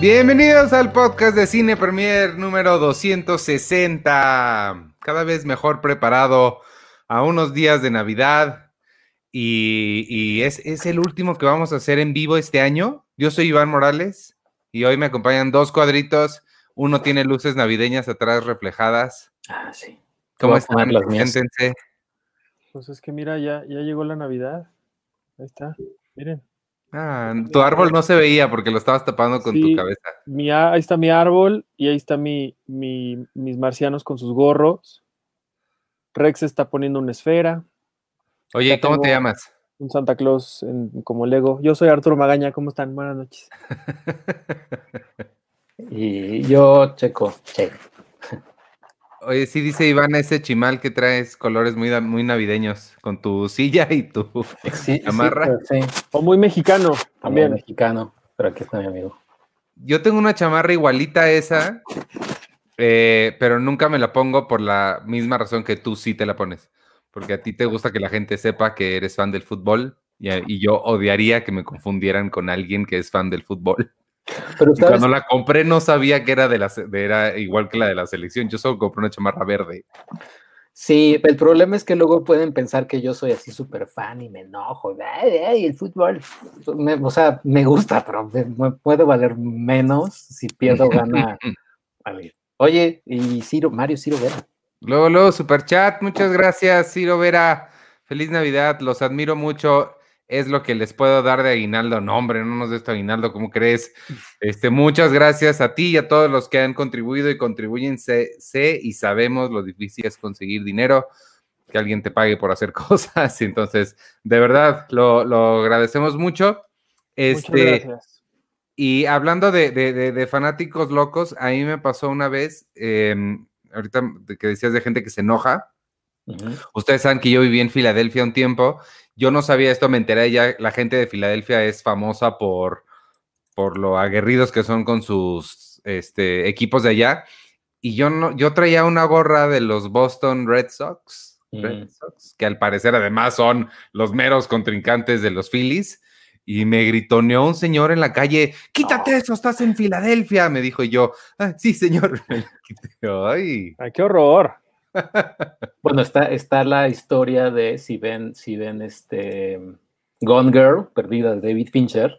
Bienvenidos al podcast de Cine Premier número 260. Cada vez mejor preparado a unos días de Navidad. Y, es, es, el último que vamos a hacer en vivo este año. Yo soy Iván Morales y hoy me acompañan dos cuadritos. Uno tiene luces navideñas atrás reflejadas. Ah, sí. ¿Cómo están? Siéntense. Pues es que mira, ya, ya llegó la Navidad. Ahí está, miren. Ah, tu árbol no se veía porque lo estabas tapando con tu cabeza. ahí está mi árbol y ahí está mi, mis marcianos con sus gorros. Rex está poniendo una esfera. Oye, ¿cómo te llamas? Un Santa Claus como Lego. Yo soy Arturo Magaña, ¿cómo están? Buenas noches. y yo, Checo, Checo. Oye, sí dice Iván, ese chimal que traes colores muy, muy navideños, con tu silla y tu sí, chamarra. Sí, O muy mexicano también. mexicano, pero aquí está mi amigo. Yo tengo una chamarra igualita a esa, eh, pero nunca me la pongo por la misma razón que tú sí te la pones. Porque a ti te gusta que la gente sepa que eres fan del fútbol y, y yo odiaría que me confundieran con alguien que es fan del fútbol. Pero cuando la compré no sabía que era de la era igual que la de la selección. Yo solo compré una chamarra verde. Sí, el problema es que luego pueden pensar que yo soy así súper fan y me enojo. Ay, el fútbol, o sea, me gusta, pero me, puede valer menos si pierdo gana. Oye, y Ciro, Mario Ciro Vera. Luego, luego, super chat, muchas gracias, Ciro Vera. Feliz Navidad, los admiro mucho es lo que les puedo dar de aguinaldo. No, hombre, no nos des tu aguinaldo, ¿cómo crees? Este, muchas gracias a ti y a todos los que han contribuido y contribuyen. Sé, y sabemos lo difícil es conseguir dinero, que alguien te pague por hacer cosas. Entonces, de verdad, lo, agradecemos mucho. Este, muchas gracias. Y hablando de, fanáticos locos, a mí me pasó una vez, em, ahorita que decías de gente que se enoja. Ustedes saben que yo viví en Filadelfia un tiempo yo no sabía esto, me enteré ya, la gente de Filadelfia es famosa por, por lo aguerridos que son con sus este, equipos de allá. Y yo, no, yo traía una gorra de los Boston Red Sox, Red mm. Sox, que al parecer además son los meros contrincantes de los Phillies. Y me gritoneó un señor en la calle, quítate eso, estás en Filadelfia, me dijo yo. Ah, sí, señor. Ay. Ay, qué horror. Bueno, está, está la historia de si ven, si ven este Gone Girl, perdida de David Fincher.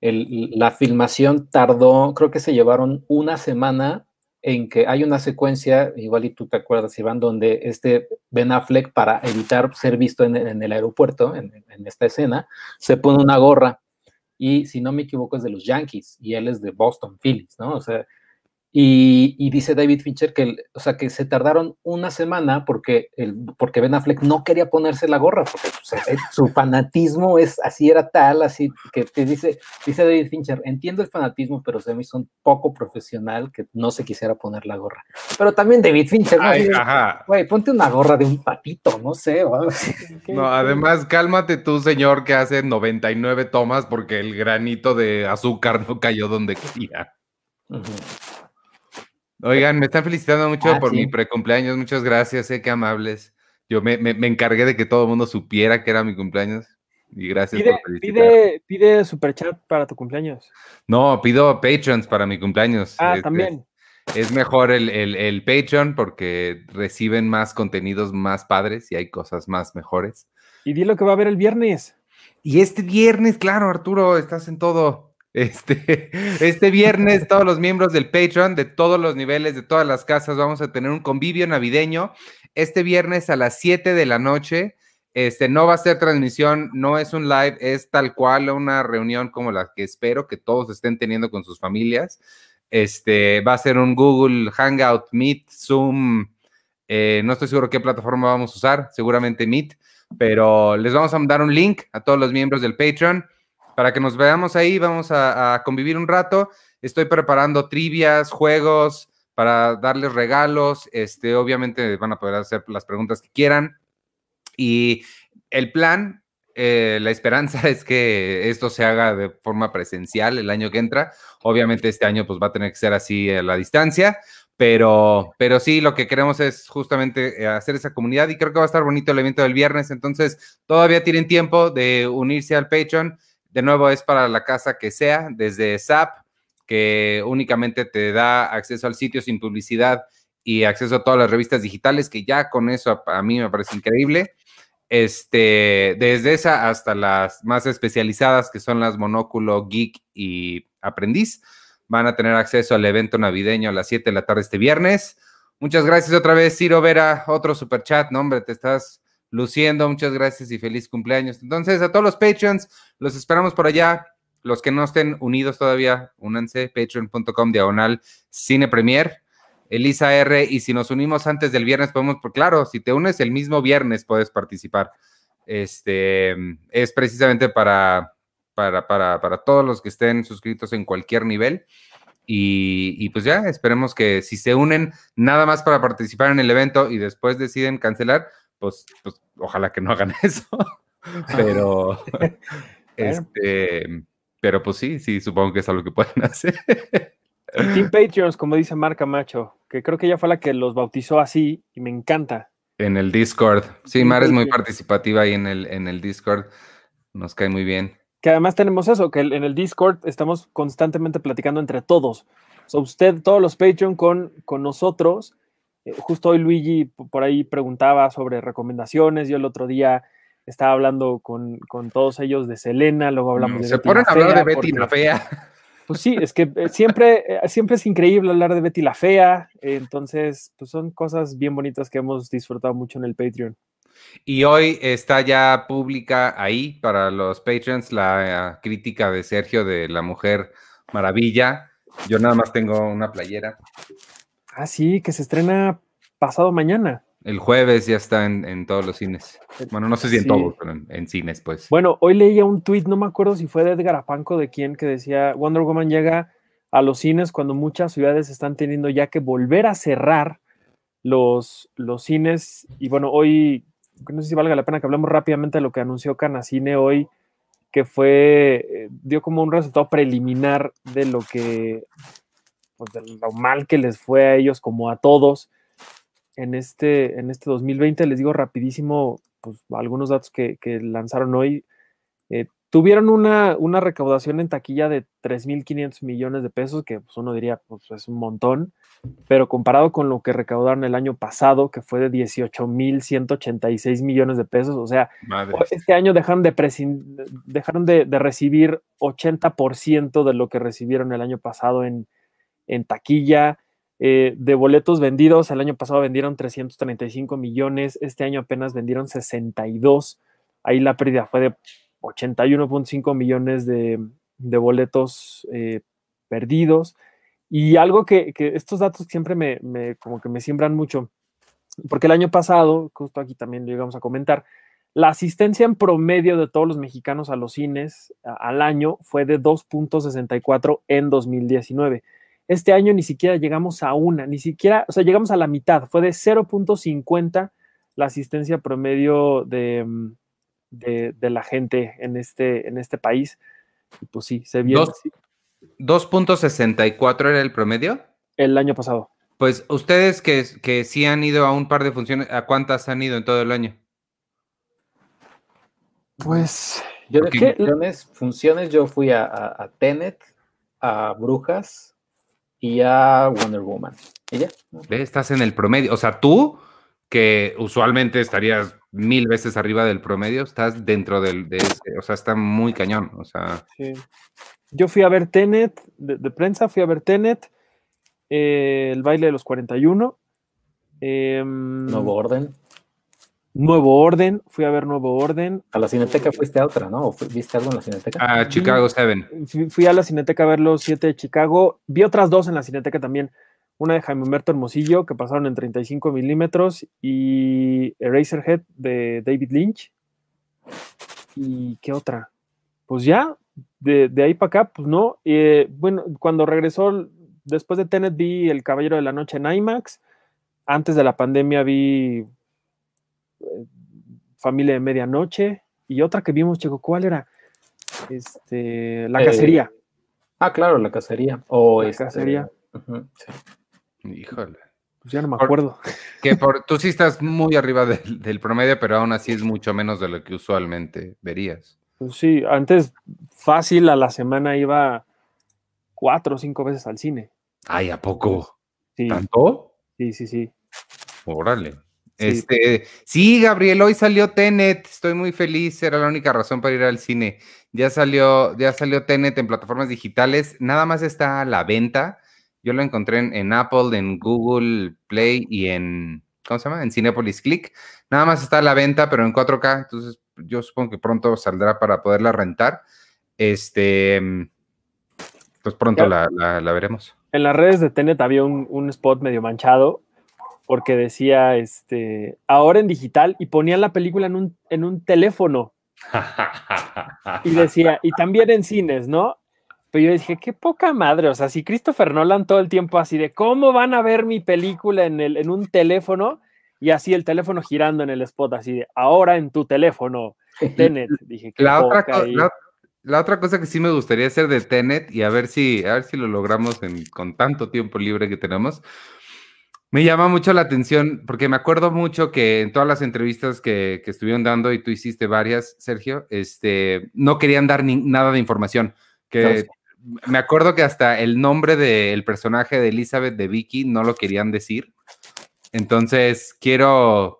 la filmación tardó, creo que se llevaron una semana en que hay una secuencia, igual y tú te acuerdas, Iván, donde este Ben Affleck, para evitar ser visto en, el aeropuerto, en, en, esta escena, se pone una gorra. Y si no me equivoco, es de los Yankees y él es de Boston Phillies, ¿no? O sea, y, dice David Fincher que, o sea, que se tardaron una semana porque, el, porque Ben Affleck no quería ponerse la gorra, porque eh, su fanatismo es así era tal, así que te dice, dice David Fincher, entiendo el fanatismo, pero se me hizo un poco profesional que no se quisiera poner la gorra. Pero también David Fincher, güey, ponte una gorra de un patito, no sé. No, además, cálmate tú, señor, que hace 99 tomas porque el granito de azúcar no cayó donde quería. Oigan, me están felicitando mucho ah, por mi precumpleaños. Muchas gracias, sé qué amables. Yo me, encargué de que todo el mundo supiera que era mi cumpleaños. Y gracias por Pide, pide superchat para tu cumpleaños. No, pido patrons para mi cumpleaños. Ah, también. Es, mejor el, el, Patreon porque reciben más contenidos más padres y hay cosas más mejores. Y di lo que va a haber el viernes. Y este viernes, claro, Arturo, estás en todo. Este, este viernes, todos los miembros del Patreon, de todos los niveles, de todas las casas, vamos a tener un convivio navideño. Este viernes a las 7 de la noche. Este no va a ser transmisión, no es un live, es tal cual una reunión como la que espero que todos estén teniendo con sus familias. Este va a ser un Google Hangout, Meet, Zoom. Eh, no estoy seguro qué plataforma vamos a usar, seguramente Meet, pero les vamos a dar un link a todos los miembros del Patreon para que nos veamos ahí, vamos a, convivir un rato. Estoy preparando trivias, juegos para darles regalos. Este, obviamente van a poder hacer las preguntas que quieran. Y el plan, eh, la esperanza es que esto se haga de forma presencial el año que entra. Obviamente este año pues va a tener que ser así a la distancia, pero, pero sí, lo que queremos es justamente eh, hacer esa comunidad y creo que va a estar bonito el evento del viernes. Entonces, todavía tienen tiempo de unirse al Patreon de nuevo, es para la casa que sea, desde SAP, que únicamente te da acceso al sitio sin publicidad y acceso a todas las revistas digitales, que ya con eso a, mí me parece increíble. Este, desde esa hasta las más especializadas, que son las Monóculo, Geek y Aprendiz, van a tener acceso al evento navideño a las 7 de la tarde este viernes. Muchas gracias otra vez, Ciro Vera, otro super chat. No, hombre, te estás luciendo. Muchas gracias y feliz cumpleaños. Entonces, a todos los Patreons, los esperamos por allá. Los que no estén unidos todavía, únanse, patreon.com diagonal cine premier. Elisa R, y si nos unimos antes del viernes, podemos, por claro, si te unes el mismo viernes, puedes participar. Este es precisamente para, para, para, para todos los que estén suscritos en cualquier nivel. Y, pues ya, esperemos que si se unen nada más para participar en el evento y después deciden cancelar, pues, pues ojalá que no hagan eso. pero, este, pero pues sí, sí, supongo que es algo que pueden hacer. Team Patreons, como dice Marca Macho, que creo que ella fue la que los bautizó así y me encanta. En el Discord. Sí, Mar es muy participativa ahí en el, en el Discord. Nos cae muy bien que además tenemos eso, que en el Discord estamos constantemente platicando entre todos. O sea, usted, todos los Patreon con, con nosotros. Eh, justo hoy Luigi por ahí preguntaba sobre recomendaciones. Yo el otro día estaba hablando con, con todos ellos de Selena, luego hablamos de Se ponen a hablar de Betty la Fea. Pues sí, es que eh, siempre, eh, siempre es increíble hablar de Betty la Fea. entonces, pues son cosas bien bonitas que hemos disfrutado mucho en el Patreon. Y hoy está ya pública ahí para los Patreons la crítica de Sergio de La Mujer Maravilla. Yo nada más tengo una playera. Ah, sí, que se estrena pasado mañana. El jueves ya está en, todos los cines. Bueno, no sé si en todos, pero en, cines, pues. Bueno, hoy leía un tuit, no me acuerdo si fue de Edgar Apanco, de quién, que decía, Wonder Woman llega a los cines cuando muchas ciudades están teniendo ya que volver a cerrar los, los cines. Y bueno, hoy no sé si valga la pena que hablemos rápidamente de lo que anunció Canacine hoy, que fue, eh, dio como un resultado preliminar de lo que, pues de lo mal que les fue a ellos como a todos en este, en este 2020. Les digo rapidísimo, pues algunos datos que, lanzaron hoy. Eh, tuvieron una, una, recaudación en taquilla de 3.500 millones de pesos, que pues, uno diría, pues es un montón pero comparado con lo que recaudaron el año pasado, que fue de 18.186 millones de pesos, o sea, este año dejaron de, dejaron de, recibir 80% de lo que recibieron el año pasado en, taquilla. Eh, de boletos vendidos, el año pasado vendieron 335 millones, este año apenas vendieron 62. Ahí la pérdida fue de 81.5 millones de, boletos eh, perdidos. Y algo que, estos datos siempre me, como que me siembran mucho, porque el año pasado, justo aquí también lo íbamos a comentar, la asistencia en promedio de todos los mexicanos a los cines al año fue de 2.64 en 2019. Este año ni siquiera llegamos a una, ni siquiera, o sea, llegamos a la mitad, fue de 0.50 la asistencia promedio de, de, la gente en este, en este país. Y pues sí, se vio. 2.64 era el promedio. El año pasado. Pues ustedes que, que sí han ido a un par de funciones, ¿a cuántas han ido en todo el año? Pues yo de funciones, funciones, yo fui a, Tenet, a Brujas y a Wonder Woman. ¿Y ya? Estás en el promedio. O sea, tú, que usualmente estarías mil veces arriba del promedio, estás dentro del, de ese, o sea, está muy cañón. O sea. Sí. Yo fui a ver Tenet, de, prensa, fui a ver Tenet, eh, el baile de los 41. Em, nuevo Orden. Nuevo Orden, fui a ver Nuevo Orden. A la Cineteca fuiste a otra, ¿no? ¿Viste algo en la Cineteca? A Chicago 7. Fui, a la Cineteca a ver los 7 de Chicago. Vi otras dos en la Cineteca también. Una de Jaime Humberto Hermosillo, que pasaron en 35 milímetros, y Eraserhead de David Lynch. ¿Y qué otra? Pues ya, de, ahí para acá, pues no. Eh, bueno, cuando regresó, después de Tenet vi El Caballero de la Noche en IMAX. Antes de la pandemia vi Familia de Medianoche. Y otra que vimos, Chico, ¿cuál era? Este, La eh, Cacería. ah, claro, La Cacería. O la este, Cacería. Híjole. Pues ya no me acuerdo. que por, tú sí estás muy arriba del promedio, pero aún así es mucho menos de lo que usualmente verías. Pues sí, antes fácil a la semana iba cuatro o cinco veces al cine. Ay, ¿a poco? Sí, ¿Tanto? sí, sí, sí. Órale. Sí. Este, sí, Gabriel, hoy salió Tenet, estoy muy feliz, era la única razón para ir al cine. Ya salió, ya salió Tenet en plataformas digitales, nada más está a la venta. Yo lo encontré en, en Apple, en Google Play y en, ¿cómo se llama? En Cinepolis Click. Nada más está a la venta, pero en 4K, entonces yo supongo que pronto saldrá para poderla rentar. Este, pues pronto la, la- la veremos. En las redes de Tenet había un, un spot medio manchado porque decía, este, ahora en digital y ponían la película en un, en un teléfono y decía, y también en cines, ¿no? Pero yo dije, qué poca madre, o sea, si Christopher Nolan todo el tiempo así de, ¿cómo van a ver mi película en, el, en un teléfono? Y así el teléfono girando en el spot, así de, ahora en tu teléfono, Tenet. Dije, qué La otra, poca y- la, la otra cosa que sí me gustaría hacer de Tenet y a ver si, a ver si lo logramos en- con tanto tiempo libre que tenemos. Me llama mucho la atención porque me acuerdo mucho que en todas las entrevistas que, que estuvieron dando y tú hiciste varias, Sergio, este, no querían dar ni- nada de información. Que me acuerdo que hasta el nombre del personaje de Elizabeth de Vicky no lo querían decir. Entonces quiero qu-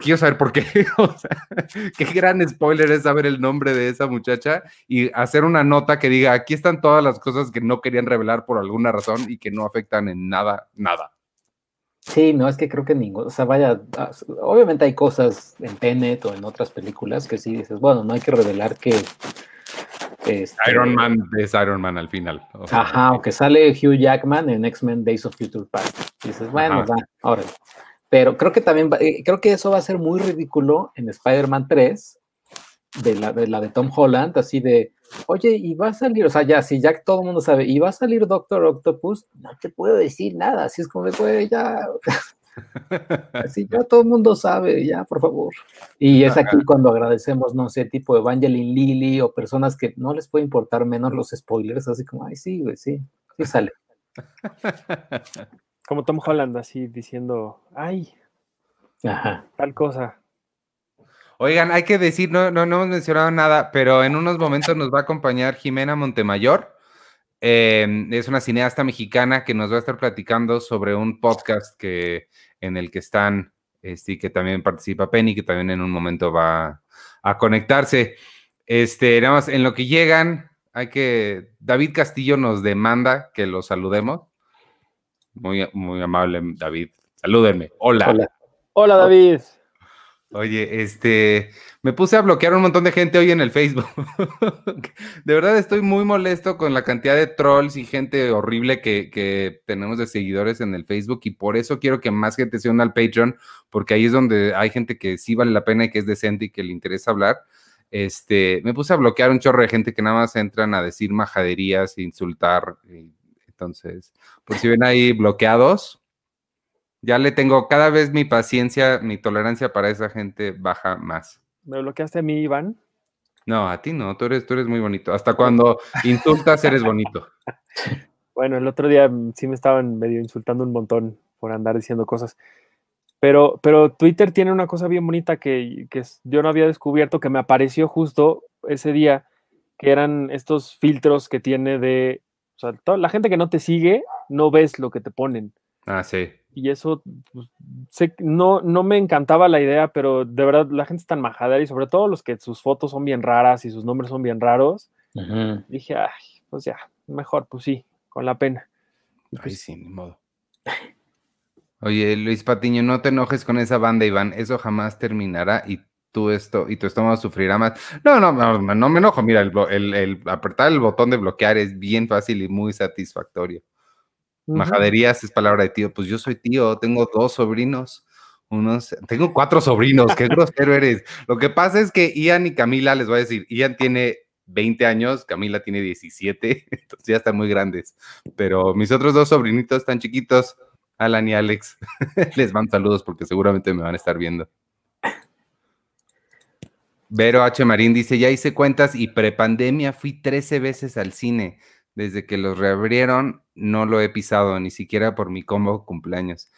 quiero saber por qué. O sea, qué gran spoiler es saber el nombre de esa muchacha y hacer una nota que diga, aquí están todas las cosas que no querían revelar por alguna razón y que no afectan en nada, nada. Sí, no, es que creo que ninguno, o sea, vaya, ah, obviamente hay cosas en Tenet o en otras películas que sí dices, bueno, no hay que revelar que... este, Iron Man es Iron Man al final. O sea, Ajá, aunque sale Hugh Jackman en X-Men Days of Future Past. Dices, bueno, va, ahora. Pero creo que también, va- eh, creo que eso va a ser muy ridículo en Spider-Man 3, de la, de la de Tom Holland, así de, oye, y va a salir, o sea, ya, si ya todo el mundo sabe, y va a salir Doctor Octopus, no te puedo decir nada, así es como de, güey, ya, así ya todo el mundo sabe, ya, por favor. Y es aquí cuando agradecemos, no sé, tipo Evangeline Lilly o personas que no les puede importar menos los spoilers, así como, ay, sí, güey, sí, sí sale. como Tom Holland, así diciendo, ay, Ajá. tal cosa. Oigan, hay que decir, no, no, no hemos mencionado nada, pero en unos momentos nos va a acompañar Jimena Montemayor. Eh, es una cineasta mexicana que nos va a estar platicando sobre un podcast que, en el que están, este, y que también participa Penny, que también en un momento va a conectarse. Este, nada más, en lo que llegan, hay que, David Castillo nos demanda que lo saludemos. Muy, muy amable, David. Salúdenme. Hola. Hola. Hola David. Oye, este, me puse a bloquear un montón de gente hoy en el Facebook. De verdad estoy muy molesto con la cantidad de trolls y gente horrible que, que tenemos de seguidores en el Facebook y por eso quiero que más gente se una al Patreon, porque ahí es donde hay gente que sí vale la pena y que es decente y que le interesa hablar. Este, me puse a bloquear un chorro de gente que nada más entran a decir majaderías e insultar. y entonces, por si ven ahí bloqueados, ya le tengo cada vez mi paciencia, mi tolerancia para esa gente baja más. ¿Me bloqueaste a mí, Iván? No, a ti no, tú eres, tú eres muy bonito. Hasta cuando insultas eres bonito. Bueno, el otro día mm, sí me estaban medio insultando un montón por andar diciendo cosas. Pero, pero Twitter tiene una cosa bien bonita que, que yo no había descubierto, que me apareció justo ese día, que eran estos filtros que tiene de... O sea, toda la gente que no te sigue, no ves lo que te ponen. Ah, sí. Y eso, pues, sé que no, no me encantaba la idea, pero de verdad la gente es tan majadera y sobre todo los que sus fotos son bien raras y sus nombres son bien raros. Dije, ay, pues ya, mejor, pues sí, con la pena. Y Ay, pues, sí, ni modo. Oye, Luis Patiño, no te enojes con esa banda, Iván. Eso jamás terminará y tú esto, y tu estómago sufrirá más. No, no, no, no me enojo. Mira, el, el- el apretar el botón de bloquear es bien fácil y muy satisfactorio. Majaderías es palabra de tío. Pues yo soy tío, tengo dos sobrinos. Unos, tengo cuatro sobrinos, qué grosero eres. Lo que pasa es que Ian y Camila, les voy a decir, Ian tiene 20 años, Camila tiene 17, entonces ya están muy grandes. Pero mis otros dos sobrinitos están chiquitos, Alan y Alex. les mando saludos porque seguramente me van a estar viendo. Vero H. Marín dice, ya hice cuentas y prepandemia fui 13 veces al cine. Desde que los reabrieron, no lo he pisado, ni siquiera por mi combo cumpleaños.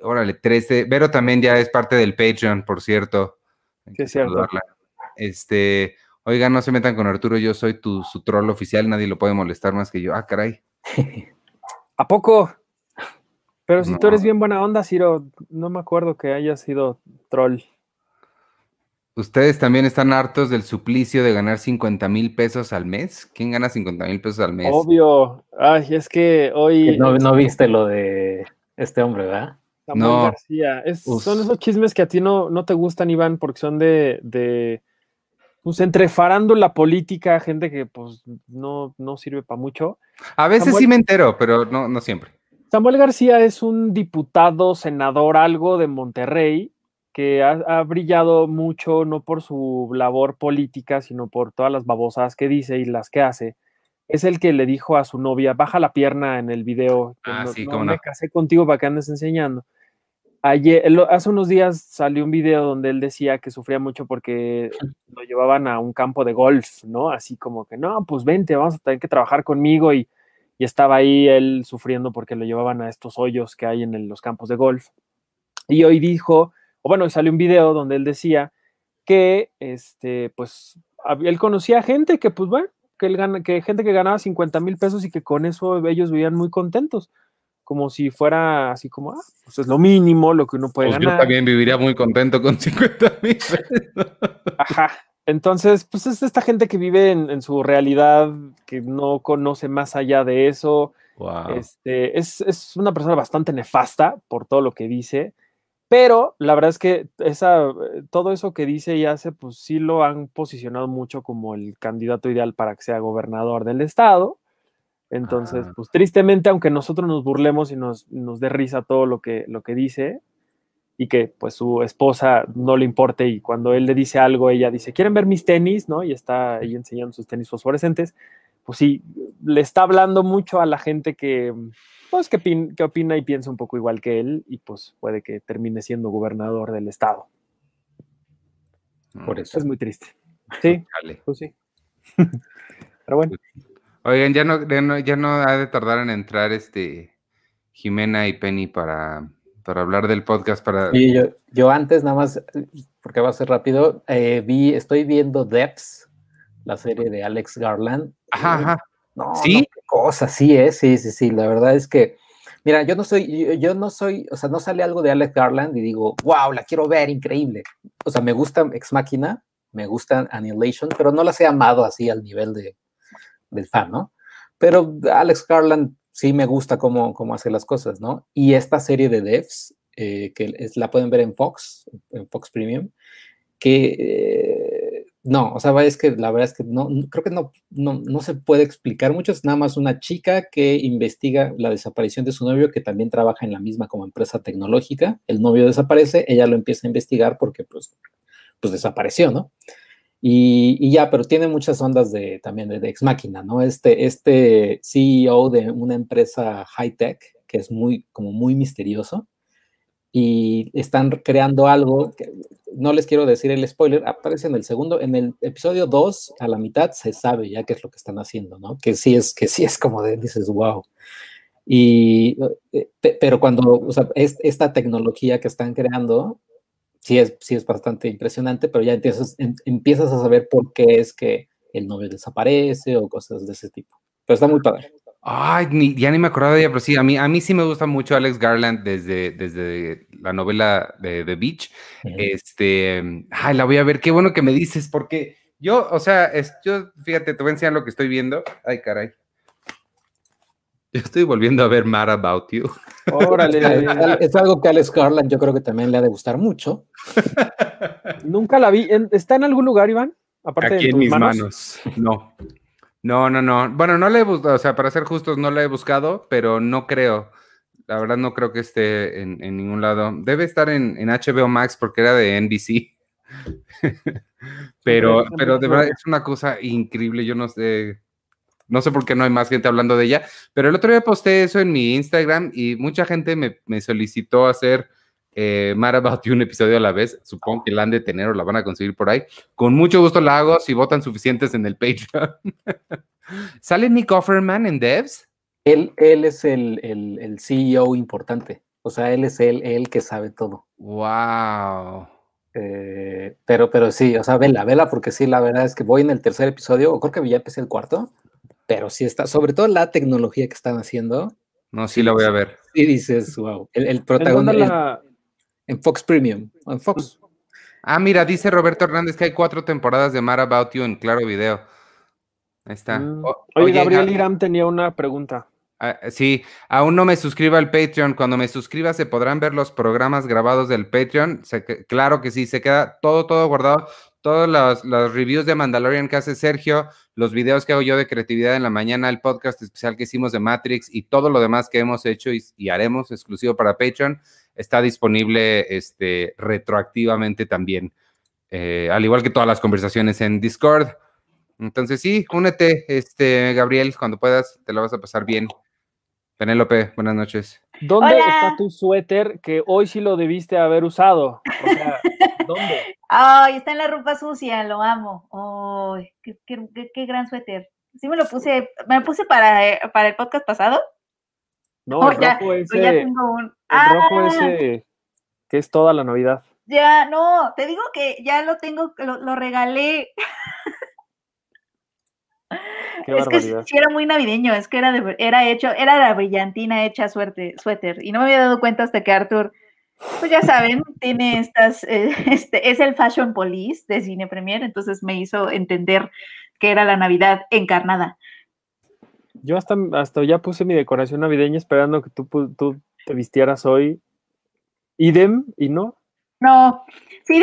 Órale, 13. Vero también ya es parte del Patreon, por cierto. Sí, que es cierto. saludarla. Este, Oiga, no se metan con Arturo, yo soy tu su troll oficial, nadie lo puede molestar más que yo. Ah, caray. ¿A poco? Pero si tú eres bien buena onda, Ciro, no me acuerdo que hayas sido troll. ¿Ustedes también están hartos del suplicio de ganar 50 mil pesos al mes? ¿Quién gana 50 mil pesos al mes? Obvio. Ay, es que hoy No, no viste lo de este hombre, ¿verdad? Samuel No. García. Es- son esos chismes que a ti no, no te gustan, Iván, porque son de, de pues entre farándula política, gente que pues no, no sirve para mucho. A veces Samuel- sí me entero, pero no, no siempre. Samuel García es un diputado, senador, algo de Monterrey, que ha, ha brillado mucho, no por su labor política, sino por todas las babosadas que dice y las que hace. Es el que le dijo a su novia, baja la pierna en el video. que Ah, no, sí, no cómo me no. casé contigo para que andes enseñando. Ayer, hace unos días salió un video donde él decía que sufría mucho porque lo llevaban a un campo de golf, ¿no? Así como que, no, pues vente, vamos a tener que trabajar conmigo y, y estaba ahí él sufriendo porque lo llevaban a estos hoyos que hay en el- los campos de golf. Y hoy dijo, o bueno, salió un video donde él decía que, este, pues, él conocía gente que, pues, bueno, que, él gana, que gente que ganaba 50 mil pesos y que con eso ellos vivían muy contentos, como si fuera así como, ah, pues es lo mínimo, lo que uno puede Pues yo ganar. también viviría muy contento con 50 mil pesos. Ajá. Entonces, pues es esta gente que vive en, en su realidad, que no conoce más allá de eso. Wow. Este, es, es una persona bastante nefasta por todo lo que dice, pero la verdad es que esa, eh, todo eso que dice y hace, pues sí lo han posicionado mucho como el candidato ideal para que sea gobernador del estado. Entonces, Ah. pues tristemente, aunque nosotros nos burlemos y nos, nos dé risa todo lo que, lo que dice, y que pues su esposa no le importe y cuando él le dice algo, ella dice, ¿quieren ver mis tenis? ¿no? Y está ahí enseñando sus tenis fosforescentes. Pues sí, le está hablando mucho a la gente que, pues, que, pin- que opina y piensa un poco igual que él y pues puede que termine siendo gobernador del estado. Por eso. Es muy triste. Sí, pues sí. Pero bueno, Oigan, ya no, ya no, ya no ha de tardar en entrar este Jimena y Penny para, para hablar del podcast para. Yo, yo antes, nada más, porque va a ser rápido, eh, vi, estoy viendo Depths, la serie de Alex Garland. Ajá, ajá. No, ¿Sí? no, qué cosa, sí es, sí, sí, sí. La verdad es que, mira, yo no soy, yo, yo no soy, o sea, no sale algo de Alex Garland y digo, wow, la quiero ver, increíble. O sea, me gusta Ex Machina, me gusta Annihilation, pero no las he amado así al nivel de, del fan, ¿no? Pero Alex Garland sí me gusta cómo, cómo hace las cosas, ¿no? Y esta serie de devs, eh, que es, la pueden ver en Fox, en Fox Premium, que eh, no, o sea, es que la verdad es que no, creo que no, no, no se puede explicar mucho, es nada más una chica que investiga la desaparición de su novio, que también trabaja en la misma como empresa tecnológica, el novio desaparece, ella lo empieza a investigar porque pues, pues desapareció, ¿no? Y, y ya, pero tiene muchas ondas de también de, de ex máquina, ¿no? Este, este CEO de una empresa high tech que es muy, como muy misterioso y están creando algo que no les quiero decir el spoiler, aparece en el segundo, en el episodio 2 a la mitad se sabe ya qué es lo que están haciendo, ¿no? Que sí es, que sí es como de, dices, wow. Y, eh, pe- pero cuando, o sea, es, esta tecnología que están creando, sí es, sí es bastante impresionante, pero ya empiezas, em- empiezas a saber por qué es que el novio desaparece o cosas de ese tipo. Pero está muy padre. Ay, ni- ya ni me acordaba de ella, pero sí, a mí, a mí sí me gusta mucho Alex Garland desde, desde la novela de The Beach. Este, ay, la voy a ver, qué bueno que me dices, porque yo, o sea, es, yo, fíjate, te voy a enseñar lo que estoy viendo. Ay, caray. Yo estoy volviendo a ver Mad About You. órale. Es algo que a Alex Garland yo creo que también le ha de gustar mucho. Nunca la vi. ¿En- ¿Está en algún lugar, Iván? Aparte Aquí de en mis manos. manos. No. No, no, no. Bueno, no la he buscado, o sea, para ser justos, no la he buscado, pero no creo. La verdad, no creo que esté en, en ningún lado. Debe estar en, en HBO Max porque era de NBC. pero, pero de verdad es una cosa increíble. Yo no sé. No sé por qué no hay más gente hablando de ella, pero el otro día posté eso en mi Instagram y mucha gente me, me solicitó hacer eh, Mad About You un episodio a la vez. Supongo que la han de tener o la van a conseguir por ahí. Con mucho gusto la hago si votan suficientes en el Patreon. ¿Sale Nick Offerman en Devs? Él, él es el, el, el CEO importante. O sea, él es el, el que sabe todo. ¡Wow! Eh, pero, pero sí, o sea, vela, vela, porque sí, la verdad es que voy en el tercer episodio, o creo que ya empecé el cuarto, pero sí está, sobre todo la tecnología que están haciendo. No, sí la voy a ver. Y dices, wow, el, el protagonista en, Fox Premium, en Fox. Ah, mira, dice Roberto Hernández que hay cuatro temporadas de Mar About You en Claro Video. Ahí está. Mm. Oye, Gabriel Iram tenía una pregunta. Ah, sí, aún no me suscribo al Patreon. Cuando me suscriba se podrán ver los programas grabados del Patreon. claro que sí, se queda todo, todo guardado. Todos los, reviews de Mandalorian que hace Sergio, los videos que hago yo de creatividad en la mañana, el podcast especial que hicimos de Matrix y todo lo demás que hemos hecho y, haremos exclusivo para Patreon está disponible este, retroactivamente también. Eh, al igual que todas las conversaciones en Discord. Entonces sí, únete, este, Gabriel, cuando puedas, te lo vas a pasar bien. Penélope, buenas noches. ¿Dónde está tu suéter que hoy sí lo debiste haber usado? O sea, ¿dónde? Ay, está en la ropa sucia, lo amo. Ay, qué, gran suéter. Sí me lo puse, me lo puse para, eh, para el podcast pasado. No, oh, el rojo ese, ya tengo un... El rojo ah. ese que es toda la Navidad. Ya, no, te digo que ya lo tengo, lo, lo regalé. es que sí era muy navideño, es que era, era hecho, era la brillantina hecha suerte, suéter. Y no me había dado cuenta hasta que Arthur, pues ya saben, tiene estas, eh, este, es el Fashion Police de Cine Premier, entonces me hizo entender que era la Navidad encarnada. Yo hasta, hasta ya puse mi decoración navideña esperando que tú, tú te vistieras hoy. Idem, y no. No, sí,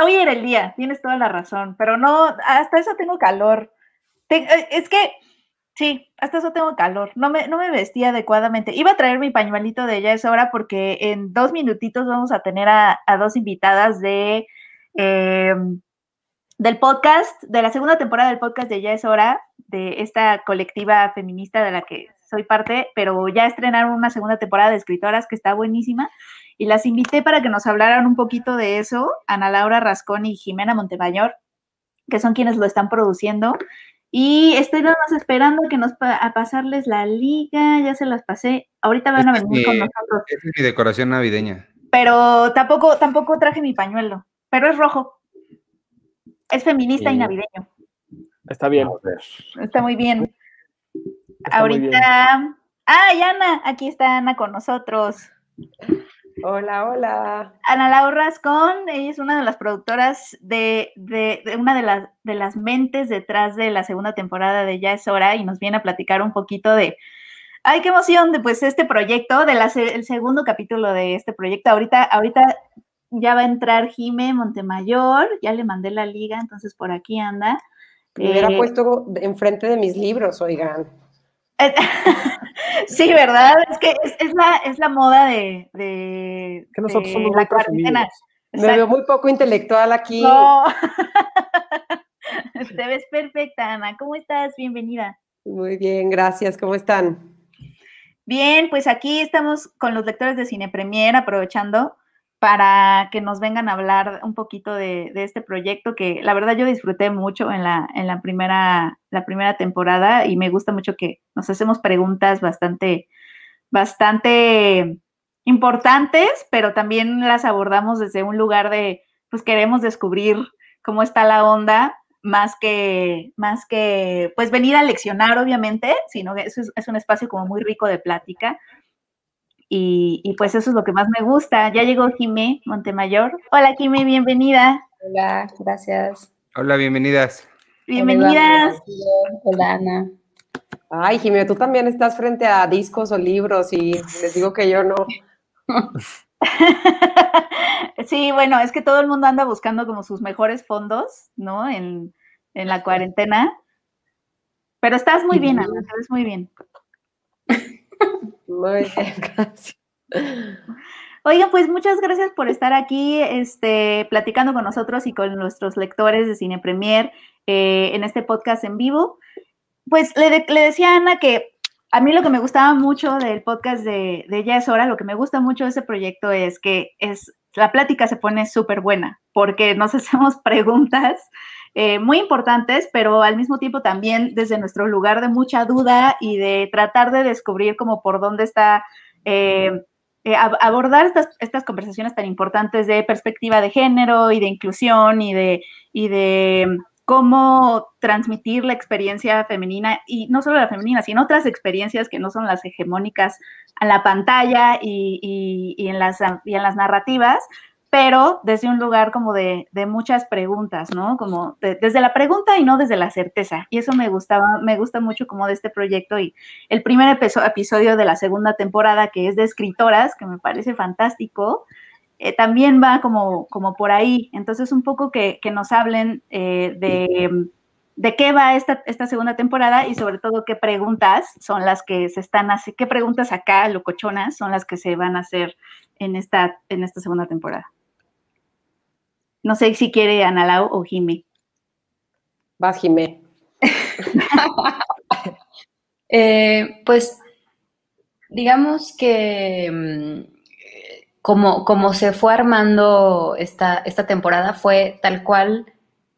hoy era el día, tienes toda la razón, pero no, hasta eso tengo calor. Eh, es que, sí, hasta eso tengo calor. No me, no me vestí adecuadamente. Iba a traer mi pañuelito de ya es hora porque en dos minutitos vamos a tener a, dos invitadas de em, del podcast, de la segunda temporada del podcast de Ya es hora, de esta colectiva feminista de la que soy parte, pero ya estrenaron una segunda temporada de escritoras que está buenísima y las invité para que nos hablaran un poquito de eso, Ana Laura Rascón y Jimena Montemayor, que son quienes lo están produciendo. Y estoy nada más esperando que nos a pasarles la liga, ya se las pasé. Ahorita van a venir con nosotros. Es mi decoración navideña. Pero tampoco, tampoco traje mi pañuelo, pero es rojo. Es feminista y navideño. Está bien. Está muy bien. Ahorita. Ah, y Ana, aquí está Ana con nosotros. Hola, hola. Ana Laura Rascón, ella es una de las productoras de, una de las, de las mentes detrás de la segunda temporada de Ya es hora y nos viene a platicar un poquito de, ay, qué emoción de pues este proyecto, del el segundo capítulo de este proyecto. Ahorita, ahorita ya va a entrar Jime Montemayor, ya le mandé la liga, entonces por aquí anda. Me hubiera eh, puesto enfrente de mis libros, oigan. sí, ¿verdad? Es que es, la, es la moda de, de, que nosotros somos la cuarentena. Me veo muy poco intelectual aquí. No. Te ves perfecta, Ana. ¿Cómo estás? Bienvenida. Muy bien, gracias. ¿Cómo están? Bien, pues aquí estamos con los lectores de Cine Premier aprovechando para que nos vengan a hablar un poquito de, este proyecto que la verdad yo disfruté mucho en la, en la, primera, la primera temporada y me gusta mucho que nos hacemos preguntas bastante, bastante importantes, pero también las abordamos desde un lugar de, pues queremos descubrir cómo está la onda, más que, más que, pues venir a leccionar, obviamente, sino que es, es un espacio como muy rico de plática y, pues eso es lo que más me gusta. Ya llegó Jimé Montemayor. Hola Jimé, bienvenida. Hola, gracias. Hola, bienvenidas. Bienvenidas. Hola, Ana. Ay, Jimé, tú también estás frente a discos o libros y les digo que yo no. sí, bueno, es que todo el mundo anda buscando como sus mejores fondos, ¿no? En, en la cuarentena. Pero estás muy bien, Ana, estás muy bien. Muy gracias. Oigan, pues muchas gracias por estar aquí este, platicando con nosotros y con nuestros lectores de Cine Premier eh, en este podcast en vivo. Pues le, decía a Ana que a mí lo que me gustaba mucho del podcast de, de Ya es hora, lo que me gusta mucho de ese proyecto es que es, la plática se pone súper buena porque nos hacemos preguntas eh, muy importantes, pero al mismo tiempo también desde nuestro lugar de mucha duda y de tratar de descubrir como por dónde está, eh, eh, abordar estas, estas conversaciones tan importantes de perspectiva de género y de inclusión y de, y de cómo transmitir la experiencia femenina y no solo la femenina, sino otras experiencias que no son las hegemónicas a la pantalla y, en, las, y en las narrativas, pero desde un lugar como de, muchas preguntas, ¿no? Como desde la pregunta y no desde la certeza. Y eso me gustaba, me gusta mucho como de este proyecto y el primer episodio de la segunda temporada que es de escritoras, que me parece fantástico, eh, también va como, por ahí. Entonces un poco que, nos hablen eh, de, de, qué va esta, esta segunda temporada y sobre todo qué preguntas son las que se están haciendo, qué preguntas acá, locochonas, son las que se van a hacer en esta, en esta segunda temporada. No sé si quiere Analao o Jime. Vas, Jime. Eh, pues digamos que mm, como, como se fue armando esta, esta temporada fue tal cual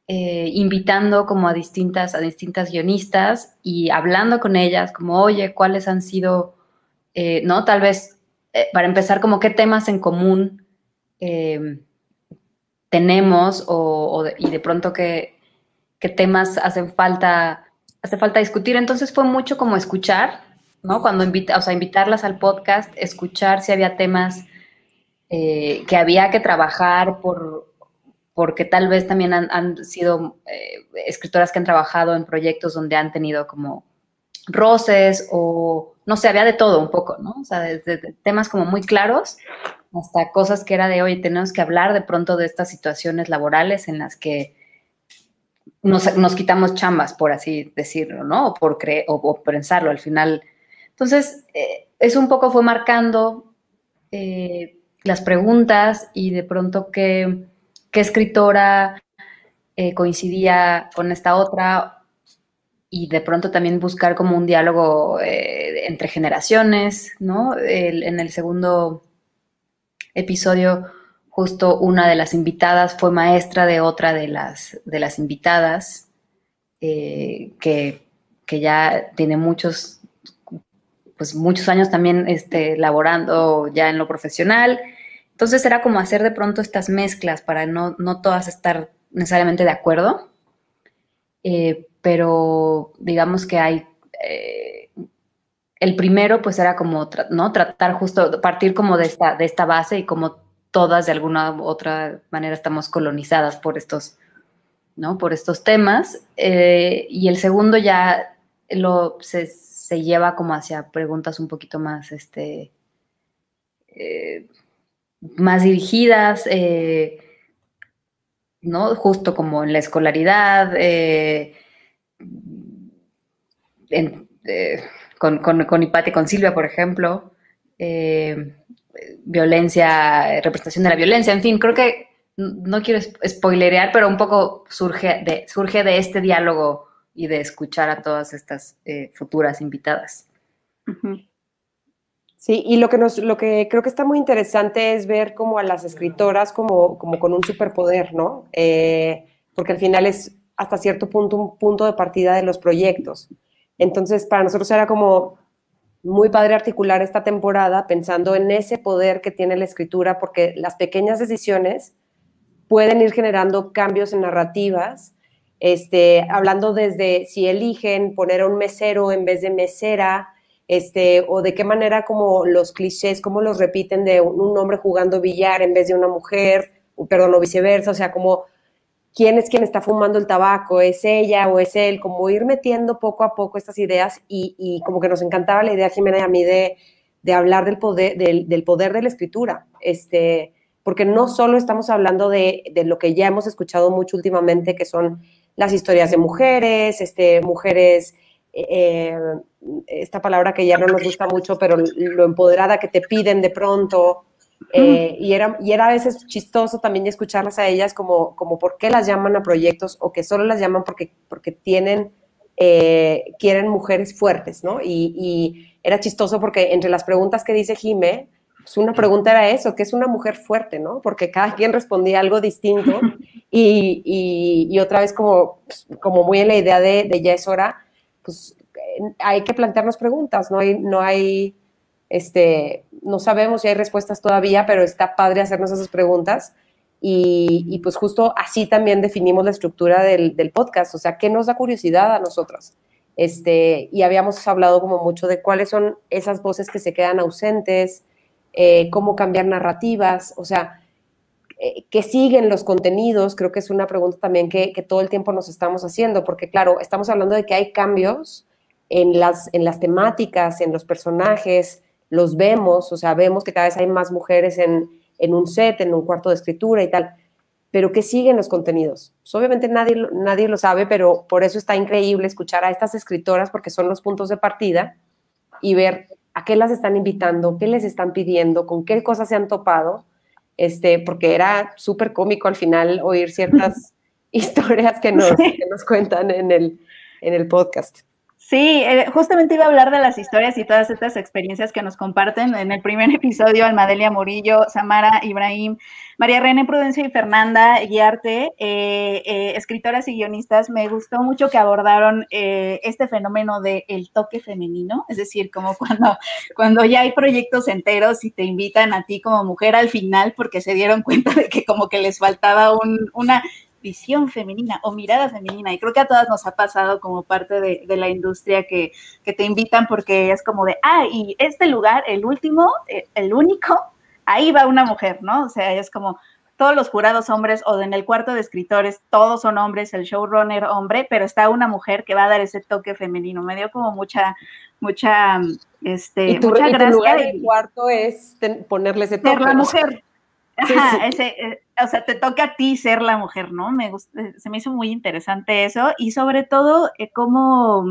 eh, invitando como a distintas, a distintas guionistas y hablando con ellas como, oye, ¿cuáles han sido, eh, no? Tal vez, para empezar, como qué temas en común tenemos o, y de pronto qué, temas hacen falta, hace falta discutir. Entonces fue mucho como escuchar, ¿no? Cuando invita, o sea, invitarlas al podcast, escuchar si había temas eh, que había que trabajar por, porque tal vez también han, sido eh, escritoras que han trabajado en proyectos donde han tenido como roces o, no sé, había de todo un poco, ¿no? O sea, desde temas como muy claros hasta cosas que era de hoy, tenemos que hablar de pronto de estas situaciones laborales en las que nos, quitamos chambas, por así decirlo, ¿no? O por creer, o, pensarlo al final. Entonces, eh, eso un poco fue marcando eh, las preguntas y de pronto qué, qué escritora eh, coincidía con esta otra y de pronto también buscar como un diálogo entre generaciones, ¿no? en el segundo episodio justo una de las invitadas fue maestra de otra de las, de las invitadas, eh, que, ya tiene muchos, pues muchos años también este, laborando ya en lo profesional. Entonces era como hacer de pronto estas mezclas para no, todas estar necesariamente de acuerdo, eh, pero digamos que hay... Eh, el primero pues era como, ¿no? Tratar justo, partir como de esta, de esta base y como todas de alguna u otra manera estamos colonizadas por estos, ¿no? Por estos temas. Eh, y el segundo ya lo, se, lleva como hacia preguntas un poquito más, este, eh, más dirigidas, ¿no? Justo como en la escolaridad, en, con, con, con Ipate, con Silvia, por ejemplo, eh, violencia, representación de la violencia, en fin, creo que no quiero spoilerear, pero un poco surge de, surge de este diálogo y de escuchar a todas estas eh, futuras invitadas. Sí, y lo que, nos, lo que creo que está muy interesante es ver como a las escritoras como, como con un superpoder, ¿no? Eh, porque al final es hasta cierto punto un punto de partida de los proyectos. Entonces, para nosotros era como muy padre articular esta temporada pensando en ese poder que tiene la escritura, porque las pequeñas decisiones pueden ir generando cambios en narrativas, este, hablando desde si eligen poner a un mesero en vez de mesera, este, o de qué manera como los clichés, cómo los repiten de un hombre jugando billar en vez de una mujer, perdón, o viceversa, o sea, como quién es quien está fumando el tabaco, es ella o es él, como ir metiendo poco a poco estas ideas y, como que nos encantaba la idea, Jimena y a mí, de, hablar del poder, del, poder de la escritura, este, porque no solo estamos hablando de, lo que ya hemos escuchado mucho últimamente, que son las historias de mujeres, este, mujeres, eh, esta palabra que ya no nos gusta mucho, pero lo empoderada que te piden de pronto, eh, y, era, y era a veces chistoso también escucharlas a ellas como, como por qué las llaman a proyectos o que solo las llaman porque, porque tienen, eh, quieren mujeres fuertes, ¿no? Y, era chistoso porque entre las preguntas que dice Jime, pues una pregunta era eso, ¿qué es una mujer fuerte, no? Porque cada quien respondía algo distinto y, y, otra vez como, pues, como muy en la idea de, de ya es hora, pues hay que plantearnos preguntas, no hay, no hay este, no sabemos si hay respuestas todavía, pero está padre hacernos esas preguntas. Y, pues justo así también definimos la estructura del, podcast, o sea, ¿qué nos da curiosidad a nosotros? Este, y habíamos hablado como mucho de cuáles son esas voces que se quedan ausentes, eh, cómo cambiar narrativas, o sea, eh, qué siguen los contenidos, creo que es una pregunta también que, que, todo el tiempo nos estamos haciendo, porque claro, estamos hablando de que hay cambios en las, en las temáticas, en los personajes, los vemos, o sea, vemos que cada vez hay más mujeres en, en un set, en un cuarto de escritura y tal, pero ¿qué siguen los contenidos? Pues, obviamente nadie, nadie lo sabe, pero por eso está increíble escuchar a estas escritoras porque son los puntos de partida y ver a qué las están invitando, qué les están pidiendo, con qué cosas se han topado, este, porque era súper cómico al final oír ciertas historias que nos, que nos cuentan en el, en el podcast. Sí, eh, justamente iba a hablar de las historias y todas estas experiencias que nos comparten en el primer episodio, Almadelia Murillo, Samara Ibrahim, María René Prudencia y Fernanda Guiarte, eh, eh, escritoras y guionistas. Me gustó mucho que abordaron este fenómeno del el toque femenino, es decir, como cuando, cuando ya hay proyectos enteros y te invitan a ti como mujer al final porque se dieron cuenta de que como que les faltaba un, una visión femenina o mirada femenina. Y creo que a todas nos ha pasado como parte de, la industria que, te invitan porque es como de, ah, y este lugar, el último, eh, el único, ahí va una mujer, ¿no? O sea, es como todos los jurados hombres o en el cuarto de escritores todos son hombres, el showrunner hombre, pero está una mujer que va a dar ese toque femenino. Me dio como mucha, mucha, este, ¿Y tu, mucha gracia. lugar el cuarto es ponerle ese toque. Ser la mujer. Ajá, Ese, eh, o sea, te toca a ti ser la mujer, ¿no? Me eh, se me hizo muy interesante eso y sobre todo eh, cómo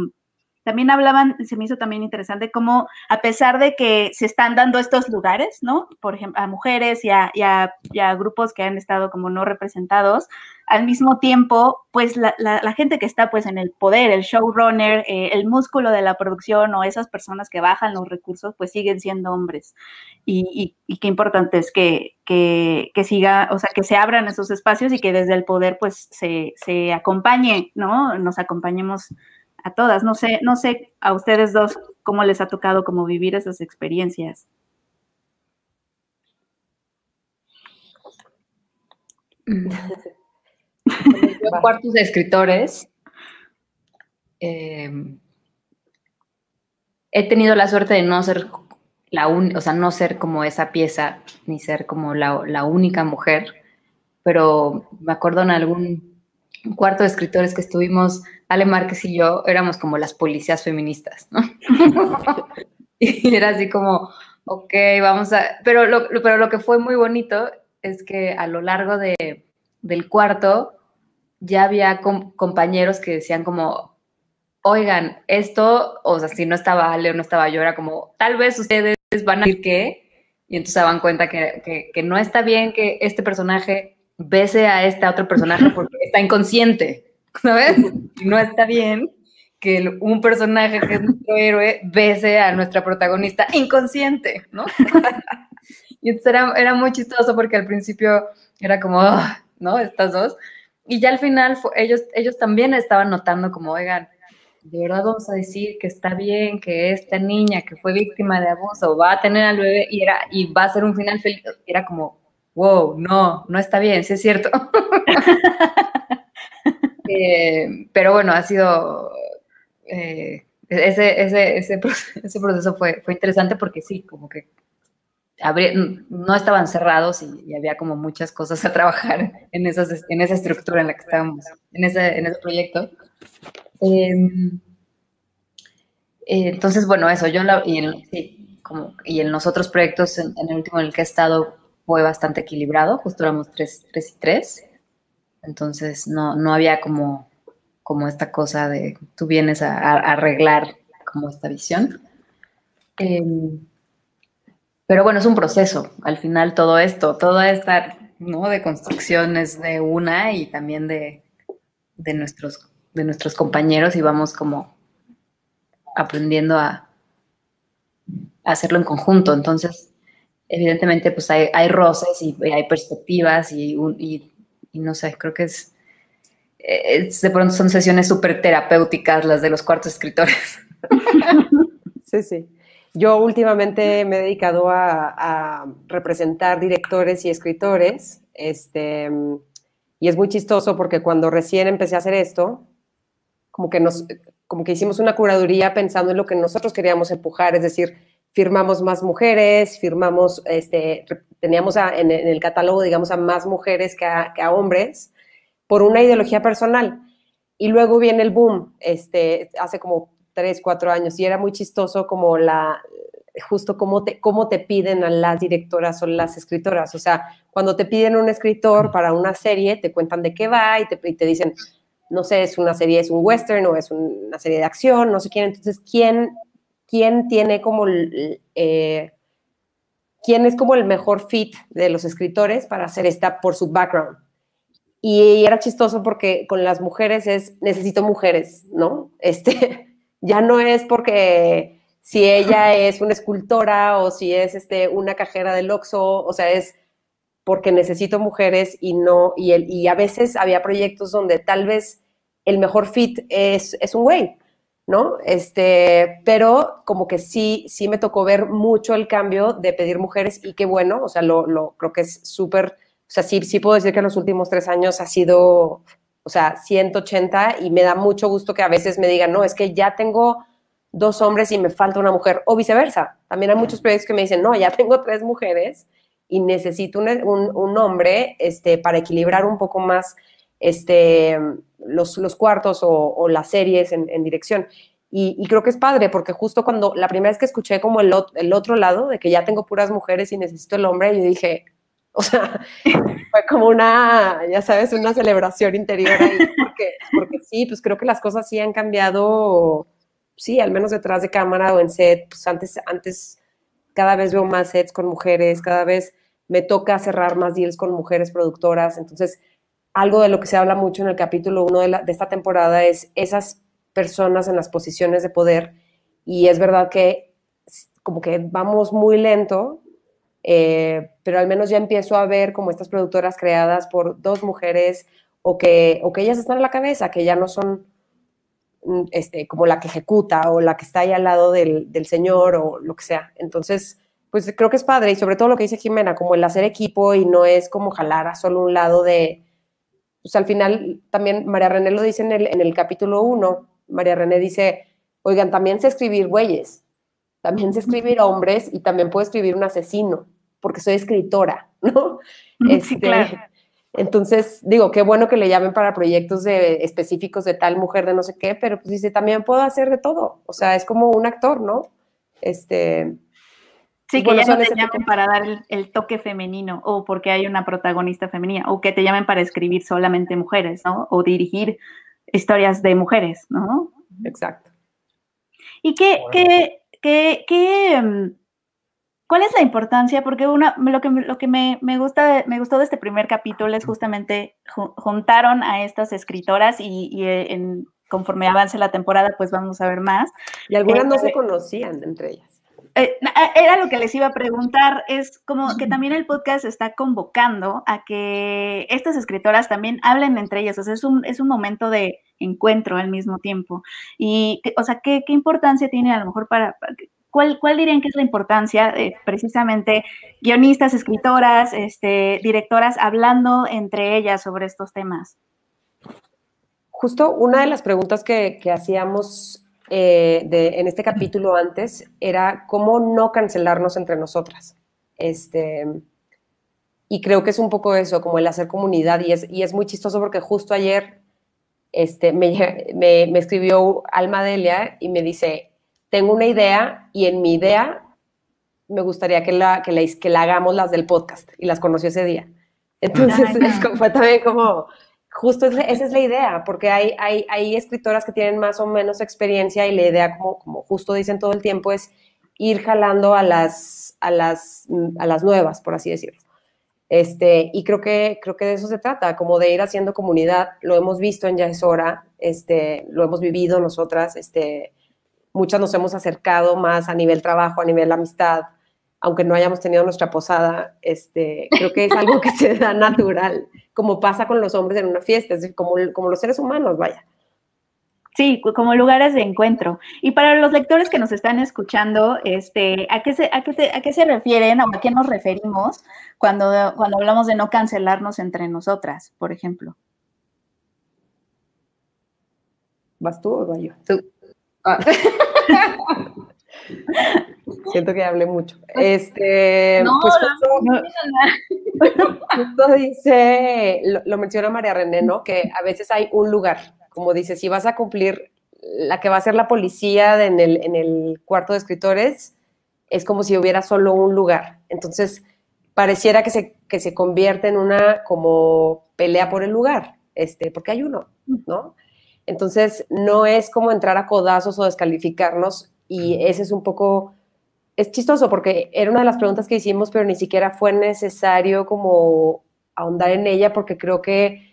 también hablaban, se me hizo también interesante cómo a pesar de que se están dando estos lugares, ¿no? Por ejemplo, a mujeres y a, y grupos que han estado como no representados, al mismo tiempo, pues la, gente que está pues en el poder, el showrunner, eh, el músculo de la producción o esas personas que bajan los recursos, pues siguen siendo hombres. Y, y, qué importante es que, que, que, siga, o sea, que se abran esos espacios y que desde el poder pues se, se acompañe, ¿no? Nos acompañemos a todas. No sé, no sé a ustedes dos cómo les ha tocado como vivir esas experiencias. cuartos de escritores. Em, he tenido la suerte de no ser la o sea, no ser como esa pieza, ni ser como la, la única mujer, pero me acuerdo en algún un cuarto de escritores que estuvimos, Ale Márquez y yo, éramos como las policías feministas, ¿no? y era así como, ok, vamos a... Pero lo, pero lo que fue muy bonito es que a lo largo de, del cuarto ya había compañeros que decían como, oigan, esto, o sea, si no estaba Ale o no estaba yo, era como, tal vez ustedes van a decir que, y entonces se daban cuenta que, que, que no está bien que este personaje bese a este otro personaje porque está inconsciente, ¿sabes? No está bien que un personaje que es nuestro héroe bese a nuestra protagonista inconsciente, ¿no? y entonces era, muy chistoso porque al principio era como, ah", ¿no? Estas dos. Y ya al final ellos, ellos también estaban notando como, oigan, de verdad vamos a decir que está bien que esta niña que fue víctima de abuso va a tener al bebé y, era, y va a ser un final feliz. Era como, wow, no, no está bien, sí es cierto. Eh, pero bueno, ha sido, eh, ese, ese, ese, proceso fue, fue interesante porque sí, como que no estaban cerrados y, había como muchas cosas a trabajar en, esas, en esa estructura en la que estábamos, en ese, en ese proyecto. Em, entonces, bueno, eso, yo en, sí, como, y en los otros proyectos, en, el último en el que he estado, fue bastante equilibrado, justo éramos tres, tres y tres, entonces no, no había como, como esta cosa de tú vienes a, arreglar como esta visión. Em, pero bueno, es un proceso, al final todo esto, toda esta, ¿no? De construcciones de una y también de, de, nuestros, de nuestros compañeros y vamos como aprendiendo a, hacerlo en conjunto. Entonces, evidentemente pues hay, hay roces y, hay perspectivas y, y, no sé, creo que es, de pronto son sesiones súper terapéuticas las de los cuartos escritores. Sí, sí. yo últimamente me he dedicado a, a, representar directores y escritores, este, y es muy chistoso porque cuando recién empecé a hacer esto, como que nos, como que hicimos una curaduría pensando en lo que nosotros queríamos empujar, es decir, firmamos más mujeres, firmamos, este, teníamos en, el catálogo, digamos, a más mujeres que a, que a, hombres, por una ideología personal. Y luego viene el boom, este, hace como tres, cuatro años, y era muy chistoso como la, justo cómo te, cómo te piden a las directoras o las escritoras. O sea, cuando te piden un escritor para una serie, te cuentan de qué va y te, y te dicen, no sé, es una serie, es un western o es una serie de acción, no sé quién. Entonces, ¿quién quién tiene como eh, quién es como el mejor fit de los escritores para hacer esta por su background. Y era chistoso porque con las mujeres es necesito mujeres, ¿no? Este ya no es porque si ella es una escultora o si es este, una cajera del Oxxo, o sea, es porque necesito mujeres y no, y, el, y a veces había proyectos donde tal vez el mejor fit es, es un güey, ¿no? Este, pero como que sí, sí me tocó ver mucho el cambio de pedir mujeres y qué bueno, o sea, lo, lo creo que es súper, o sea, sí, sí puedo decir que en los últimos tres años ha sido, o sea, 180 y me da mucho gusto que a veces me digan, no, es que ya tengo dos hombres y me falta una mujer, o viceversa. También hay muchos proyectos que me dicen, no, ya tengo tres mujeres y necesito un, un, un hombre este, para equilibrar un poco más este, los, los cuartos o, las series en, dirección. Y, creo que es padre, porque justo cuando la primera vez que escuché como el, el, otro lado, de que ya tengo puras mujeres y necesito el hombre, yo dije, o sea, fue como una, ya sabes, una celebración interior ahí, porque, porque sí, pues creo que las cosas sí han cambiado, sí, al menos detrás de cámara o en set, pues antes, antes cada vez veo más sets con mujeres, cada vez me toca cerrar más deals con mujeres productoras, entonces algo de lo que se habla mucho en el capítulo 1 de, esta temporada es esas personas en las posiciones de poder y es verdad que como que vamos muy lento, eh, pero al menos ya empiezo a ver como estas productoras creadas por dos mujeres o que, o que ellas están en la cabeza, que ya no son mm, este, como la que ejecuta o la que está ahí al lado del, del señor o lo que sea. Entonces, pues creo que es padre y sobre todo lo que dice Jimena, como el hacer equipo y no es como jalar a solo un lado de pues al final también María René lo dice en el, en el capítulo 1, María René dice, oigan, también sé escribir güeyes, también sé escribir hombres y también puedo escribir un asesino, porque soy escritora, ¿no? sí, este, claro. Entonces, digo, qué bueno que le llamen para proyectos de, específicos de tal mujer de no sé qué, pero pues dice, también puedo hacer de todo. O sea, es como un actor, ¿no? Este, Sí, que ya no te llamen para dar el, toque femenino o porque hay una protagonista femenina o que te llamen para escribir solamente mujeres, ¿no? O dirigir historias de mujeres, ¿no? Exacto. ¿Y qué, qué, qué, qué mm, cuál es la importancia? Porque una, lo que, lo que me, me, gusta, me gustó de este primer capítulo es justamente juntaron a estas escritoras y, y eh, en, conforme avance la temporada, pues vamos a ver más. Y algunas no se eh, conocían entre ellas. Eh, era lo que les iba a preguntar, es como que también el podcast está convocando a que estas escritoras también hablen entre ellas, o sea, es un, es un momento de encuentro al mismo tiempo. Y, o sea, ¿qué, qué importancia tiene a lo mejor para, ¿Cuál, ¿Cuál, dirían que es la importancia de precisamente guionistas, escritoras, este, directoras hablando entre ellas sobre estos temas? Justo una de las preguntas que, que hacíamos eh, de, en este capítulo antes era cómo no cancelarnos entre nosotras. Este, y creo que es un poco eso, como el hacer comunidad. Y es, y es muy chistoso porque justo ayer este, me, me, escribió Alma Delia y me dice, tengo una idea y en mi idea me gustaría que la, que la, que la hagamos las del podcast. Y las conoció ese día. Entonces fue también como Justo esa es la idea, porque hay, hay, hay, escritoras que tienen más o menos experiencia y la idea, como, como justo dicen todo el tiempo, es ir jalando a las, a las, a las nuevas, por así decirlo. Este, y creo que, creo que de eso se trata, como de ir haciendo comunidad. Lo hemos visto en Ya es hora, este, lo hemos vivido nosotras, este, muchas nos hemos acercado más a nivel trabajo, a nivel amistad, aunque no hayamos tenido nuestra posada, este, creo que es algo que se da natural, como pasa con los hombres en una fiesta, es decir, como, como los seres humanos, vaya. Sí, como lugares de encuentro. Y para los lectores que nos están escuchando, este, ¿a, qué se, a, qué ¿a qué se refieren o a qué nos referimos cuando, cuando hablamos de no cancelarnos entre nosotras, por ejemplo? ¿Vas tú o voy yo? Tú. Ah. Siento que hablé mucho. Este, No, pues no, justo, justo dice, lo, lo menciona María René, ¿no? Que a veces hay un lugar, como dice, si vas a cumplir la que va a ser la policía de- en, el, en el cuarto de escritores, es como si hubiera solo un lugar. Entonces, pareciera que se, que se convierte en una como pelea por el lugar, este, porque hay uno, ¿no? Entonces, no es como entrar a codazos o descalificarnos y ese es un poco, es chistoso porque era una de las preguntas que hicimos, pero ni siquiera fue necesario como ahondar en ella porque creo que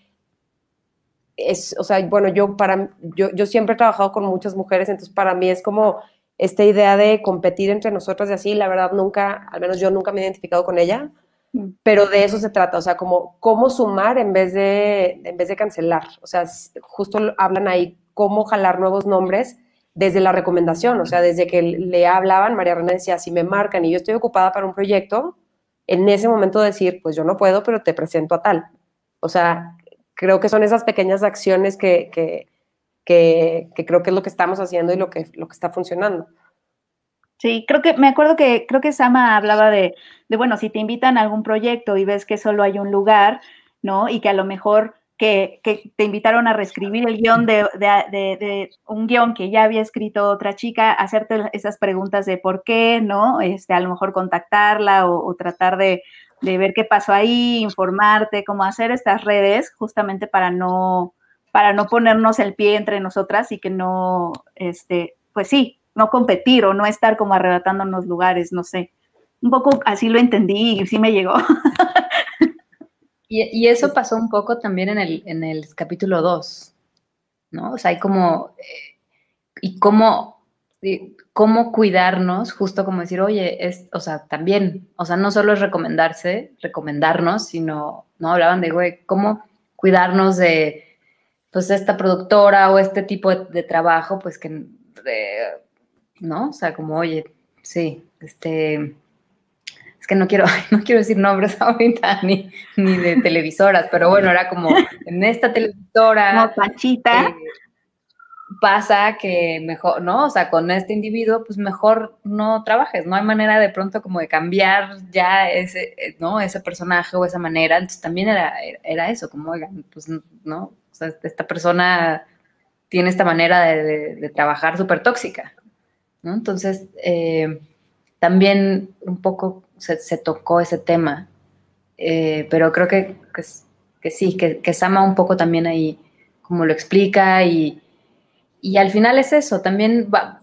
es, o sea, bueno, yo, para, yo, yo siempre he trabajado con muchas mujeres, entonces para mí es como esta idea de competir entre nosotras y así, la verdad nunca, al menos yo nunca me he identificado con ella, Mm. pero de eso se trata, o sea, como cómo sumar en vez de, en vez de cancelar, o sea, justo hablan ahí cómo jalar nuevos nombres desde la recomendación, o sea, desde que le hablaban, María René decía, si me marcan y yo estoy ocupada para un proyecto, en ese momento decir, pues yo no puedo, pero te presento a tal. O sea, creo que son esas pequeñas acciones que, que, que, creo que es lo que estamos haciendo y lo que, lo que está funcionando. Sí, creo que me acuerdo que creo que Sama hablaba de, de, bueno, si te invitan a algún proyecto y ves que solo hay un lugar, ¿no? Y que a lo mejor que, te invitaron a reescribir el guion de, un guion que ya había escrito otra chica, hacerte esas preguntas de por qué, ¿no? Este, a lo mejor contactarla o, tratar de, de ver qué pasó ahí, informarte, cómo hacer estas redes justamente para no, para no ponernos el pie entre nosotras y que no, este, pues sí, no competir o no estar como arrebatándonos lugares, no sé. Un poco así lo entendí y sí me llegó. Y, y eso pasó un poco también en el, en el capítulo 2, ¿no? O sea, hay como, eh, y cómo, y cómo cuidarnos, justo como decir, oye, es, o sea, también, o sea, no solo es recomendarse, recomendarnos, sino, ¿no? Hablaban de, güey, cómo cuidarnos de, pues, esta productora o este tipo de, de trabajo, pues, que, de, ¿no? O sea, como, oye, sí, este, es que no quiero, no quiero decir nombres ahorita, ni, ni de televisoras, pero bueno, era como, en esta televisora... No, Pachita. Eh, pasa que mejor, ¿no? O sea, con este individuo, pues mejor no trabajes, no hay manera de pronto como de cambiar ya ese, eh, ¿no? Ese personaje o esa manera, entonces también era, era eso, como, oigan, pues, ¿no? O sea, esta persona tiene esta manera de, de, de trabajar súper tóxica, ¿no? Entonces, eh, también un poco se, tocó ese tema, eh, pero creo que, que, sí, que, que, Sama un poco también ahí como lo explica y, y al final es eso, también va,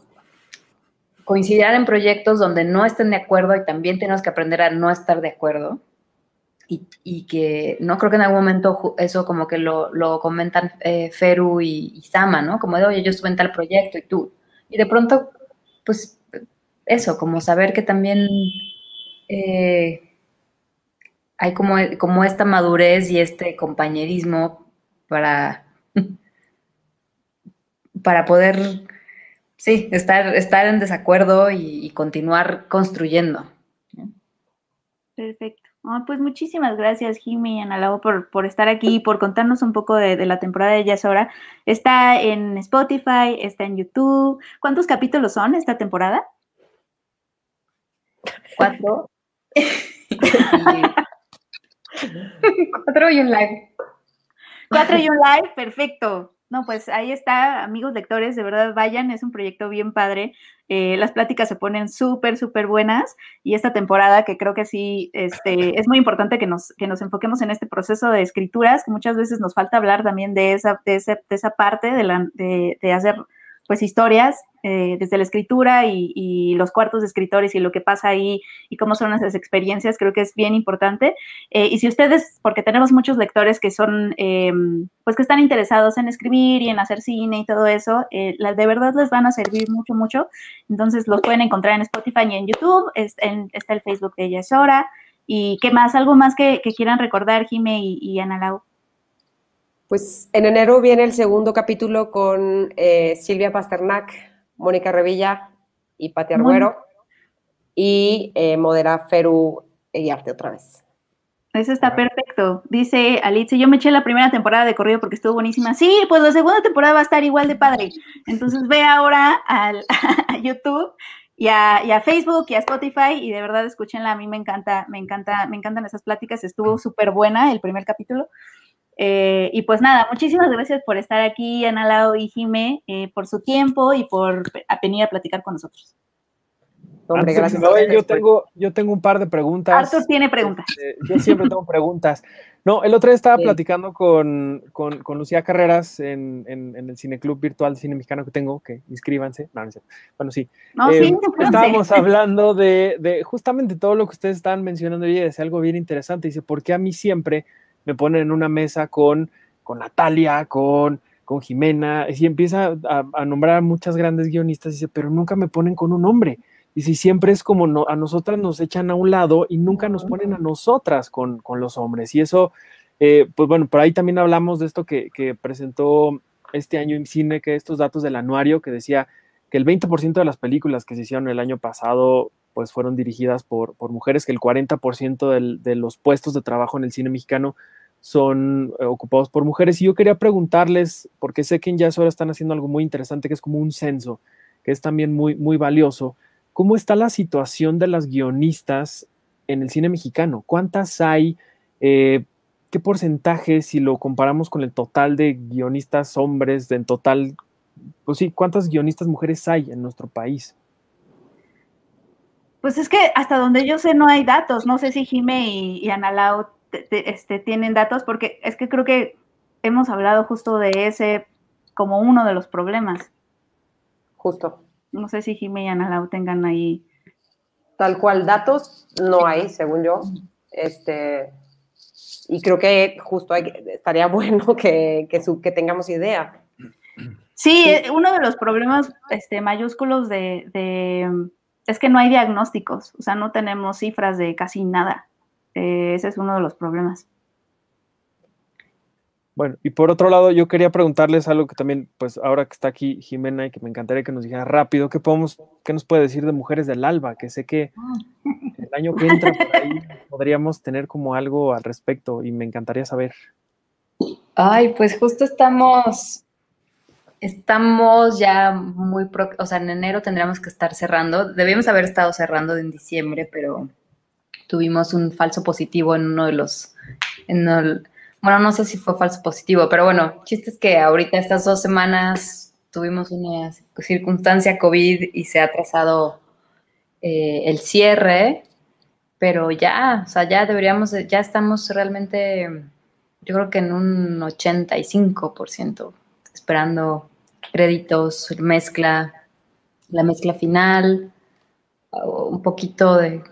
coincidirán en proyectos donde no estén de acuerdo y también tenemos que aprender a no estar de acuerdo. Y, y que no creo que en algún momento eso como que lo, lo comentan eh, Feru y, y, Sama, ¿no? Como de, oye, yo estuve en tal proyecto y tú. Y de pronto, pues eso, como saber que también eh, hay como, como esta madurez y este compañerismo para, para poder, sí, estar, estar en desacuerdo y, y continuar construyendo. Perfecto. Oh, pues muchísimas gracias, Jimmy y Analao, por, por estar aquí y por contarnos un poco de, de la temporada de Ya es Hora. Está en Spotify, está en YouTube. ¿Cuántos capítulos son esta temporada? Cuatro. Cuatro y un live. Cuatro y un live, perfecto. No, pues ahí está, amigos lectores, de verdad vayan, es un proyecto bien padre. Eh, las pláticas se ponen súper, súper buenas y esta temporada que creo que sí, este, es muy importante que nos, que nos enfoquemos en este proceso de escrituras, que muchas veces nos falta hablar también de esa, de esa, de esa parte de, la, de, de hacer pues historias eh, desde la escritura y, y, los cuartos de escritores y lo que pasa ahí y cómo son esas experiencias, creo que es bien importante. Eh, y si ustedes, porque tenemos muchos lectores que son, eh, pues que están interesados en escribir y en hacer cine y todo eso, las de verdad les van a servir mucho, mucho. Entonces los pueden encontrar en Spotify y en YouTube, está el Facebook de Ella es Hora. ¿Y qué más? ¿Algo más que, que quieran recordar, Jime y, y Ana Lau? Pues en enero viene el segundo capítulo con eh, Silvia Pasternak, Mónica Revilla y Pati Arguero. Y eh, modera Feru Eguiarte otra vez. Eso está perfecto. Dice Alice, yo me eché la primera temporada de corrido porque estuvo buenísima. Sí, pues la segunda temporada va a estar igual de padre. Entonces ve ahora al, a YouTube y a, y a, Facebook y a Spotify y de verdad escúchenla. A mí me encanta, me encanta, me encantan esas pláticas. Estuvo súper buena el primer capítulo. Eh, y pues nada, muchísimas gracias por estar aquí, Ana Lau y Jime, eh, por su tiempo y por venir a platicar con nosotros. Hombre, gracias. yo, tengo, yo tengo un par de preguntas. Arthur tiene preguntas. Eh, yo siempre tengo preguntas. No, el otro día estaba platicando con, con, con, Lucía Carreras en, en, en, el cineclub virtual de cine mexicano que tengo, que inscríbanse. No, no sé. Bueno, sí. No, sí eh, estábamos hablando de, de, justamente todo lo que ustedes estaban mencionando y es algo bien interesante. Dice, ¿por qué a mí siempre me ponen en una mesa con, con Natalia, con, con Jimena? Y empieza a, a nombrar a muchas grandes guionistas, dice, pero nunca me ponen con un hombre. Y si siempre es como no, a nosotras nos echan a un lado y nunca nos ponen a nosotras con, con los hombres. Y eso, eh, pues bueno, por ahí también hablamos de esto que, que presentó este año en cine, que estos datos del anuario, que decía que el 20% de las películas que se hicieron el año pasado, pues fueron dirigidas por, por mujeres, que el 40% del, de los puestos de trabajo en el cine mexicano son eh, ocupados por mujeres. Y yo quería preguntarles, porque sé que en Ya ahora están haciendo algo muy interesante, que es como un censo, que es también muy, muy valioso ¿Cómo está la situación de las guionistas en el cine mexicano? ¿Cuántas hay? Eh, ¿Qué porcentaje, si lo comparamos con el total de guionistas hombres, en total, pues sí, cuántas guionistas mujeres hay en nuestro país? Pues es que hasta donde yo sé no hay datos. No sé si Jime y, y Analao este, tienen datos, porque es que creo que hemos hablado justo de ese como uno de los problemas. Justo. No sé si Jimé y Ana tengan ahí. Tal cual, datos no hay, según yo. Este, y creo que justo hay, estaría bueno que, que, que tengamos idea. Sí, eh, uno de los problemas este, mayúsculos de, de, es que no hay diagnósticos, o sea, no tenemos cifras de casi nada. Eh, ese es uno de los problemas. Bueno, y por otro lado, yo quería preguntarles algo que también, pues ahora que está aquí Jimena y que me encantaría que nos dijera rápido, ¿qué podemos, qué nos puede decir de Mujeres del Alba? Que sé que el año que entra por ahí podríamos tener como algo al respecto y me encantaría saber. Ay, pues justo estamos, estamos ya muy, pro, o sea, en enero tendríamos que estar cerrando, debíamos haber estado cerrando en diciembre, pero tuvimos un falso positivo en uno de los, bueno, no sé si fue falso positivo, pero bueno, chiste es que ahorita estas dos semanas tuvimos una circunstancia COVID y se ha atrasado eh, el cierre, pero ya, o sea, ya deberíamos, ya estamos realmente, yo creo que en un 85% esperando créditos, mezcla, la mezcla final, un poquito de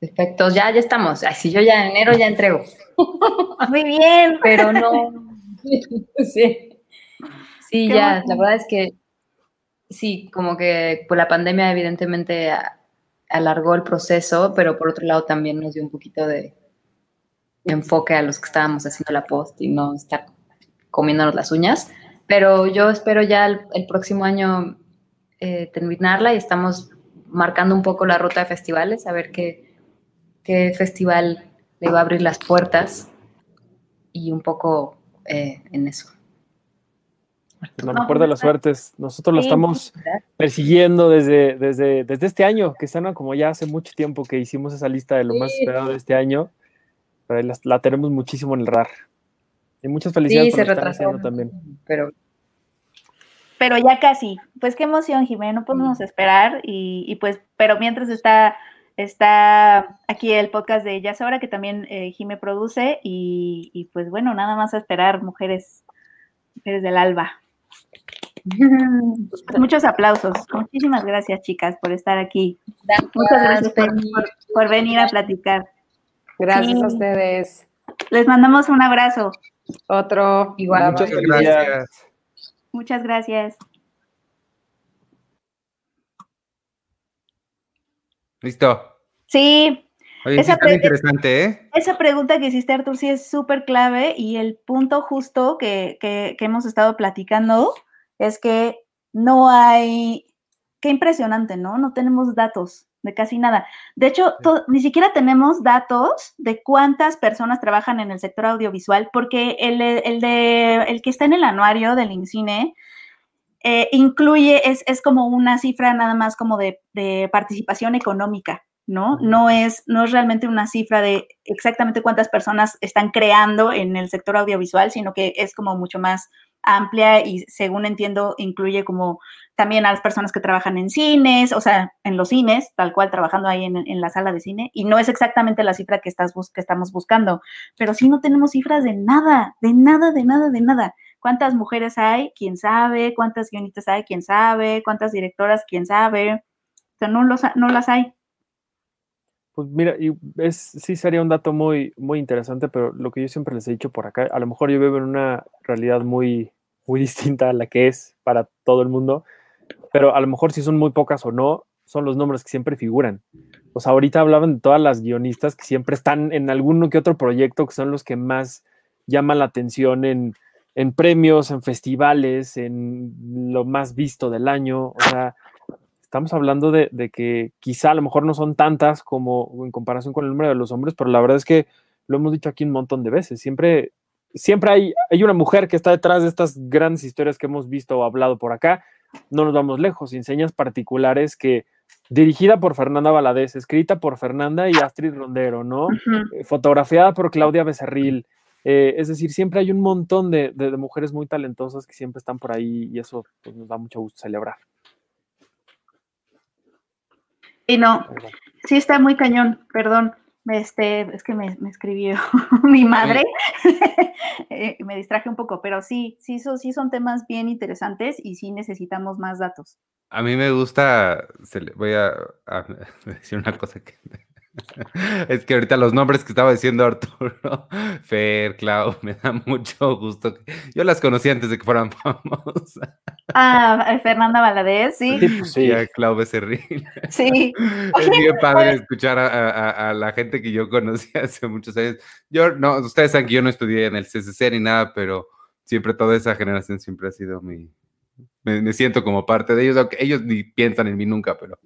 efectos, ya, ya estamos, así yo ya en enero ya entrego. Muy bien. Pero no. sí, sí ya, la verdad es que sí, como que por la pandemia evidentemente alargó el proceso, pero por otro lado también nos dio un poquito de enfoque a los que estábamos haciendo la post y no estar comiéndonos las uñas. Pero yo espero ya el, próximo año eh, terminarla y estamos marcando un poco la ruta de festivales, a ver qué, qué festival le va a abrir las puertas y un poco eh, en eso. La mejor de las suertes. Nosotros lo estamos persiguiendo desde, desde, desde este año, que sana como ya hace mucho tiempo que hicimos esa lista de lo más esperado de este año, pero la, la, tenemos muchísimo en el RAR. Y muchas felicidades sí, por se también. Pero, pero ya casi. Pues qué emoción, Jimena, no podemos esperar y, y pues, pero mientras está Está aquí el podcast de Ella Ahora, que también eh, Jime produce, y, pues bueno, nada más a esperar, mujeres, mujeres del alba. Muchos aplausos. Muchísimas gracias, chicas, por estar aquí. Muchas gracias por, venir a platicar. Gracias a ustedes. Les mandamos un abrazo. Otro. Igual. Muchas gracias. Muchas gracias. Listo. Sí. Oye, Esa sí interesante, ¿eh? Esa pregunta que hiciste, Artur, sí es súper clave y el punto justo que, que- que hemos estado platicando es que no hay, qué impresionante, ¿no? No tenemos datos de casi nada. De hecho, to- ni siquiera tenemos datos de cuántas personas trabajan en el sector audiovisual, porque el, el de, el que está en el anuario del INCINE eh, incluye, es, es como una cifra nada más como de, de participación económica, ¿no? No es, no es realmente una cifra de exactamente cuántas personas están creando en el sector audiovisual, sino que es como mucho más amplia y según entiendo incluye como también a las personas que trabajan en cines, o sea, en los cines, tal cual trabajando ahí en, la sala de cine, y no es exactamente la cifra que, estás que estamos buscando, pero sí no tenemos cifras de nada, de nada, de nada, de nada. ¿Cuántas mujeres hay? ¿Quién sabe? ¿Cuántas guionistas hay? ¿Quién sabe? ¿Cuántas directoras? ¿Quién sabe? O sea, no, los, no las hay. Pues mira, es, sí sería un dato muy, muy interesante, pero lo que yo siempre les he dicho por acá, a lo mejor yo vivo en una realidad muy, muy distinta a la que es para todo el mundo, pero a lo mejor si son muy pocas o no, son los nombres que siempre figuran. O sea, ahorita hablaban de todas las guionistas que siempre están en alguno que otro proyecto, que son los que más llaman la atención en, en premios, en festivales, en lo más visto del año. O sea, estamos hablando de, de que quizá a lo mejor no son tantas como en comparación con el número de los hombres, pero la verdad es que lo hemos dicho aquí un montón de veces. Siempre, siempre hay, hay una mujer que está detrás de estas grandes historias que hemos visto o hablado por acá. No nos vamos lejos, enseñas particulares que dirigida por Fernanda Valadez, escrita por Fernanda y Astrid Rondero, ¿no? Eh, fotografiada por Claudia Becerril. Eh, es decir, siempre hay un montón de, de- de mujeres muy talentosas que siempre están por ahí y eso pues, nos da mucho gusto celebrar. Y no, sí está muy cañón, perdón. Este, es que me, me escribió mi madre, eh, me distraje un poco, pero sí, sí, so- sí son temas bien interesantes y sí necesitamos más datos. A mí me gusta, se le- voy a, a decir una cosa que... Es que ahorita los nombres que estaba diciendo Arturo, Fer, Clau, me da mucho gusto. Yo las conocí antes de que fueran famosas. Ah, eh, Fernanda Valadez, sí, Sí, pues sí. Y a Clau Becerril. sí. Es bien padre escuchar a, a- a- a la gente que yo conocí hace muchos años. Yo, no, ustedes saben que yo no estudié en el CCC ni nada, pero siempre toda esa generación siempre ha sido mi... Me, me siento como parte de ellos, aunque ellos ni piensan en mí nunca, pero...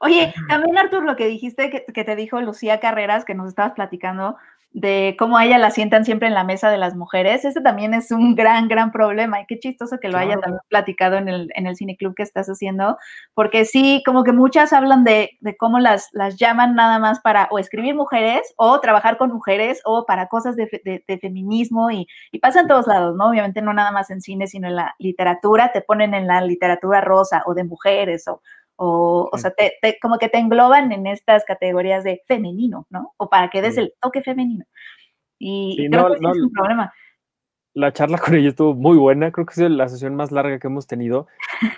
Oye, también Artur, lo que dijiste que, que te dijo Lucía Carreras, que nos estabas platicando, de cómo a ella la sientan siempre en la mesa de las mujeres, ese también es un gran, gran problema. Y qué chistoso que lo haya Claro. también platicado en el, en el cineclub que estás haciendo, porque sí, como que muchas hablan de, de cómo las, las llaman nada más para o escribir mujeres o trabajar con mujeres o para cosas de, de- de feminismo y, y pasa en todos lados, ¿no? Obviamente no nada más en cine, sino en la literatura, te ponen en la literatura rosa o de mujeres o, o, o sea, te, te- como que te engloban en estas categorías de femenino, ¿no? O para que des Sí. el toque femenino. Y, Sí, creo no, que no, es un problema. la charla con ella estuvo muy buena, creo que es la sesión más larga que hemos tenido,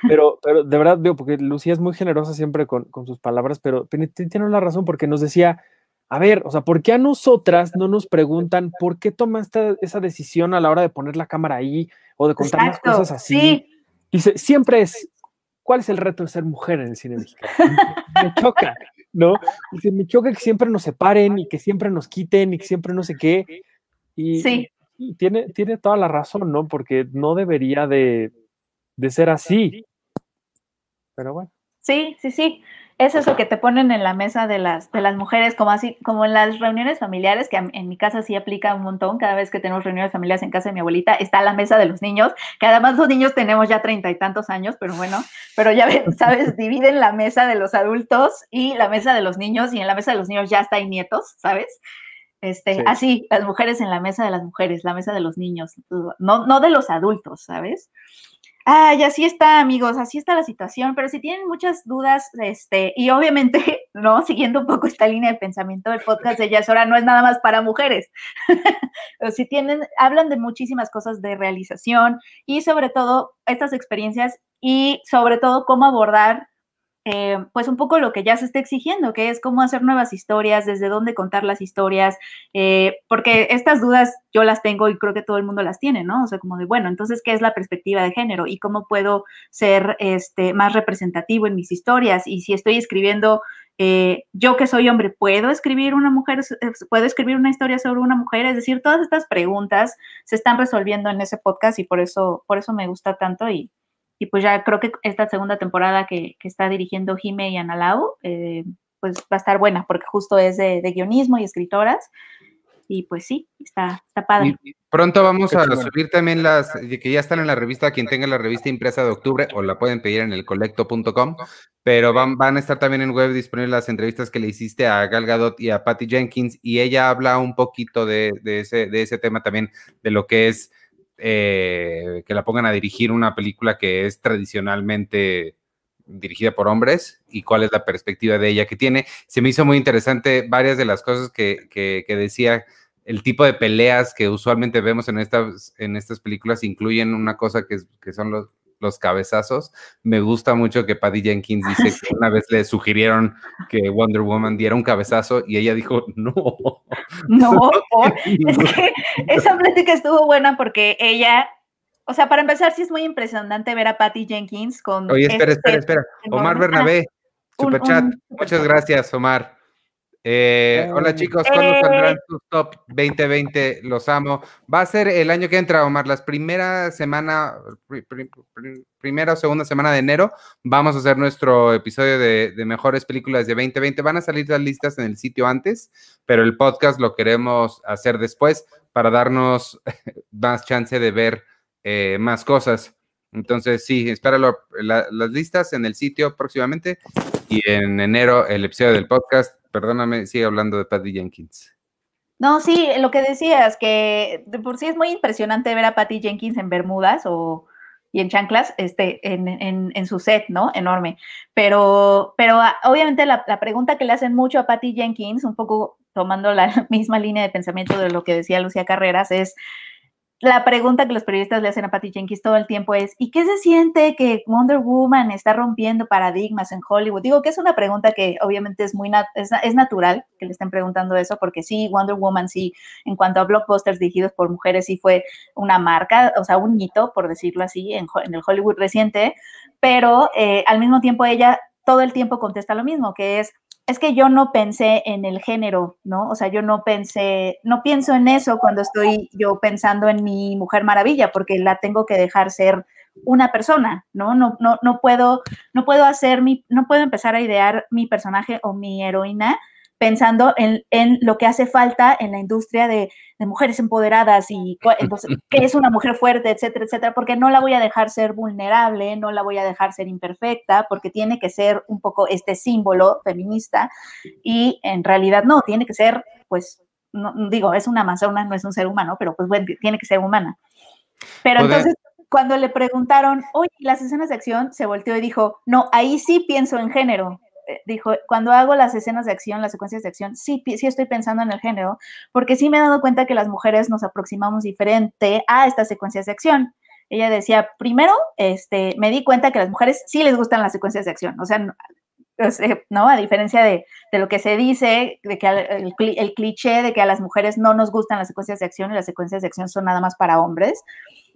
pero, pero de verdad veo, porque Lucía es muy generosa siempre con, con sus palabras, pero tiene, la razón porque nos decía, a ver, o sea, ¿por qué a nosotras no nos preguntan por qué tomaste esa decisión a la hora de poner la cámara ahí o de contar las Exacto, cosas así? sí. Dice, siempre es, ¿cuál es el reto de ser mujer en el cine mexicano? Me choca, ¿no? Me choca que siempre nos separen y que siempre nos quiten y que siempre no sé qué. Y, Sí. y tiene, tiene toda la razón, ¿no? Porque no debería de, de ser así. Pero bueno. Sí, sí, sí. Es eso que te ponen en la mesa de las, de las mujeres, como así, como en las reuniones familiares, que a- en mi casa sí aplica un montón. Cada vez que tenemos reuniones familiares en casa de mi abuelita, está la mesa de los niños, que además los niños tenemos ya treinta y tantos años, pero bueno, pero ya sabes, dividen la mesa de los adultos y la mesa de los niños, y en la mesa de los niños ya está hay nietos, ¿sabes? Este, Sí. así, las mujeres en la mesa de las mujeres, la mesa de los niños, no, no de los adultos, ¿sabes? Ah, y así está, amigos, así está la situación, pero si tienen muchas dudas, este, y obviamente, ¿no? Siguiendo un poco esta línea de pensamiento, el podcast de Ya es hora no es nada más para mujeres. Pero si tienen, hablan de muchísimas cosas de realización y sobre todo estas experiencias y sobre todo cómo abordar eh, pues un poco lo que ya se está exigiendo, que es cómo hacer nuevas historias, desde dónde contar las historias, eh, porque estas dudas yo las tengo y creo que todo el mundo las tiene, ¿no? O sea, como de, bueno, entonces, ¿qué es la perspectiva de género y cómo puedo ser este, más representativo en mis historias? Y si estoy escribiendo eh, yo que soy hombre, ¿puedo escribir una mujer, puedo escribir una historia sobre una mujer? Es decir, todas estas preguntas se están resolviendo en ese podcast y por eso, por eso me gusta tanto y, y pues ya creo que esta segunda temporada que, que está dirigiendo Jime y Analao, eh, pues va a estar buena porque justo es de, de guionismo y escritoras y pues sí, está, está padre. Y pronto vamos a subir también las que ya están en la revista, quien tenga la revista impresa de octubre o la pueden pedir en el colecto.com, pero van, van a estar también en web disponibles las entrevistas que le hiciste a Gal Gadot y a Patty Jenkins y ella habla un poquito de, de ese, de ese tema también, de lo que es eh, que la pongan a dirigir una película que es tradicionalmente dirigida por hombres y cuál es la perspectiva de ella que tiene. Se me hizo muy interesante varias de las cosas que, que, que decía el tipo de peleas que usualmente vemos en estas, en estas películas incluyen una cosa que, que son los, los cabezazos. Me gusta mucho que Patty Jenkins dice que una vez le sugirieron que Wonder Woman diera un cabezazo y ella dijo, no. No, por, es que esa plática estuvo buena porque ella, o sea, para empezar, sí es muy impresionante ver a Patty Jenkins con... Oye, espera, espera, espera. Omar Bernabé, superchat. Muchas gracias, Omar. Eh, hola chicos, ¿cuándo saldrán sus top 2020? Los amo. Va a ser el año que entra, Omar, las primera semana, pr pr pr primera o segunda semana de enero, vamos a hacer nuestro episodio de, de, mejores películas de 2020. Van a salir las listas en el sitio antes, pero el podcast lo queremos hacer después para darnos más chance de ver eh, más cosas. Entonces, sí, espéralo, la, las listas en el sitio próximamente y en enero el episodio del podcast perdóname, sigue hablando de Patty Jenkins. No, sí, lo que decías, que de por sí es muy impresionante ver a Patty Jenkins en Bermudas o y en chanclas, este, en, en, su set, ¿no? Enorme. Pero, pero ah, obviamente la, la, pregunta que le hacen mucho a Patty Jenkins, un poco tomando la misma línea de pensamiento de lo que decía Lucía Carreras, es la pregunta que los periodistas le hacen a Patty Jenkins todo el tiempo es, ¿y qué se siente que Wonder Woman está rompiendo paradigmas en Hollywood? Digo que es una pregunta que obviamente es muy es, natural que le estén preguntando eso, porque sí, Wonder Woman sí, en cuanto a blockbusters dirigidos por mujeres, sí fue una marca, o sea, un hito, por decirlo así, en, en el Hollywood reciente, pero eh, al mismo tiempo ella todo el tiempo contesta lo mismo, que es, es que yo no pensé en el género, ¿no? O sea, yo no pensé, no pienso en eso cuando estoy yo pensando en mi Mujer Maravilla, porque la tengo que dejar ser una persona, ¿no? No, no, no puedo, no puedo hacer mi, no puedo empezar a idear mi personaje o mi heroína pensando en, en, lo que hace falta en la industria de, de mujeres empoderadas y entonces, qué es una mujer fuerte, etcétera, etcétera, porque no la voy a dejar ser vulnerable, no la voy a dejar ser imperfecta, porque tiene que ser un poco este símbolo feminista y en realidad no, tiene que ser, pues, no, digo, es una amazona, no es un ser humano, pero pues bueno, tiene que ser humana. Pero Poder. entonces cuando le preguntaron, oye, las escenas de acción, se volteó y dijo, no, ahí sí pienso en género. Eh, dijo, cuando hago las escenas de acción, las secuencias de acción, sí, sí estoy pensando en el género, porque sí me he dado cuenta que las mujeres nos aproximamos diferente a estas secuencias de acción. Ella decía, primero, este, me di cuenta que las mujeres sí les gustan las secuencias de acción, o sea, no. A diferencia de, de, lo que se dice, de que el, cliché de que a las mujeres no nos gustan las secuencias de acción y las secuencias de acción son nada más para hombres.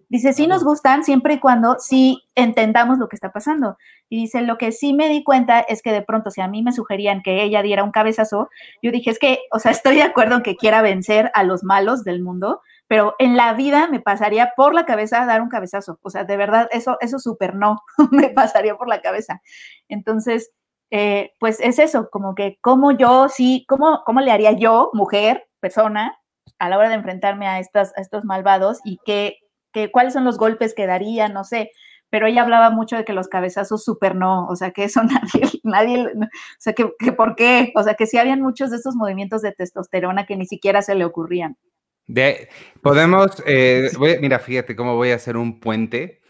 Dice, sí nos gustan siempre y cuando sí entendamos lo que está pasando. Y dice, lo que sí me di cuenta es que de pronto, si a mí me sugerían que ella diera un cabezazo, yo dije, es que, o sea, estoy de acuerdo en que quiera vencer a los malos del mundo, pero en la vida me pasaría por la cabeza dar un cabezazo. O sea, de verdad, eso, eso súper no, me pasaría por la cabeza. Entonces, eh, pues es eso, como que cómo yo, sí, cómo, cómo le haría yo, mujer, persona, a la hora de enfrentarme a, estas, a estos malvados y qué cuáles son los golpes que daría, no sé, pero ella hablaba mucho de que los cabezazos súper no, o sea, que eso nadie, nadie, o sea, que, que, por qué, o sea, que sí habían muchos de estos movimientos de testosterona que ni siquiera se le ocurrían. De, podemos, eh, mira, fíjate cómo voy a hacer un puente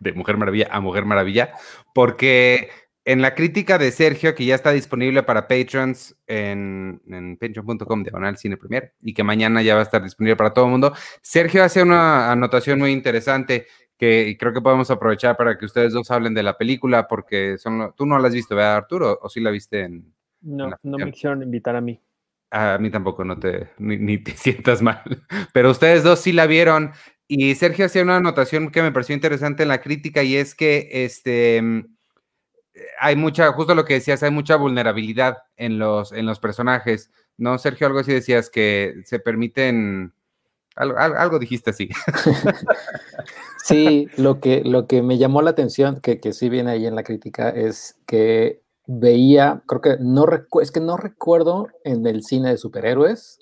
de Mujer Maravilla a Mujer Maravilla, porque en la crítica de Sergio, que ya está disponible para patrons en, en patreon.com diagonal cine premier y que mañana ya va a estar disponible para todo el mundo, Sergio hace una anotación muy interesante que creo que podemos aprovechar para que ustedes dos hablen de la película, porque son, tú no la has visto, ¿verdad, Arturo? ¿O sí la viste en.? No, en no me quisieron invitar a mí. A mí tampoco, no te, ni, ni te sientas mal. Pero ustedes dos sí la vieron. Y Sergio hacía una anotación que me pareció interesante en la crítica y es que este hay mucha, justo lo que decías, hay mucha vulnerabilidad en los, en los personajes. ¿No, Sergio? Algo así decías que se permiten. Algo, algo dijiste así. Sí, lo que, lo que me llamó la atención, que, que sí viene ahí en la crítica, es que veía, creo que no es que no recuerdo en el cine de superhéroes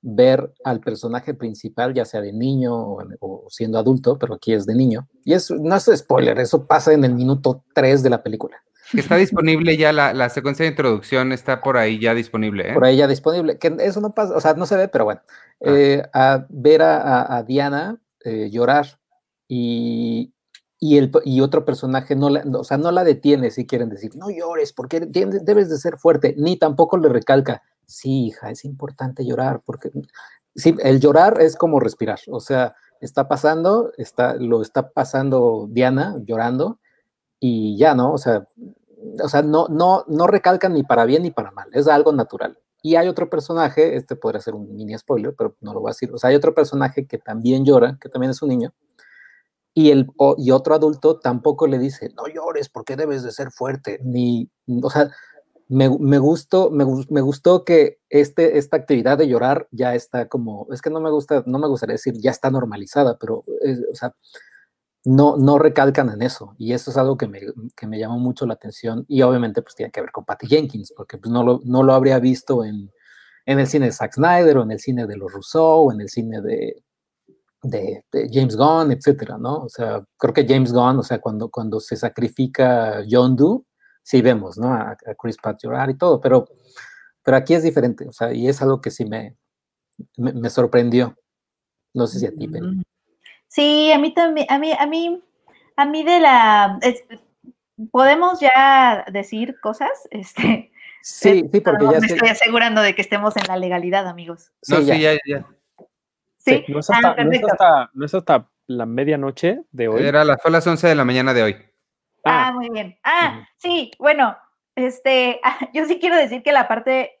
ver al personaje principal, ya sea de niño o, siendo adulto, pero aquí es de niño. Y eso no es spoiler, eso pasa en el minuto 3 de la película. Está disponible ya la, secuencia de introducción, está por ahí ya disponible. ¿eh? Por ahí ya disponible, que eso no pasa, o sea, no se ve, pero bueno, ah. eh, a ver a, Diana eh, llorar y, y, el, y otro personaje no la, o sea, no la detiene si quieren decir, no llores, porque debes de ser fuerte, ni tampoco le recalca, sí, hija, es importante llorar, porque sí, el llorar es como respirar, o sea, está pasando, está, lo está pasando Diana llorando y ya, ¿no? O sea, o sea, no, no, no recalcan ni para bien ni para mal, es algo natural. Y hay otro personaje, este podría ser un mini spoiler, pero no lo voy a decir, o sea, hay otro personaje que también llora, que también es un niño, y, el, y otro adulto tampoco le dice, no llores porque debes de ser fuerte, ni, o sea, me, me, gustó, me, me, gustó que este, esta actividad de llorar ya está como, es que no me gusta, no me gustaría decir ya está normalizada, pero, o sea, no, no recalcan en eso. Y eso es algo que me, que me llamó mucho la atención. Y obviamente, pues tiene que ver con Patty Jenkins, porque pues, no, lo, no lo habría visto en, en el cine de Zack Snyder, o en el cine de los Rousseau, o en el cine de, de, James Gunn, etcétera, ¿no? O sea, creo que James Gunn, o sea, cuando, cuando se sacrifica John Doe, sí vemos, ¿no? A, Chris Pratt llorar y todo, pero, pero aquí es diferente, o sea, y es algo que sí me, me, sorprendió. No sé si a ti, mm. Sí, a mí también, a mí, a mí, a mí de la, podemos ya decir cosas, este. Sí, sí, porque ya me estoy asegurando de que estemos en la legalidad, amigos. Sí, sí, ya, ya. Sí, no, es hasta, ah, no, es hasta, la medianoche de hoy. Era la, fue las 11 de la mañana de hoy. Ah, ah muy bien. Ah, sí, bueno, este, yo sí quiero decir que la parte,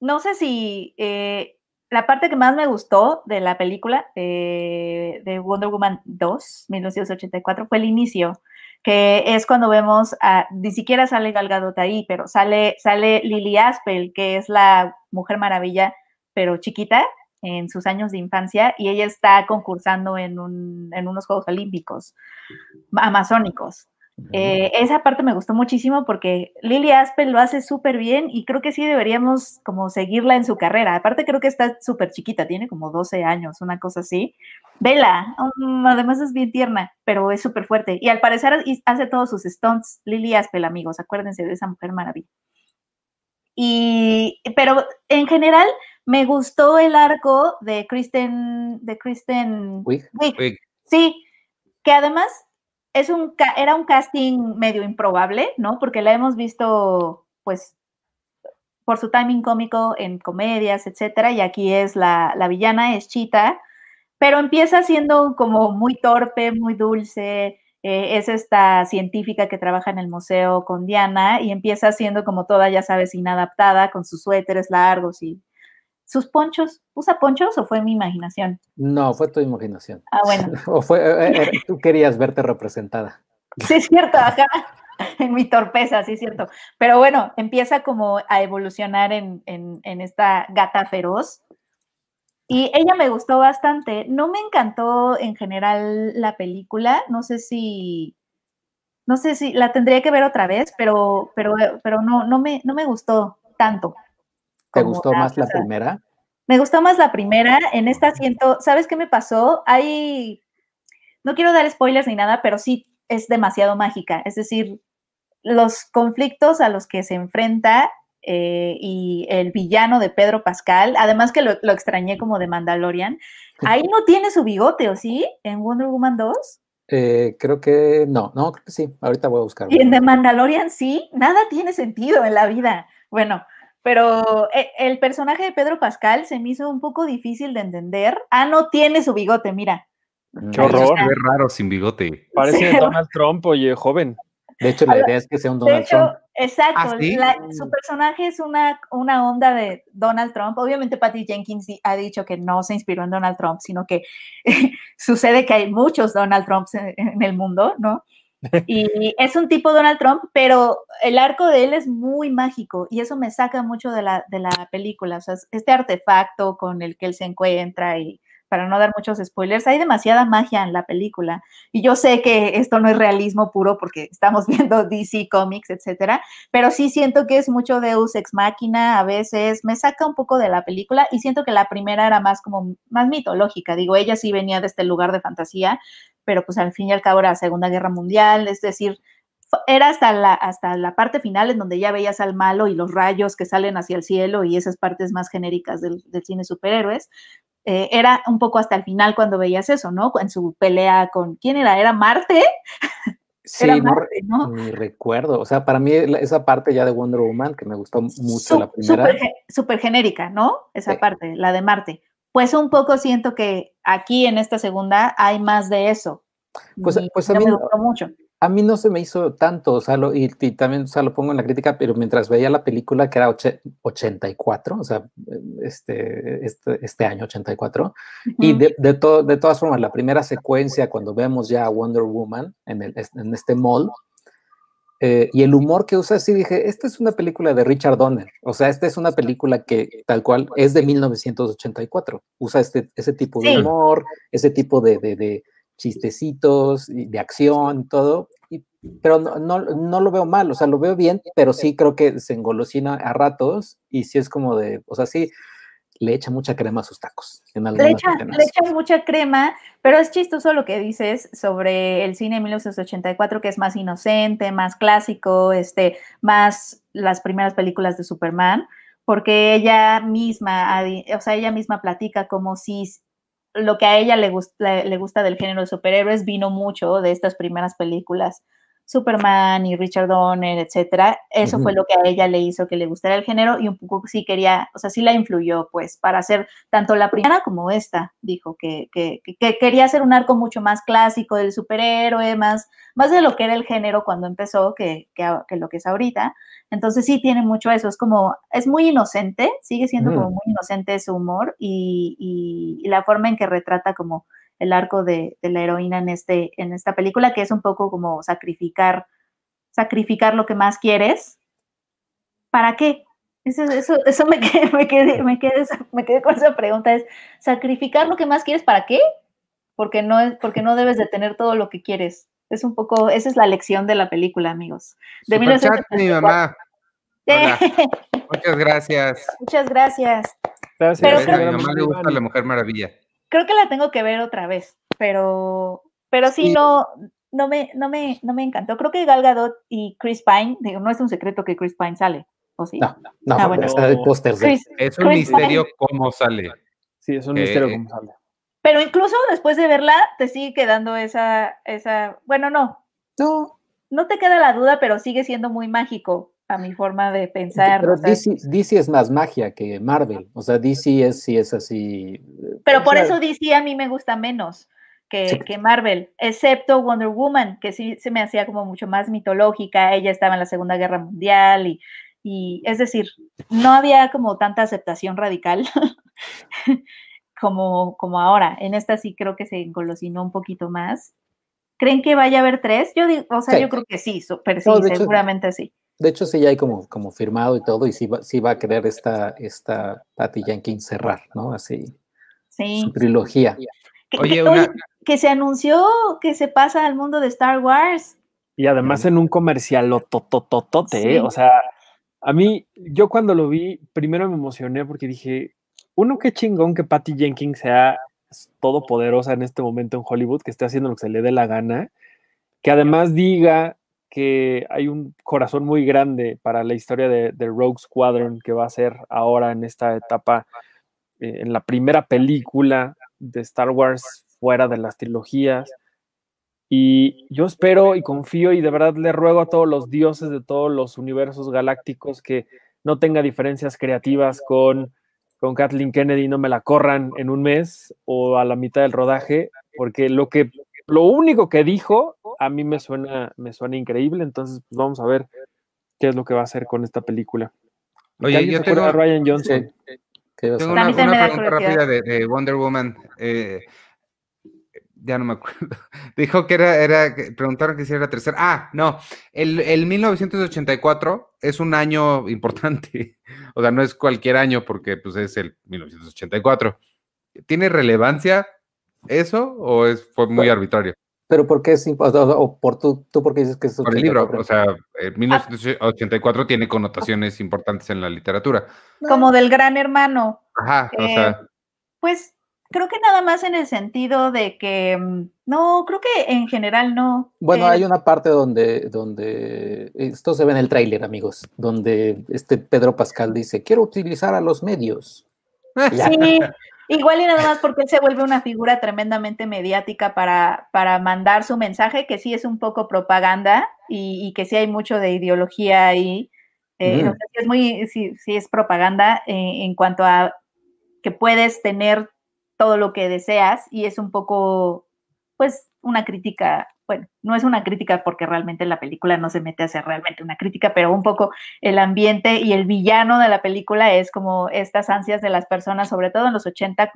no sé si eh, la parte que más me gustó de la película eh, de Wonder Woman 2, 1984, fue el inicio, que es cuando vemos a, ni siquiera sale Gal Gadot ahí, pero sale, sale Lily Aspel, que es la Mujer Maravilla, pero chiquita, en sus años de infancia y ella está concursando en, un, en unos Juegos Olímpicos amazónicos. Eh, esa parte me gustó muchísimo porque Lily Aspel lo hace súper bien y creo que sí deberíamos como seguirla en su carrera. Aparte creo que está súper chiquita, tiene como 12 años, una cosa así. Vela, um, además es bien tierna, pero es súper fuerte. Y al parecer hace todos sus stunts. Lily Aspel, amigos, acuérdense de esa mujer maravilla. Y, pero en general, me gustó el arco de Kristen, de Kristen Wiig. Sí, que además es un, era un casting medio improbable, ¿no? Porque la hemos visto, pues, por su timing cómico en comedias, etcétera, y aquí es la, la villana, es Chita, pero empieza siendo como muy torpe, muy dulce, eh, es esta científica que trabaja en el museo con Diana y empieza siendo como toda, ya sabes, inadaptada, con sus suéteres largos y sus ponchos. ¿Usa ponchos o fue mi imaginación? No, fue tu imaginación. Ah, bueno. o fue, eh, eh, tú querías verte representada. Sí, es cierto, acá, en mi torpeza, sí es cierto. Pero bueno, empieza como a evolucionar en, en, esta gata feroz. Y ella me gustó bastante. No me encantó en general la película. No sé si. No sé si la tendría que ver otra vez, pero, pero, pero no, no, me, no me gustó tanto. ¿Te gustó más la primera? Me gustó más la primera. En esta siento, ¿sabes qué me pasó? Hay, no quiero dar spoilers ni nada, pero sí es demasiado mágica. Es decir, los conflictos a los que se enfrenta eh, y el villano de Pedro Pascal, además que lo, extrañé como de Mandalorian, ahí no tiene su bigote, ¿o sí? En Wonder Woman 2. Eh, creo que no, no, creo que sí. Ahorita voy a buscarlo. Y en The Mandalorian sí, nada tiene sentido en la vida. Bueno, pero eh, el personaje de Pedro Pascal se me hizo un poco difícil de entender. Ah, no tiene su bigote, mira. Qué horror. Es raro sin bigote. Parece Donald Trump, oye, joven. De hecho, la idea es que sea un Donald Trump. Exacto, ¿Ah, su personaje es una, una onda de Donald Trump. Obviamente Patty Jenkins ha dicho que no se inspiró en Donald Trump, sino que sucede que hay muchos Donald Trumps en, el mundo, ¿no? Y es un tipo Donald Trump, pero el arco de él es muy mágico y eso me saca mucho de la, de la película. O sea, este artefacto con el que él se encuentra y para no dar muchos spoilers, hay demasiada magia en la película. Y yo sé que esto no es realismo puro porque estamos viendo DC Comics, etcétera, pero sí siento que es mucho Deus ex máquina, a veces me saca un poco de la película y siento que la primera era más como más mitológica. Digo, ella sí venía de este lugar de fantasía, pero pues al fin y al cabo era la Segunda Guerra Mundial, es decir, era hasta la, hasta la parte final en donde ya veías al malo y los rayos que salen hacia el cielo y esas partes más genéricas del, del cine superhéroes, eh, era un poco hasta el final cuando veías eso, ¿no? En su pelea con, ¿quién era? ¿Era Marte? Sí, era Marte, no, Ni recuerdo. O sea, para mí esa parte ya de Wonder Woman, que me gustó mucho la primera. Súper genérica, ¿no? Esa parte, la de Marte. Pues un poco siento que aquí en esta segunda hay más de eso. Pues, pues a mí gustó mucho a mí no se me hizo tanto, o sea, lo, y, también, o sea, lo pongo en la crítica, pero mientras veía la película, que era 84, o sea, este, este, este año 84, y de, de, de todas formas, la primera secuencia, cuando vemos ya a Wonder Woman en, el, en este mall, eh, y el humor que usa, sí dije, esta es una película de Richard Donner, o sea, esta es una película que tal cual es de 1984, usa este, ese tipo de humor, ese tipo de, de chistecitos de acción, todo, pero no, no, lo veo mal, o sea, lo veo bien, pero sí creo que se engolosina a ratos y sí es como de, o sea, sí le echa mucha crema a sus tacos. le, echa, le echa mucha crema, pero es chistoso lo que dices sobre el cine de 1984, que es más inocente, más clásico, este, más las primeras películas de Superman, porque ella misma, o sea, ella misma platica como si lo que a ella le, gusta, le gusta del género de superhéroes vino mucho de estas primeras películas Superman y Richard Donner, etcétera. Eso fue lo que a ella le hizo que le gustara el género y un poco sí quería, o sea, sí la influyó, pues, para hacer tanto la primera como esta. Dijo que, que, que quería hacer un arco mucho más clásico del superhéroe, más, más de lo que era el género cuando empezó que, que, lo que es ahorita. Entonces sí tiene mucho eso, es como, es muy inocente, sigue siendo como muy inocente su humor y, y la forma en que retrata como el arco de, la heroína en, este, en esta película, que es un poco como sacrificar, sacrificar lo que más quieres. ¿Para qué? Eso, eso, eso me, quedé, me, quedé, me, quedé, me quedé con esa pregunta, es sacrificar lo que más quieres, ¿para qué? Porque no, es, porque no debes de tener todo lo que quieres. Es un poco, esa es la lección de la película, amigos. De mi mamá. Muchas gracias. Muchas gracias. Gracias. a mi mamá le gusta la Mujer Maravilla creo que la tengo que ver otra vez, pero, pero sí, no, no me, no me, no me encantó. Creo que Gal Gadot y Chris Pine, digo, no es un secreto que Chris Pine sale, ¿o sí? No, no, ah, bueno. está de póster. Es un misterio cómo sale. Sí, es un misterio cómo sale. Pero incluso después de verla, te sigue quedando esa, esa, bueno, no. No. No te queda la duda, pero sigue siendo muy mágico a mi forma de pensar. Pero DC, es más magia que Marvel, o sea, DC es, sí es así. Pero por eso DC a mí me gusta menos que, que, Marvel, excepto Wonder Woman, que sí se me hacía como mucho más mitológica, ella estaba en la Segunda Guerra Mundial y, y es decir, no había como tanta aceptación radical como, como ahora. En esta sí creo que se engolosinó un poquito más. ¿Creen que vaya a haber tres? Yo digo, o sea, yo creo que sí, pero sí, seguramente sí. De hecho, sí ya hay como, como firmado y todo, y sí va, sí va a querer esta, esta Patty Jenkins cerrar, ¿no? Así. Sí. Su trilogía. Que, oye, que, se anunció que se pasa al mundo de Star Wars. Y además en un comercial totototote, ¿eh? o sea, a mí, yo cuando lo vi, primero me emocioné porque dije, uno, qué chingón que Patty Jenkins sea todopoderosa en este momento en Hollywood, que esté haciendo lo que se le dé la gana, que además diga que hay un corazón muy grande para la historia de, Rogue Squadron que va a ser ahora en esta etapa, eh, en la primera película de Star Wars fuera de las trilogías. Y yo espero y confío y de verdad le ruego a todos los dioses de todos los universos galácticos que no tenga diferencias creativas con, con Kathleen Kennedy, no me la corran en un mes o a la mitad del rodaje, porque lo que lo único que dijo a mí me suena, me suena increíble, entonces pues, vamos a ver qué es lo que va a hacer con esta película. Oye, yo tengo, Ryan Johnson. tengo una, pregunta rápida de, Wonder Woman. Eh, ya no me acuerdo. Dijo que era, era, preguntaron que si era tercera. Ah, no, el, el 1984 es un año importante. O sea, no es cualquier año porque pues es el 1984. ¿Tiene relevancia eso o es, fue muy arbitrario? Pero ¿por qué es importante? O por tú, tú por qué dices que es Por el libro, o sea, el 1984 tiene connotaciones importantes en la literatura. Como del gran hermano. Ajá, o Eh, sea, Pues creo que nada más en el sentido de que, mm, no, creo que en general no. Bueno, Eh, hay una parte donde, donde, esto se ve en el tráiler, amigos, donde este Pedro Pascal dice, quiero utilizar a los medios. Ya. Sí, igual y nada más porque él se vuelve una figura tremendamente mediática para, para mandar su mensaje, que sí es un poco propaganda y, y que sí hay mucho de ideología ahí. Eh, Mm. o sea, es muy, sí, sí es propaganda eh, en cuanto a que puedes tener todo lo que deseas y es un poco, pues, una crítica, bueno, no es una crítica porque realmente la película no se mete a hacer realmente una crítica, pero un poco el ambiente y el villano de la película es como estas ansias de las personas, sobre todo en los 80,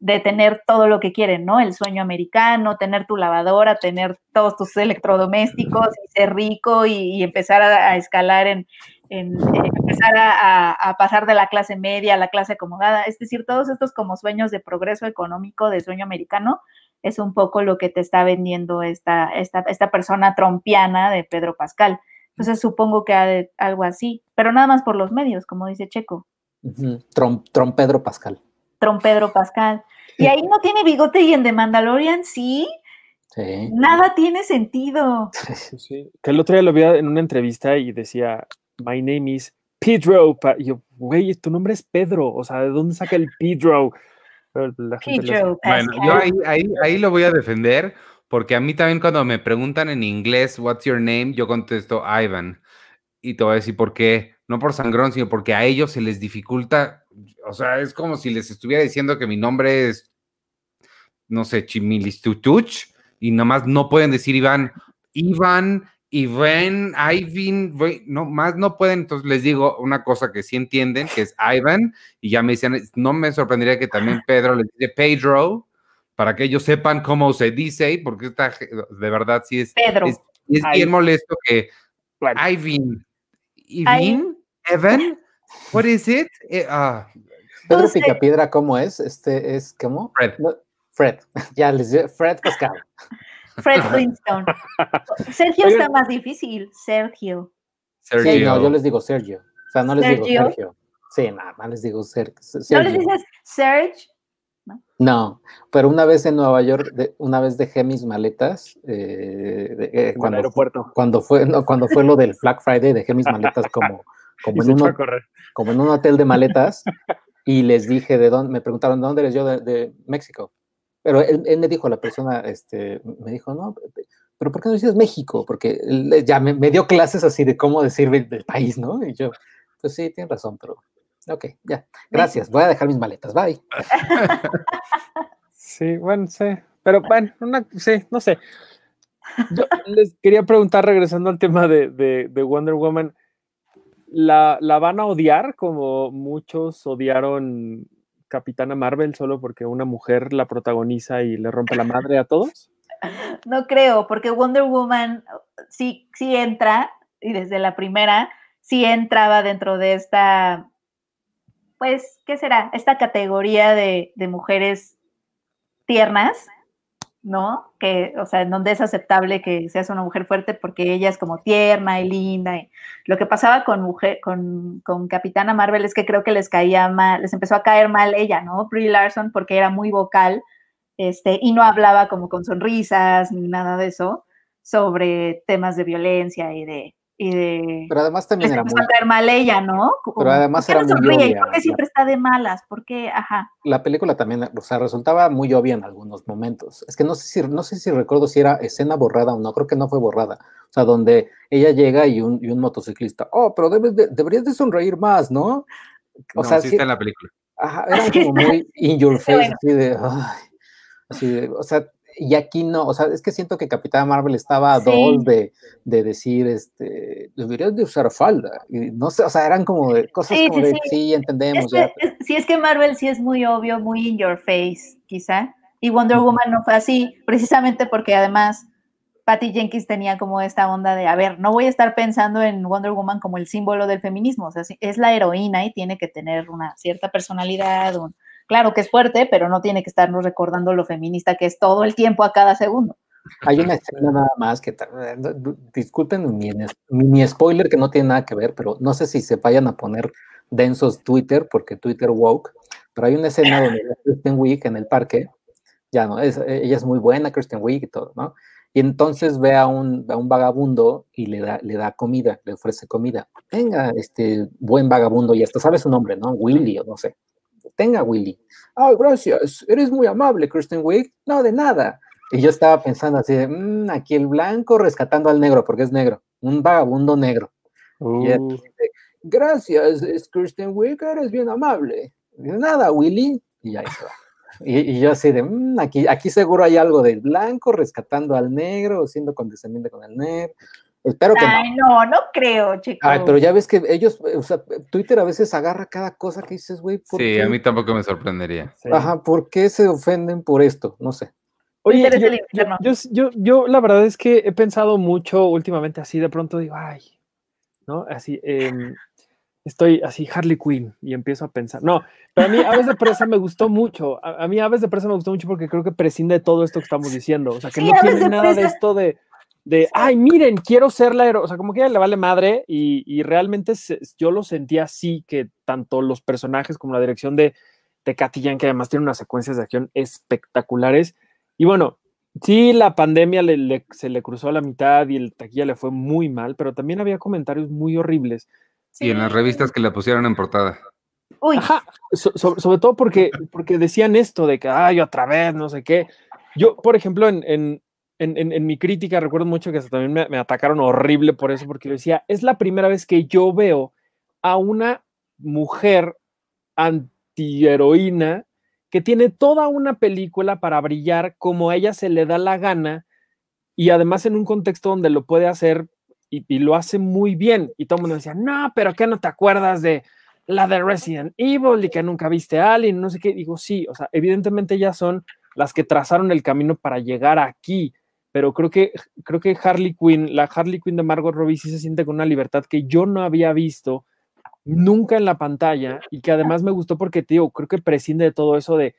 de tener todo lo que quieren, ¿no? El sueño americano, tener tu lavadora, tener todos tus electrodomésticos y ser rico y, empezar a, escalar en, empezar a pasar de la clase media a la clase acomodada. Es decir, todos estos como sueños de progreso económico, de sueño americano, es un poco lo que te está vendiendo esta, esta, esta persona trompiana de Pedro Pascal. Entonces supongo que algo así, pero nada más por los medios, como dice Checo. Ujú, Trom, Trom Pedro Pascal. Tron Pedro Pascal. Y ahí no tiene bigote y en The Mandalorian sí, Sí. nada tiene sentido. Sí, que el otro día lo vi en una entrevista y decía, My name is Pedro. Pa-". Y yo, güey, tu nombre es Pedro. O sea, ¿de dónde saca el Pedro? Pero la gente lo hace. Pedro bueno, yo ahí, ahí, ahí lo voy a defender porque a mí también cuando me preguntan en inglés, what's your name, yo contesto Ivan. Y te voy a decir por qué, no por sangrón, sino porque a ellos se les dificulta, o sea, es como si les estuviera diciendo que mi nombre es, no sé, Chimilistutuch, y nomás no pueden decir Iván, Iván, Iván, Ivan, güey, no, más no pueden, entonces les digo una cosa que sí entienden, que es Ivan, y ya me dicen, no me sorprendería que también Pedro les dice Pedro, para que ellos sepan cómo se dice, porque está, de verdad sí es, Pedro. es, es bien molesto que Bueno. Ivan, Ivan, Evan, what is it? Eh, ah, Pedro Picapiedra, ¿cómo es? Este es, ¿cómo? Fred. No, Fred. Ya les digo, Fred Pascal. Fred Flintstone. Sergio está más difícil. Sergio. Sergio. Sí, no, yo les digo Sergio. O sea, no les digo Sergio. Sergio. Sí, nada más les digo Ser- ¿No Sergio. les dices Serge? No, pero una vez en Nueva York, de- una vez dejé mis maletas eh, de- eh, En el cuando, aeropuerto. cuando fue no, cuando fue lo del Black Friday, dejé mis maletas como, como, en se un, echó a ho- correr. como en un hotel de maletas y les dije de dónde, me preguntaron de dónde eres yo, de, de México. Pero él, me dijo, la persona, este, me dijo, no, pero ¿por qué no dices México? Porque él ya me, dio clases así de cómo decir del país, ¿no? Y yo, pues sí, tienes razón, pero ok, ya, gracias, voy a dejar mis maletas, bye. Sí, bueno, sí. Pero bueno, sí, no sé. Yo les quería preguntar, regresando al tema de, de- de Wonder Woman, ¿la, ¿la van a odiar como muchos odiaron Capitana Marvel solo porque una mujer la protagoniza y le rompe la madre a todos? No creo, porque Wonder Woman sí, sí entra, y desde la primera, sí entraba dentro de esta, pues, ¿qué será? Esta categoría de, de mujeres tiernas, ¿no? Que, o sea, en donde es aceptable que seas una mujer fuerte porque ella es como tierna y linda. Y lo que pasaba con mujer, con, con Capitana Marvel es que creo que les caía mal, les empezó a caer mal ella, ¿no? Brie Larson, porque era muy vocal este, y no hablaba como con sonrisas ni nada de eso sobre temas de violencia y de... Y de Pero además también era empezó muy, ella, ¿no? Como, además ¿por qué era no muy obvia, ¿Por qué siempre está de malas? ¿Por qué? Ajá. la película también, o sea, resultaba muy obvia en algunos momentos. Es que no sé si, no sé si recuerdo si era escena borrada o no, creo que no fue borrada. O sea, donde ella llega y un, y un motociclista, oh, pero debes de- deberías de sonreír más, ¿no? O no, sea, sí está en la película. Ajá, eran Sí, como muy in your face, bueno. así de, ay, así de, o sea, y aquí no, o sea, es que siento que Capitana Marvel estaba a Sí. dos de, de decir, este, deberías de usar falda, y no sé, o sea, eran como de cosas Sí, como sí, de, sí. entendemos Es ya, que, es- sí, es que Marvel sí es muy obvio, muy in your face, quizá. Y Wonder Woman no fue así, precisamente porque además Patty Jenkins tenía como esta onda de, a ver, no voy a estar pensando en Wonder Woman como el símbolo del feminismo, o sea, es la heroína y tiene que tener una cierta personalidad, claro que es fuerte, pero no tiene que estarnos recordando lo feminista que es todo el tiempo a cada segundo. Hay una escena nada más que, eh, disculpen mi mini spoiler que no tiene nada que ver, pero no sé si se vayan a poner densos Twitter, porque Twitter woke, pero hay una escena donde Kristen Wiig en el parque, ya no, es, ella es muy buena, Kristen Wiig y todo, ¿no? Y entonces ve a un, a un vagabundo y le da, le da comida, le ofrece comida. Venga, este buen vagabundo, y hasta sabe su nombre, ¿no? Willy o no sé. Tenga, Willy. Ah, gracias, eres muy amable, Kristen Wiig. No, de nada. Y yo estaba pensando así, mmm, aquí el blanco rescatando al negro, porque es negro, un vagabundo negro. Y uh. gracias, es Kristen Wiig, eres bien amable. nada, Willy. Y ya se va. Y, yo así de, mmm, aquí, aquí seguro hay algo del blanco rescatando al negro, siendo condescendiente con el negro. Espero que Ay, no. no, creo, chicos. Ay, pero ya ves que ellos, o sea, Twitter a veces agarra cada cosa que dices, güey. Sí, a mí tampoco me sorprendería. Ajá, ¿por qué se ofenden por esto? No sé. Oye, yo, yo, yo, la verdad es que he pensado mucho últimamente así, de pronto digo, ay, ¿no? Así, em, estoy así, Harley Quinn, y empiezo a pensar, no, pero a mí Aves de Presa me gustó mucho, a, mí Aves de Presa me gustó mucho porque creo que prescinde de todo esto que estamos diciendo, o sea, que no tiene nada de esto de, de, ay, miren, quiero ser la héroe, o sea, como que a ella le vale madre, y, y realmente yo lo sentía así, que tanto los personajes como la dirección de, de Katy que además tiene unas secuencias de acción espectaculares, y bueno, sí, la pandemia se le cruzó a la mitad y el taquilla le fue muy mal, pero también había comentarios muy horribles. Y en las revistas que le pusieron en portada. Uy. sobre todo porque, porque decían esto de que, ay, otra vez, no sé qué. Yo, por ejemplo, en, en, en, mi crítica recuerdo mucho que también me, atacaron horrible por eso, porque yo decía, es la primera vez que yo veo a una mujer antiheroína que tiene toda una película para brillar como a ella se le da la gana y además en un contexto donde lo puede hacer y, lo hace muy bien. Y todo el mundo decía, no, pero ¿qué no te acuerdas de la de Resident Evil y que nunca viste a Alien? No sé qué. Digo, sí, o sea, evidentemente ellas son las que trazaron el camino para llegar aquí. Pero creo que, creo que Harley Quinn, la Harley Quinn de Margot Robbie sí se siente con una libertad que yo no había visto nunca en la pantalla y que además me gustó porque, tío, creo que prescinde de todo eso de,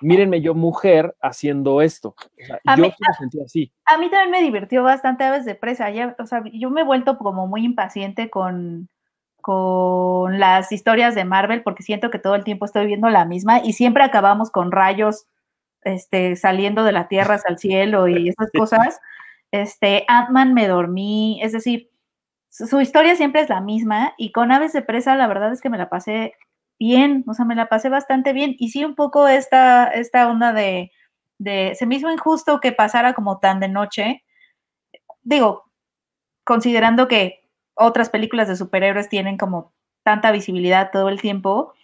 mírenme yo mujer haciendo esto. yo mí, lo sentí así. A mí también me divirtió bastante a veces de presa. Ya, o sea, yo me he vuelto como muy impaciente con, con las historias de Marvel porque siento que todo el tiempo estoy viendo la misma y siempre acabamos con rayos este, saliendo de la tierra hacia el cielo y esas cosas. Este, Ant-Man me dormí, es decir, su, historia siempre es la misma y con Aves de Presa la verdad es que me la pasé bien, o sea, me la pasé bastante bien y sí un poco esta, esta onda de, de, se me hizo injusto que pasara como tan de noche, digo, considerando que otras películas de superhéroes tienen como tanta visibilidad todo el tiempo,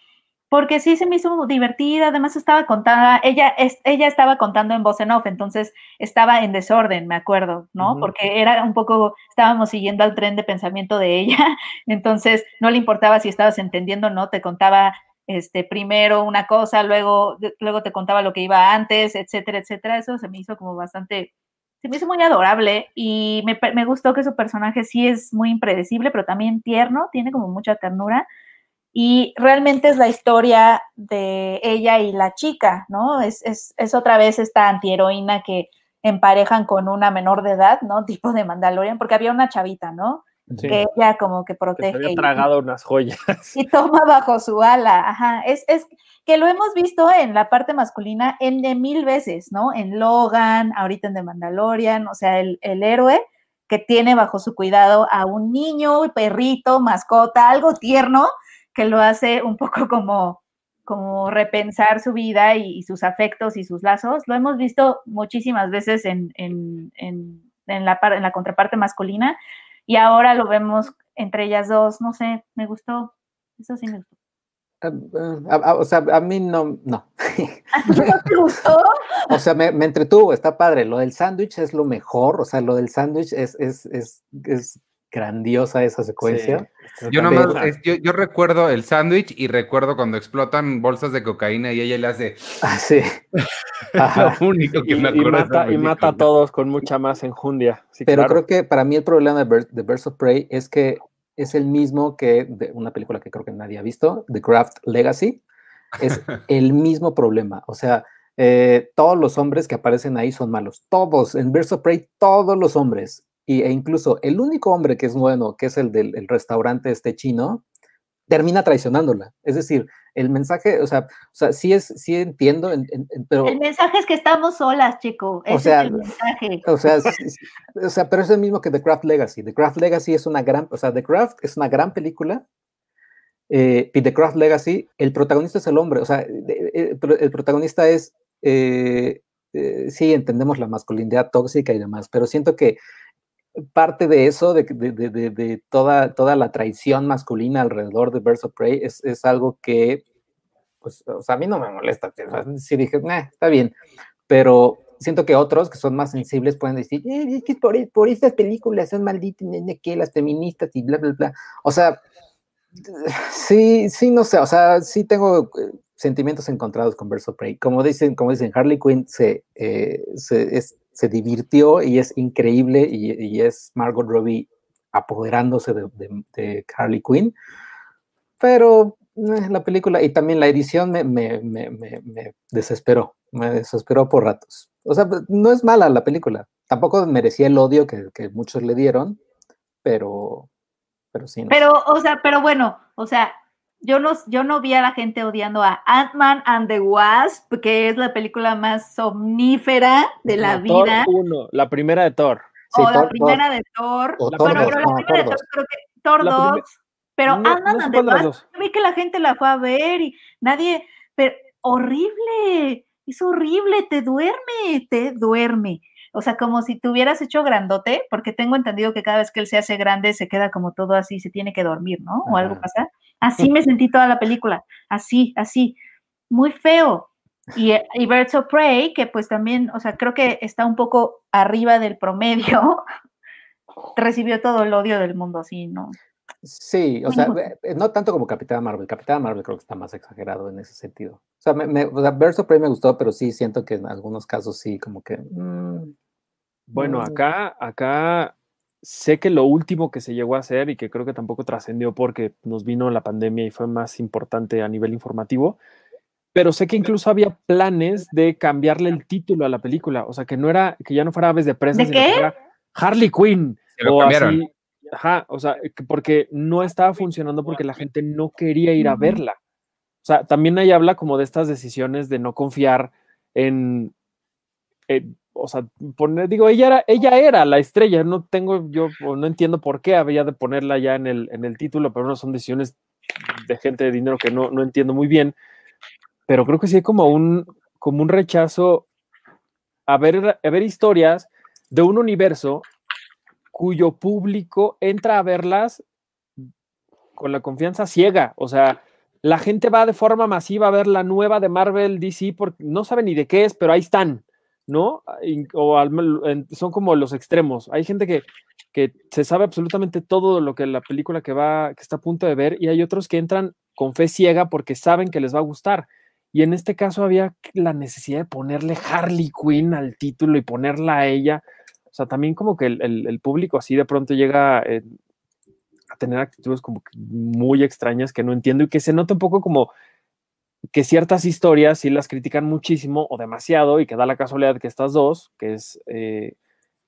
porque sí se me hizo divertida, además estaba contada, ella, es, ella estaba contando en voz en off, entonces estaba en desorden, me acuerdo, ¿no? Porque era un poco, estábamos siguiendo al tren de pensamiento de ella, entonces no le importaba si estabas entendiendo o no, te contaba este, primero una cosa, luego, luego te contaba lo que iba antes, etcétera, etcétera, eso se me hizo como bastante, se me hizo muy adorable y me, me gustó que su personaje sí es muy impredecible, pero también tierno, tiene como mucha ternura y realmente es la historia de ella y la chica, ¿no? Es, es, es otra vez esta antiheroína que emparejan con una menor de edad, ¿no? Tipo de Mandalorian, porque había una chavita, ¿no? Que ella como que protege. había tragado unas joyas. Y toma bajo su ala, ajá. Es, es que lo hemos visto en la parte masculina en de mil veces, ¿no? En Logan, ahorita en The Mandalorian, o sea, el, el héroe que tiene bajo su cuidado a un niño, perrito, mascota, algo tierno, que lo hace un poco como, como repensar su vida y, sus afectos y sus lazos. Lo hemos visto muchísimas veces en, en, en, en, la, en la contraparte masculina y ahora lo vemos entre ellas dos. No sé, me gustó. Eso sí me gustó. o sea, a mí no, no. ¿No te gustó? o sea, me, me, entretuvo, está padre. Lo del sándwich es lo mejor, o sea, lo del sándwich es, es, es, es grandiosa esa secuencia. Sí, Yo, nomás, es- yo, yo recuerdo el sándwich y recuerdo cuando explotan bolsas de cocaína y ella le hace Ah, sí. Lo único que y, me y acuerdo. esa mata, y mata a todos con mucha más enjundia. Sí, Pero claro. creo que para mí el problema de, de Birds of Prey es que es el mismo que de una película que creo que nadie ha visto, The Craft Legacy. Es el mismo problema. O sea, eh, todos los hombres que aparecen ahí son malos. Todos. En Birds of Prey, todos los hombres. Y, e incluso el único hombre que es bueno, que es el del el restaurante este chino, termina traicionándola. Es decir, el mensaje, o sea, o sea sí, es, sí entiendo, en- en- en- pero... El mensaje es que estamos solas, chico. Ese sea, es el mensaje. O sea, sí, sí, o sea, pero es el mismo que The Craft Legacy. The Craft Legacy es una gran, o sea, The Craft es una gran película. eh, y The Craft Legacy, el protagonista es el hombre, o sea, eh, el protagonista es, eh, eh, sí, entendemos la masculinidad tóxica y demás, pero siento que parte de eso, de, de- de- de- toda, toda la traición masculina alrededor de Birds of Prey, es, es algo que, pues, o sea, a mí no me molesta. sí dije, "Nah, está bien, pero siento que otros que son más sensibles pueden decir, "Eh, es que por, e- por estas películas son malditas, que las feministas y bla, bla, bla. O sea, sí, sí, no sé, o sea, sí tengo eh, sentimientos encontrados con of Prey. Como dicen, como dicen, Harley Quinn se, eh, se, es- se divirtió y es increíble y, es Margot Robbie apoderándose de, de- de Harley Quinn, pero eh, la película y también la edición me, me- me- me- desesperó, me desesperó por ratos. O sea, no es mala la película, tampoco merecía el odio que, que muchos le dieron, pero, pero sí. no. Pero, o sea, pero bueno, o sea, yo no, yo no vi a la gente odiando a Ant-Man and the Wasp, que es la película más somnífera de la No, Thor vida. uno, la primera de Thor. Sí, o la Thor- primera de Thor. o La Thor Bueno, pero la no, primera de Thor creo que Thor La 2. primer- Pero No- Ant-Man and the Wasp, yo vi que la gente la fue a ver y nadie, pero horrible, es horrible, te duerme, te duerme. O sea, como si te hubieras hecho grandote, porque tengo entendido que cada vez que él se hace grande se queda como todo así, se tiene que dormir, ¿no? O algo pasa. Así me sentí toda la película, así, así, muy feo. Y, y Birds of Prey, que pues también, o sea, creo que está un poco arriba del promedio, recibió todo el odio del mundo, así, ¿no? Sí, o sea, eh, no tanto como Capitán Marvel. Capitán Marvel creo que está más exagerado en ese sentido. O sea, me, me, o sea, Birds of Prey me gustó, pero sí siento que en algunos casos sí, como que. mm, Bueno, mm, acá, acá sé que lo último que se llegó a hacer y que creo que tampoco trascendió porque nos vino la pandemia y fue más importante a nivel informativo, pero sé que incluso había planes de cambiarle el título a la película, o sea, que no era, que ya no fuera Aves de Presa, ¿De sino que qué? fuera Harley Quinn. Se lo o cambiaron. así. Ajá, o sea, que porque no estaba funcionando porque la gente no quería ir a verla. O sea, también ahí habla como de estas decisiones de no confiar en, en- o sea, digo, ella era, ella era la estrella, no tengo yo, no entiendo por qué había de ponerla ya en el, en el título, pero no son decisiones de gente de dinero que no, no entiendo muy bien, pero creo que sí hay como un, como un rechazo a ver, a ver historias de un universo cuyo público entra a verlas con la confianza ciega, o sea, la gente va de forma masiva a ver la nueva de Marvel DC porque no sabe ni de qué es, pero ahí están, ¿no? Y- O son como los extremos. Hay gente que, que se sabe absolutamente todo lo que la película que va, que está a punto de ver, y hay otros que entran con fe ciega porque saben que les va a gustar. Y en este caso había la necesidad de ponerle Harley Quinn al título y ponerla a ella. O sea, también como que el, el- el público así de pronto llega eh, a tener actitudes como que muy extrañas que no entiendo y que se nota un poco como que ciertas historias sí las critican muchísimo o demasiado y que da la casualidad que estas dos, que es eh,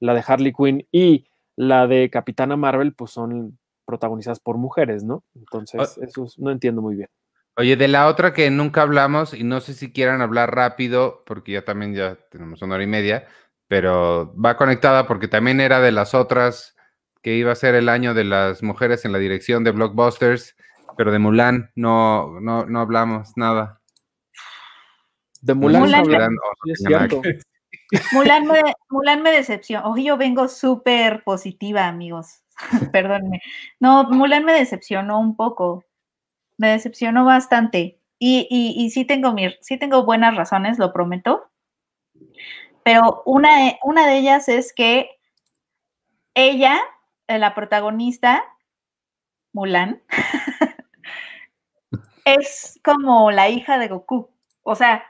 la de Harley Quinn y la de Capitana Marvel, pues son protagonizadas por mujeres, ¿no? Entonces, eso es- no entiendo muy bien. Oye, de la otra que nunca hablamos, y no sé si quieran hablar rápido, porque ya también ya tenemos una hora y media, pero va conectada porque también era de las otras que iba a ser el año de las mujeres en la dirección de blockbusters, pero de Mulan no, no, no hablamos nada. De Mulan, Mulan- es cierto. Mulan me, Mulan me decepcionó. Hoy yo vengo súper positiva, amigos. Perdónenme. No, Mulan me decepcionó un poco. Me decepcionó bastante. Y, y, y sí, tengo mi, sí tengo buenas razones, lo prometo. Pero una, una de ellas es que ella, eh, la protagonista, Mulan, es como la hija de Goku. O sea,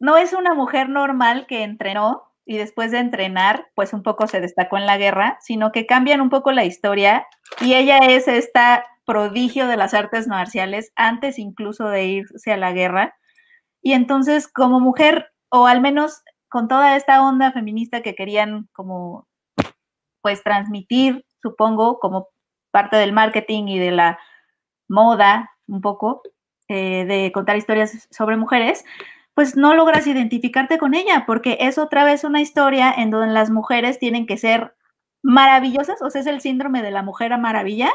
no es una mujer normal que entrenó y después de entrenar, pues un poco se destacó en la guerra, sino que cambian un poco la historia y ella es esta prodigio de las artes marciales antes incluso de irse a la guerra. Y entonces como mujer, o al menos con toda esta onda feminista que querían como pues transmitir, supongo, como parte del marketing y de la moda un poco, eh, de contar historias sobre mujeres, pues no logras identificarte con ella, porque es otra vez una historia en donde las mujeres tienen que ser maravillosas, o sea, es el síndrome de la mujer a maravilla,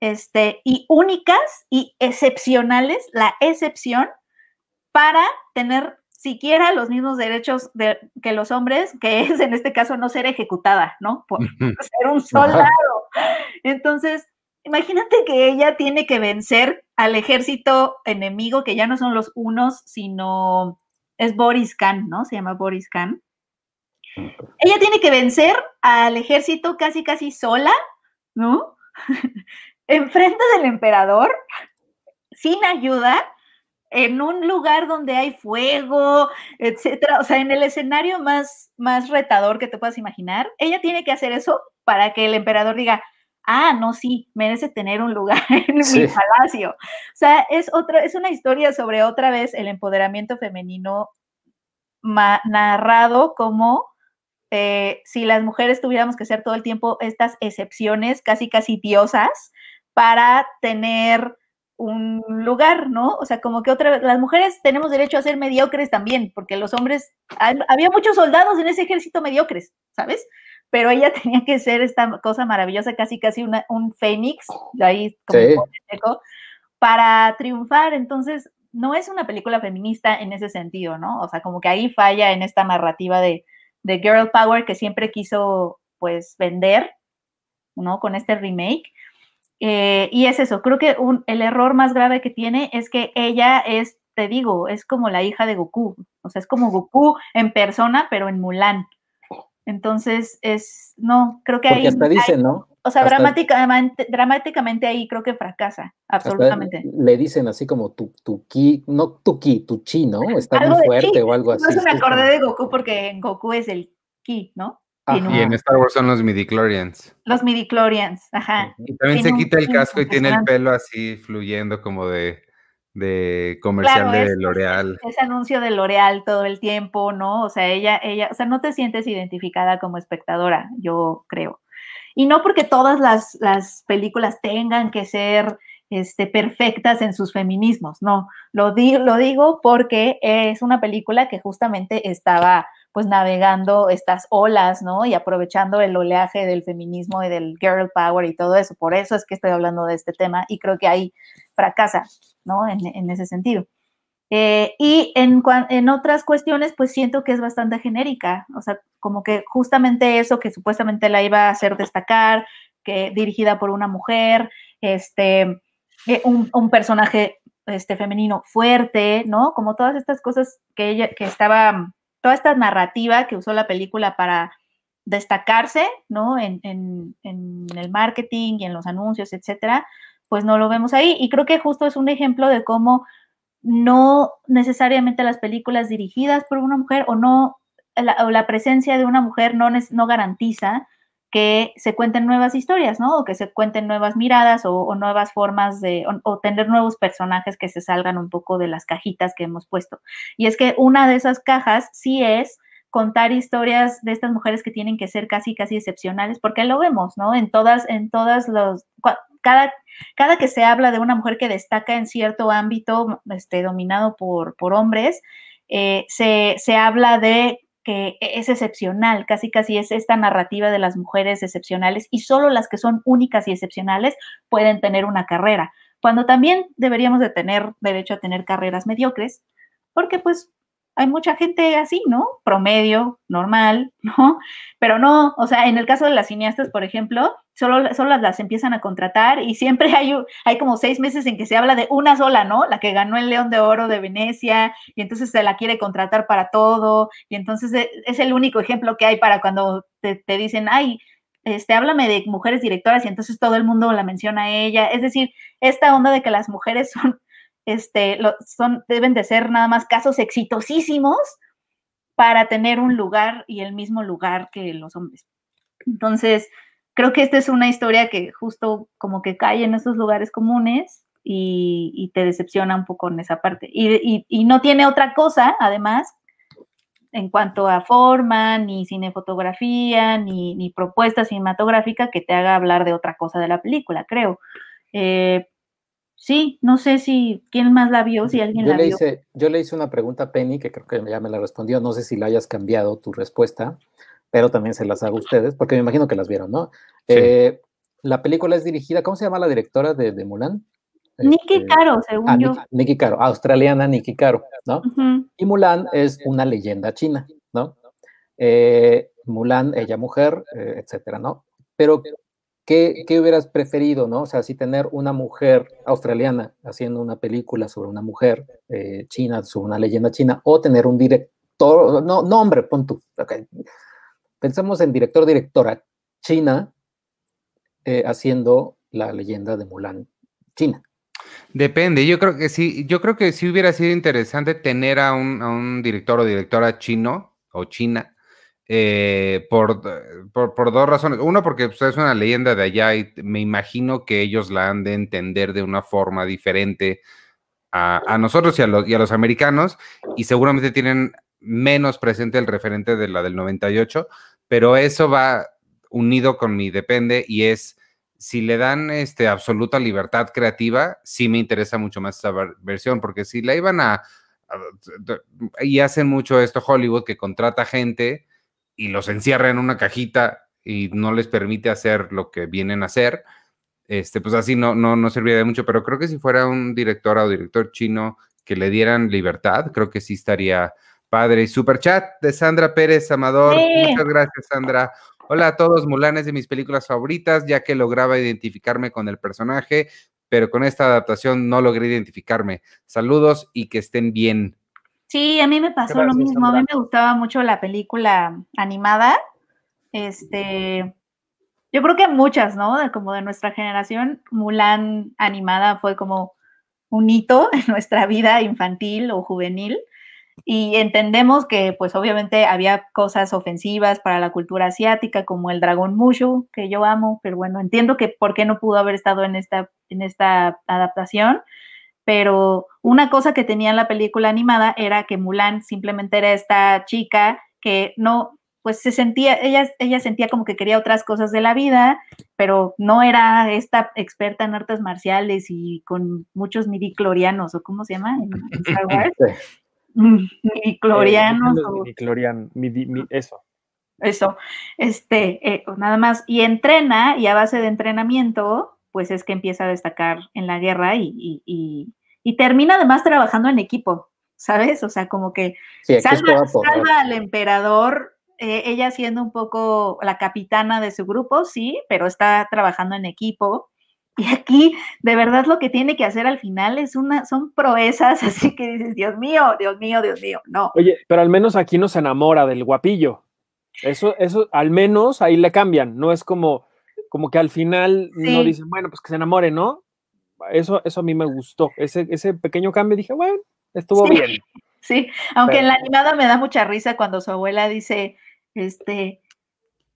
este, y únicas y excepcionales, la excepción, para tener siquiera los mismos derechos de, que los hombres, que es en este caso no ser ejecutada, ¿no? Por ser un soldado. Entonces, imagínate que ella tiene que vencer al ejército enemigo, que ya no son los unos, sino es Boris Khan, ¿no? Se llama Boris Khan. Ella tiene que vencer al ejército casi, casi sola, ¿no? Enfrente del emperador, sin ayuda, en un lugar donde hay fuego, etcétera, o sea, en el escenario más, más retador que te puedas imaginar, ella tiene que hacer eso para que el emperador diga, ah, no, sí, merece tener un lugar en mi palacio. O sea, es otra, es una historia sobre otra vez el empoderamiento femenino narrado como eh, si las mujeres tuviéramos que ser todo el tiempo estas excepciones, casi casi diosas, para tener un lugar, ¿no? O sea, como que otra vez, las mujeres tenemos derecho a ser mediocres también, porque los hombres, había muchos soldados en ese ejército mediocres, ¿sabes? Pero ella tenía que ser esta cosa maravillosa, casi casi una, un fénix, ahí como para triunfar. Entonces, no es una película feminista en ese sentido, ¿no? O sea, como que ahí falla en esta narrativa de, de girl power que siempre quiso, pues, vender, ¿no? Con este remake. Eh, y es eso, creo que el error más grave que tiene es que ella es, te digo, es como la hija de Goku, o sea, es como Goku en persona, pero en Mulan. Entonces, es, no, creo que ahí... hasta dicen, ¿no? O sea, dramáticamente, dramáticamente ahí creo que fracasa, absolutamente. le dicen así como tu, tu ki, no tu ki, tu chi, ¿no? Está muy fuerte o algo así. No se me acordé de Goku porque en Goku es el ki, ¿no? Y en Star Wars son los midichlorians. Los midichlorians, ajá. Y también se quita el casco y tiene el pelo así fluyendo como de, de comercial de L'Oreal. Ese anuncio de L'Oreal todo el tiempo, ¿no? O sea, ella, ella, o sea, no te sientes identificada como espectadora, yo creo. Y no porque todas las, las películas tengan que ser este, perfectas en sus feminismos, no. Lo, lo digo porque es una película que justamente estaba pues navegando estas olas, ¿no? Y aprovechando el oleaje del feminismo y del girl power y todo eso. Por eso es que estoy hablando de este tema y creo que ahí fracasa, ¿no? En, ese sentido. Eh, y en, otras cuestiones, pues siento que es bastante genérica, o sea, como que justamente eso que supuestamente la iba a hacer destacar, que dirigida por una mujer, este, eh, un, un, personaje este, femenino fuerte, ¿no? Como todas estas cosas que ella, que estaba toda esta narrativa que usó la película para destacarse, ¿no? En, el marketing y en los anuncios, etcétera, pues no lo vemos ahí. Y creo que justo es un ejemplo de cómo no necesariamente las películas dirigidas por una mujer o no, la, o la presencia de una mujer no, no garantiza que se cuenten nuevas historias, ¿no? O que se cuenten nuevas miradas o, nuevas formas de, o, tener nuevos personajes que se salgan un poco de las cajitas que hemos puesto. Y es que una de esas cajas sí es contar historias de estas mujeres que tienen que ser casi, casi excepcionales, porque lo vemos, ¿no? En todas, en todas los, cada, cada que se habla de una mujer que destaca en cierto ámbito este, dominado por, por hombres, eh, se, se habla de que e-, es excepcional, casi casi es esta narrativa de las mujeres excepcionales y solo las que son únicas y excepcionales pueden tener una carrera, cuando también deberíamos de tener derecho a tener carreras mediocres, porque pues hay mucha gente así, ¿no? Promedio, normal, ¿no? Pero no, o sea, en el caso de las cineastas, por ejemplo, solo, solo las empiezan a contratar y siempre hay, hay como seis meses en que se habla de una sola, ¿no? La que ganó el León de Oro de Venecia y entonces se la quiere contratar para todo y entonces e, es el único ejemplo que hay para cuando te, te dicen, ay, este, háblame de mujeres directoras y entonces todo el mundo la menciona a ella. Es decir, esta onda de que las mujeres son, este, son, deben de ser nada más casos exitosísimos para tener un lugar y el mismo lugar que los hombres. Entonces, creo que esta es una historia que justo como que cae en esos lugares comunes y, te decepciona un poco en esa parte. Y, no tiene otra cosa, además, en cuanto a forma, ni cinefotografía, ni, ni propuesta cinematográfica que te haga hablar de otra cosa de la película, creo. Eh, sí, no sé si quién más la vio, si alguien yo la le vio. Hice, yo le hice una pregunta a Penny, que creo que ya me la respondió, no sé si la hayas cambiado tu respuesta, pero también se las hago a ustedes, porque me imagino que las vieron, ¿no? Eh, la película es dirigida, ¿cómo se llama la directora de, de Mulan? Nikki este, Caro, según ah, yo. Nikki, Caro, australiana Nikki Caro, ¿no? Y Mulan es una leyenda china, ¿no? Eh, Mulan, ella mujer, eh, etcétera, ¿no? Pero, ¿qué, ¿qué, hubieras preferido, no? O sea, si tener una mujer australiana haciendo una película sobre una mujer eh, china, sobre una leyenda china, o tener un director, no, no hombre, pon tú, okay. Pensemos en director, directora china haciendo la leyenda de Mulan china. Depende, yo creo que sí, yo creo que sí hubiera sido interesante tener a un, director o directora chino o china eh, por, por, dos razones. Uno, porque pues, es una leyenda de allá y me imagino que ellos la han de entender de una forma diferente a, nosotros y a, los, y a los americanos y seguramente tienen menos presente el referente de la del 98, pero eso va unido con mi depende y es si le dan este, absoluta libertad creativa, sí me interesa mucho más esa versión, porque si la iban a, y hacen mucho esto Hollywood, que contrata gente y los encierra en una cajita y no les permite hacer lo que vienen a hacer, este, pues así no, no, no serviría de mucho, pero creo que si fuera un director o director chino que le dieran libertad, creo que sí estaría padre. Super chat de Sandra Pérez Amador. Muchas gracias, Sandra. Hola a todos, Mulan es de mis películas favoritas, ya que lograba identificarme con el personaje, pero con esta adaptación no logré identificarme. Saludos y que estén bien. Sí, a mí me pasó lo mismo. A mí me gustaba mucho la película animada. Este, yo creo que muchas, ¿no? como de nuestra generación, Mulan animada fue como un hito en nuestra vida infantil o juvenil y entendemos que pues obviamente había cosas ofensivas para la cultura asiática como el dragón Mushu, que yo amo, pero bueno, entiendo que por qué no pudo haber estado en esta, en esta adaptación, pero una cosa que tenía en la película animada era que Mulan simplemente era esta chica que no, pues se sentía, ella, ella sentía como que quería otras cosas de la vida, pero no era esta experta en artes marciales y con muchos midiclorianos, o cómo se llama en Star Wars. midiclorianos. Eh, eso. Eso, este, eh, nada más, y entrena, y a base de entrenamiento, pues es que empieza a destacar en la guerra y, y, termina además trabajando en equipo, ¿sabes? O sea, como que salva, al emperador, eh, ella siendo un poco la capitana de su grupo, sí, pero está trabajando en equipo y aquí, de verdad, lo que tiene que hacer al final es una, son proezas, así que dices, Dios mío, Dios mío, Dios mío, no. Oye, pero al menos aquí no se enamora del guapillo. Eso, eso, al menos ahí le cambian, no es como, como que al final no dicen, bueno, pues que se enamore, ¿no? Eso, eso a mí me gustó. Ese, ese pequeño cambio dije, bueno, estuvo bien. Sí, aunque en la animada me da mucha risa cuando su abuela dice, este,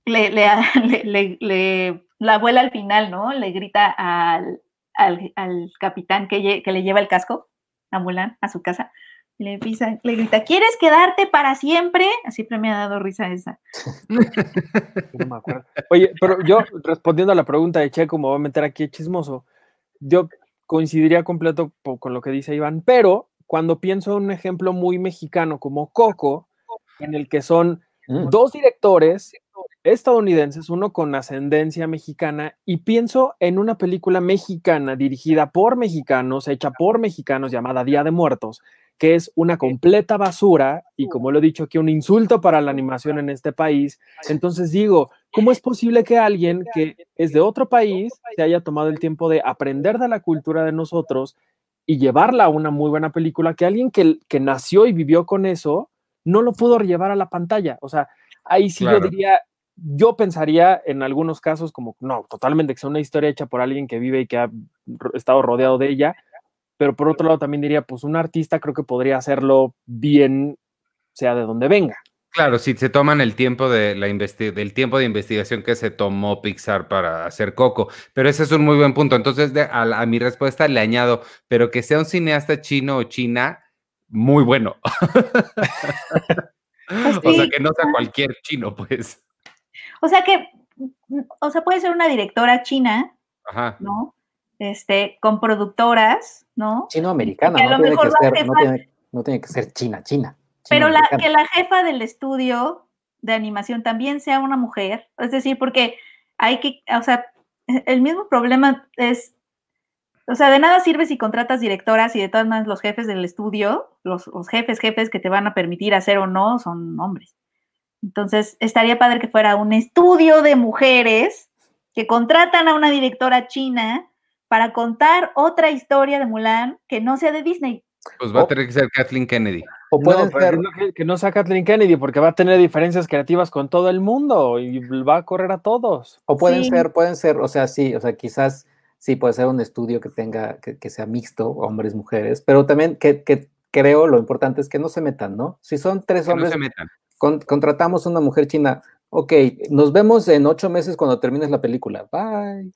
le, le, le la abuela al final, ¿no? Le grita al, capitán que, le lleva el casco a Mulan a su casa. Le, pisa, le grita, ¿quieres quedarte para siempre? Siempre me ha dado risa esa. No me acuerdo. Oye, pero yo respondiendo a la pregunta de Checo, me voy a meter aquí chismoso. Yo coincidiría completo con lo que dice Iván, pero cuando pienso en un ejemplo muy mexicano como Coco, en el que son mm. dos directores estadounidenses, uno con ascendencia mexicana, y pienso en una película mexicana dirigida por mexicanos, hecha por mexicanos, llamada Día de Muertos, que es una completa basura y como lo he dicho aquí, un insulto para la animación en este país. Entonces digo, ¿cómo es posible que alguien que es de otro país se haya tomado el tiempo de aprender de la cultura de nosotros y llevarla a una muy buena película, que alguien que, que nació y vivió con eso no lo pudo llevar a la pantalla? O sea, ahí sí yo diría, yo pensaría en algunos casos como, no, totalmente que sea una historia hecha por alguien que vive y que ha estado rodeado de ella, pero por otro lado también diría, pues un artista creo que podría hacerlo bien, sea de donde venga. Claro, si se toman el tiempo de la del tiempo de investigación que se tomó Pixar para hacer Coco, pero ese es un muy buen punto. Entonces, a, mi respuesta le añado, pero que sea un cineasta chino o china, muy bueno. o sea, que no sea cualquier chino, pues. O sea que, o sea, puede ser una directora china, ¿no? Este, con productoras, ¿no? Chino-americana, no, tiene que ser, no, tiene, que ser china, china. Pero la, que la jefa del estudio de animación también sea una mujer, es decir, porque hay que, o sea, el mismo problema es, o sea, de nada sirve si contratas directoras y de todas maneras los jefes del estudio, los, los jefes, jefes que te van a permitir hacer o no, son hombres. Entonces, estaría padre que fuera un estudio de mujeres que contratan a una directora china para contar otra historia de Mulan que no sea de Disney. Pues va a tener que ser Kathleen Kennedy. O puede ser que, no sea Kathleen Kennedy, porque va a tener diferencias creativas con todo el mundo y va a correr a todos. O pueden ser, pueden ser, o sea, sí, o sea, quizás sí puede ser un estudio que tenga, que, sea mixto, hombres, mujeres, pero también que, creo lo importante es que no se metan, ¿no? Si son tres hombres, no se metan contratamos una mujer china. Ok, nos vemos en ocho meses cuando termines la película. Bye.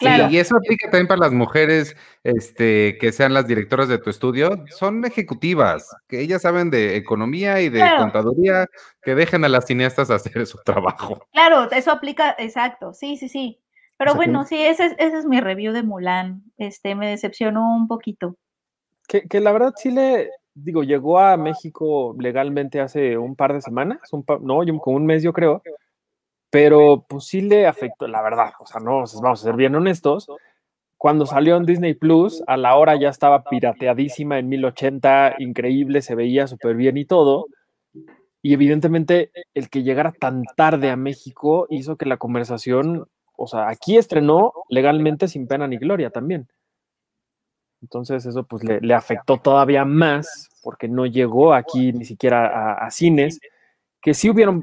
Y eso aplica también para las mujeres este, que sean las directoras de tu estudio. Son ejecutivas, que ellas saben de economía y de contaduría, que dejen a las cineastas hacer su trabajo. Claro, eso aplica, exacto, sí, sí, sí. Pero bueno, sí, ese es, ese es mi review de Mulan. Este, me decepcionó un poquito. Que, que la verdad sí le, digo, llegó a México legalmente hace un par de semanas, un no, como un mes yo creo, pero pues sí le afectó, la verdad, o sea, no, vamos a ser bien honestos, cuando salió en Disney Plus, a la hora ya estaba pirateadísima en 1080, increíble, se veía súper bien y todo, y evidentemente el que llegara tan tarde a México hizo que la conversación, o sea, aquí estrenó legalmente sin pena ni gloria también. Entonces eso pues le, afectó todavía más porque no llegó aquí ni siquiera a, cines, que sí hubieron,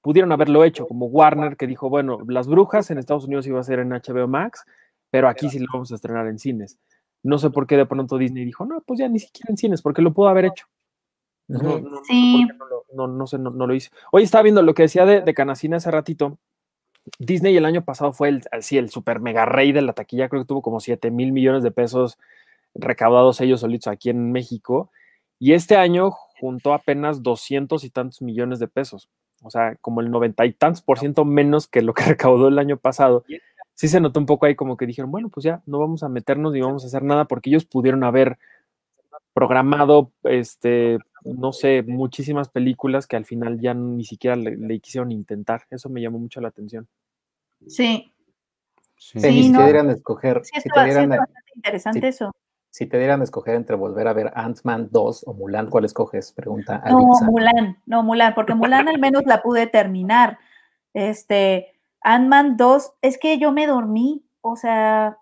pudieron haberlo hecho, como Warner que dijo, bueno, Las Brujas en Estados Unidos iba a ser en HBO Max, pero aquí sí lo vamos a estrenar en cines. No sé por qué de pronto Disney dijo, no, pues ya ni siquiera en cines, porque lo pudo haber hecho. No, no, sí. no, no, sé, no, lo hice. Hoy estaba viendo lo que decía de, de Canacina hace ratito. Disney el año pasado fue el, así, el super mega rey de la taquilla, creo que tuvo como 7 mil millones de pesos recaudados ellos solitos aquí en México. Y este año juntó apenas 200 y tantos millones de pesos. O sea, como el noventa y tantos por ciento menos que lo que recaudó el año pasado. Sí se notó un poco ahí como que dijeron, bueno, pues ya no vamos a meternos ni vamos a hacer nada porque ellos pudieron haber programado, este, no sé, muchísimas películas que al final ya ni siquiera le, quisieron intentar. Eso me llamó mucho la atención. Sí. Sí, si te dieran escoger. Sí, si bastante interesante eso si te dieran a escoger entre volver a ver Ant-Man 2 o Mulan, ¿cuál escoges? Pregunta No, Mulan, no, Mulan, porque Mulan al menos la pude terminar. Este, Ant-Man 2, es que yo me dormí, o sea...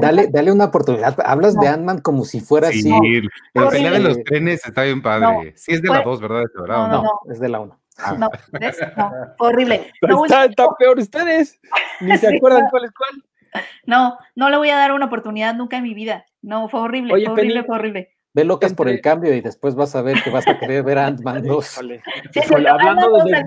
dale, dale una oportunidad. Hablas de Ant-Man como si fuera sí, así. La pelea de los trenes está bien padre. sí, es de la 2, ¿verdad? No, no, es de la 1. Ah. No, ¿ves? No, horrible. está, está, peor ustedes. Ni se acuerdan cuál es cuál. No, no le voy a dar una oportunidad nunca en mi vida. No, fue horrible, fue horrible, fue horrible. Ve locas por el cambio y después vas a ver que vas a querer ver Ant-Man 2. hablando de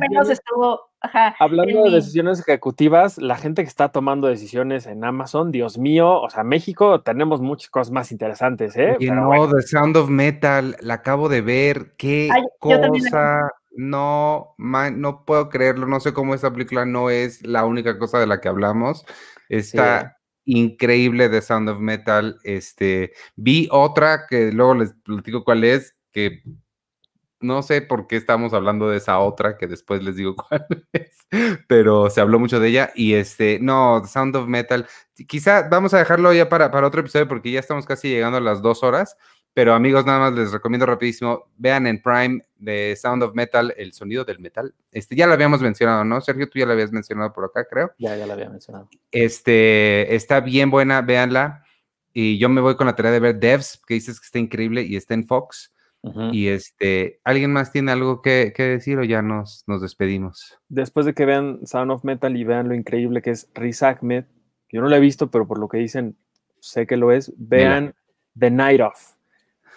hablando de decisiones ejecutivas, la gente que está tomando decisiones en Amazon, Dios mío, o sea, México tenemos muchas cosas más interesantes, ¿eh? Y no, The Sound of Metal, la acabo de ver, qué cosa, no, no puedo creerlo, no sé cómo esa película no es la única cosa de la que hablamos. Está increíble de Sound of Metal. Este, vi otra que luego les platico cuál es, que no sé por qué estamos hablando de esa otra, que después les digo cuál es, pero se habló mucho de ella. Y este, no, Sound of Metal, quizá vamos a dejarlo ya para, para otro episodio porque ya estamos casi llegando a las dos horas. Pero amigos, nada más les recomiendo rapidísimo, vean en Prime de Sound of Metal, el sonido del metal. Este, ya lo habíamos mencionado, ¿no? Sergio, tú ya lo habías mencionado por acá, creo. Ya, ya lo había mencionado. Este, está bien buena, véanla. Y yo me voy con la tarea de ver Devs, que dices que está increíble y está en Fox. Y este, ¿alguien más tiene algo que, que decir o ya nos, nos despedimos? Después de que vean Sound of Metal y vean lo increíble que es Riz Ahmed, yo no lo he visto, pero por lo que dicen, sé que lo es, vean The Night Of.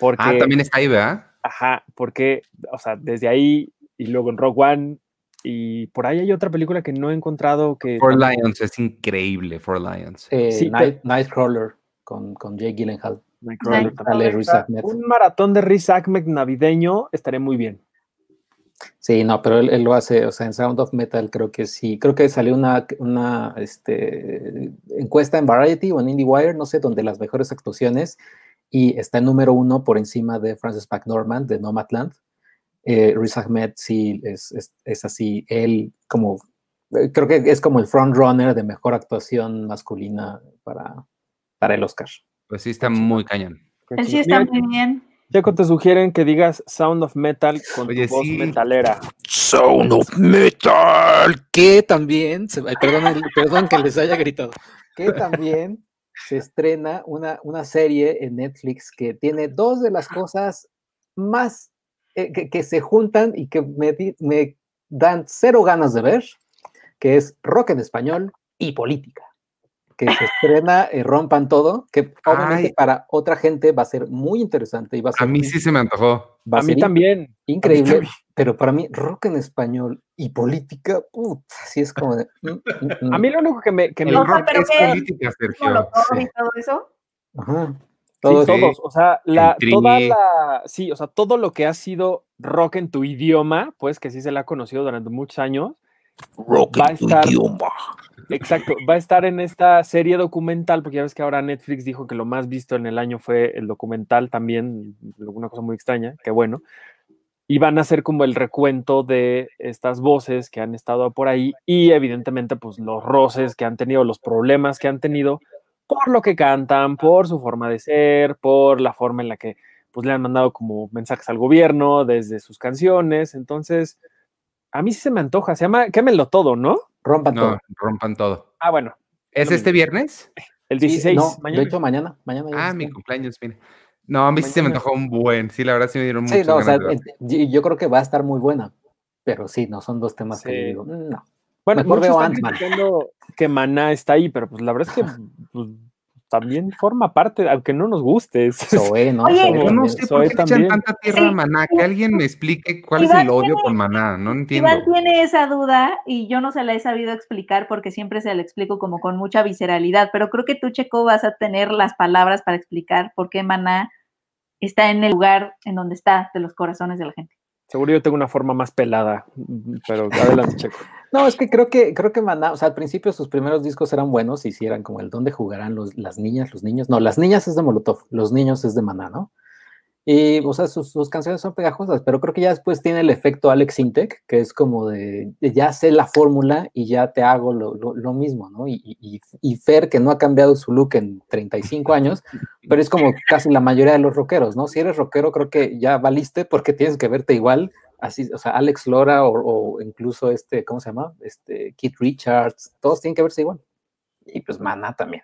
Porque, Ah, también está ahí, ¿verdad? ajá, porque, o sea, desde ahí y luego en Rogue One y por ahí hay otra película que no he encontrado que... Four Lions es increíble, Four Lions. Eh, Sí, Night- Nightcrawler con, con Jake Gyllenhaal. Nightcrawler Riz Ahmed. Un maratón de Riz Ahmed navideño estaría muy bien. Sí, no, pero él, él lo hace, o sea, en Sound of Metal creo que sí. Creo que salió una, una este, encuesta en Variety o en IndieWire, no sé, donde las mejores actuaciones y está en número uno por encima de Francis McDormand de Nomadland. Eh, Riz Ahmed sí es, es, es así, él como, eh, creo que es como el frontrunner de mejor actuación masculina para, para el Oscar. Pues sí, está muy cañón. Él sí está muy bien. Checo, te sugieren que digas Sound of Metal con Oye, tu voz sí. metalera. Sound of Metal, que también, se- perdón, perdón que les haya gritado, que también se estrena una, una serie en Netflix que tiene dos de las cosas más eh, que, que se juntan y que me, me dan cero ganas de ver, que es rock en español y política. Que se estrena eh, Rompan Todo, que obviamente Ay. para otra gente va a ser muy interesante y va a ser, A mí sí se me antojó. va A mí ser también. increíble, también. Pero para mí rock en español y política, puta, sí es como de... mm, mm. A mí lo único que me... Que me rock pero es ¿qué? política, Sergio. Molotov Sí. y todo eso. Ajá, Sí, todos, o sea, la, toda la, sí, o sea, todo lo que ha sido rock en tu idioma, pues que sí se le ha conocido durante muchos años, va a estar, exacto, va a estar en esta serie documental, porque ya ves que ahora Netflix dijo que lo más visto en el año fue el documental también, una cosa muy extraña, que bueno, y van a hacer como el recuento de estas voces que han estado por ahí y evidentemente pues los roces que han tenido, los problemas que han tenido por lo que cantan, por su forma de ser, por la forma en la que pues le han mandado como mensajes al gobierno desde sus canciones. Entonces, a mí sí se me antoja. Se llama Quémelo todo, ¿no? Rompan No, todo. rompan todo. Ah, bueno, ¿Es este viernes? el Sí, 16. no, mañana. de hecho mañana, mañana. Ah, mi cumpleaños, mira. No, a mí sí se me antojó un buen. Sí, la verdad sí me dieron Sí, muchas no, o sea, ganas de verla. ent- y- yo creo que va a estar muy buena, pero sí, no son dos temas que Sí. yo digo, "Mm, no. Bueno, mejor veo están que Maná está ahí, pero pues la verdad es que pues, también forma parte, aunque no nos guste. Zoé, ¿no? Oye, Zoé Yo no sé Zoe por qué le echan tanta tierra a. Maná. Que alguien me explique cuál es Iván el odio tiene- con Maná. No entiendo. Iván tiene esa duda y yo no se la he sabido explicar porque siempre se la explico como con mucha visceralidad, pero creo que tú, Checo, vas a tener las palabras para explicar por qué Maná está en el lugar en donde está de los corazones de la gente. Seguro yo tengo una forma más pelada, pero adelante, Checo. No, es que creo que creo que Maná, o sea, al principio sus primeros discos eran buenos y sí eran como el dónde jugarán los, las niñas, los niños. No, las niñas es de Molotov, los niños es de Maná, ¿no? Y, o sea, sus, sus canciones son pegajosas, pero creo que ya después tiene el efecto Alex Intec, que es como de, ya sé la fórmula y ya te hago lo, lo- mismo, ¿no? Y, y- y- Fer, que no ha cambiado su look en 35 años, pero es como casi la mayoría de los rockeros, ¿no? Si eres rockero, creo que ya valiste porque tienes que verte igual, así, o sea, Alex Lora o, o incluso este, ¿cómo se llama? Este, Keith Richards, todos tienen que verse igual. Y pues Maná también.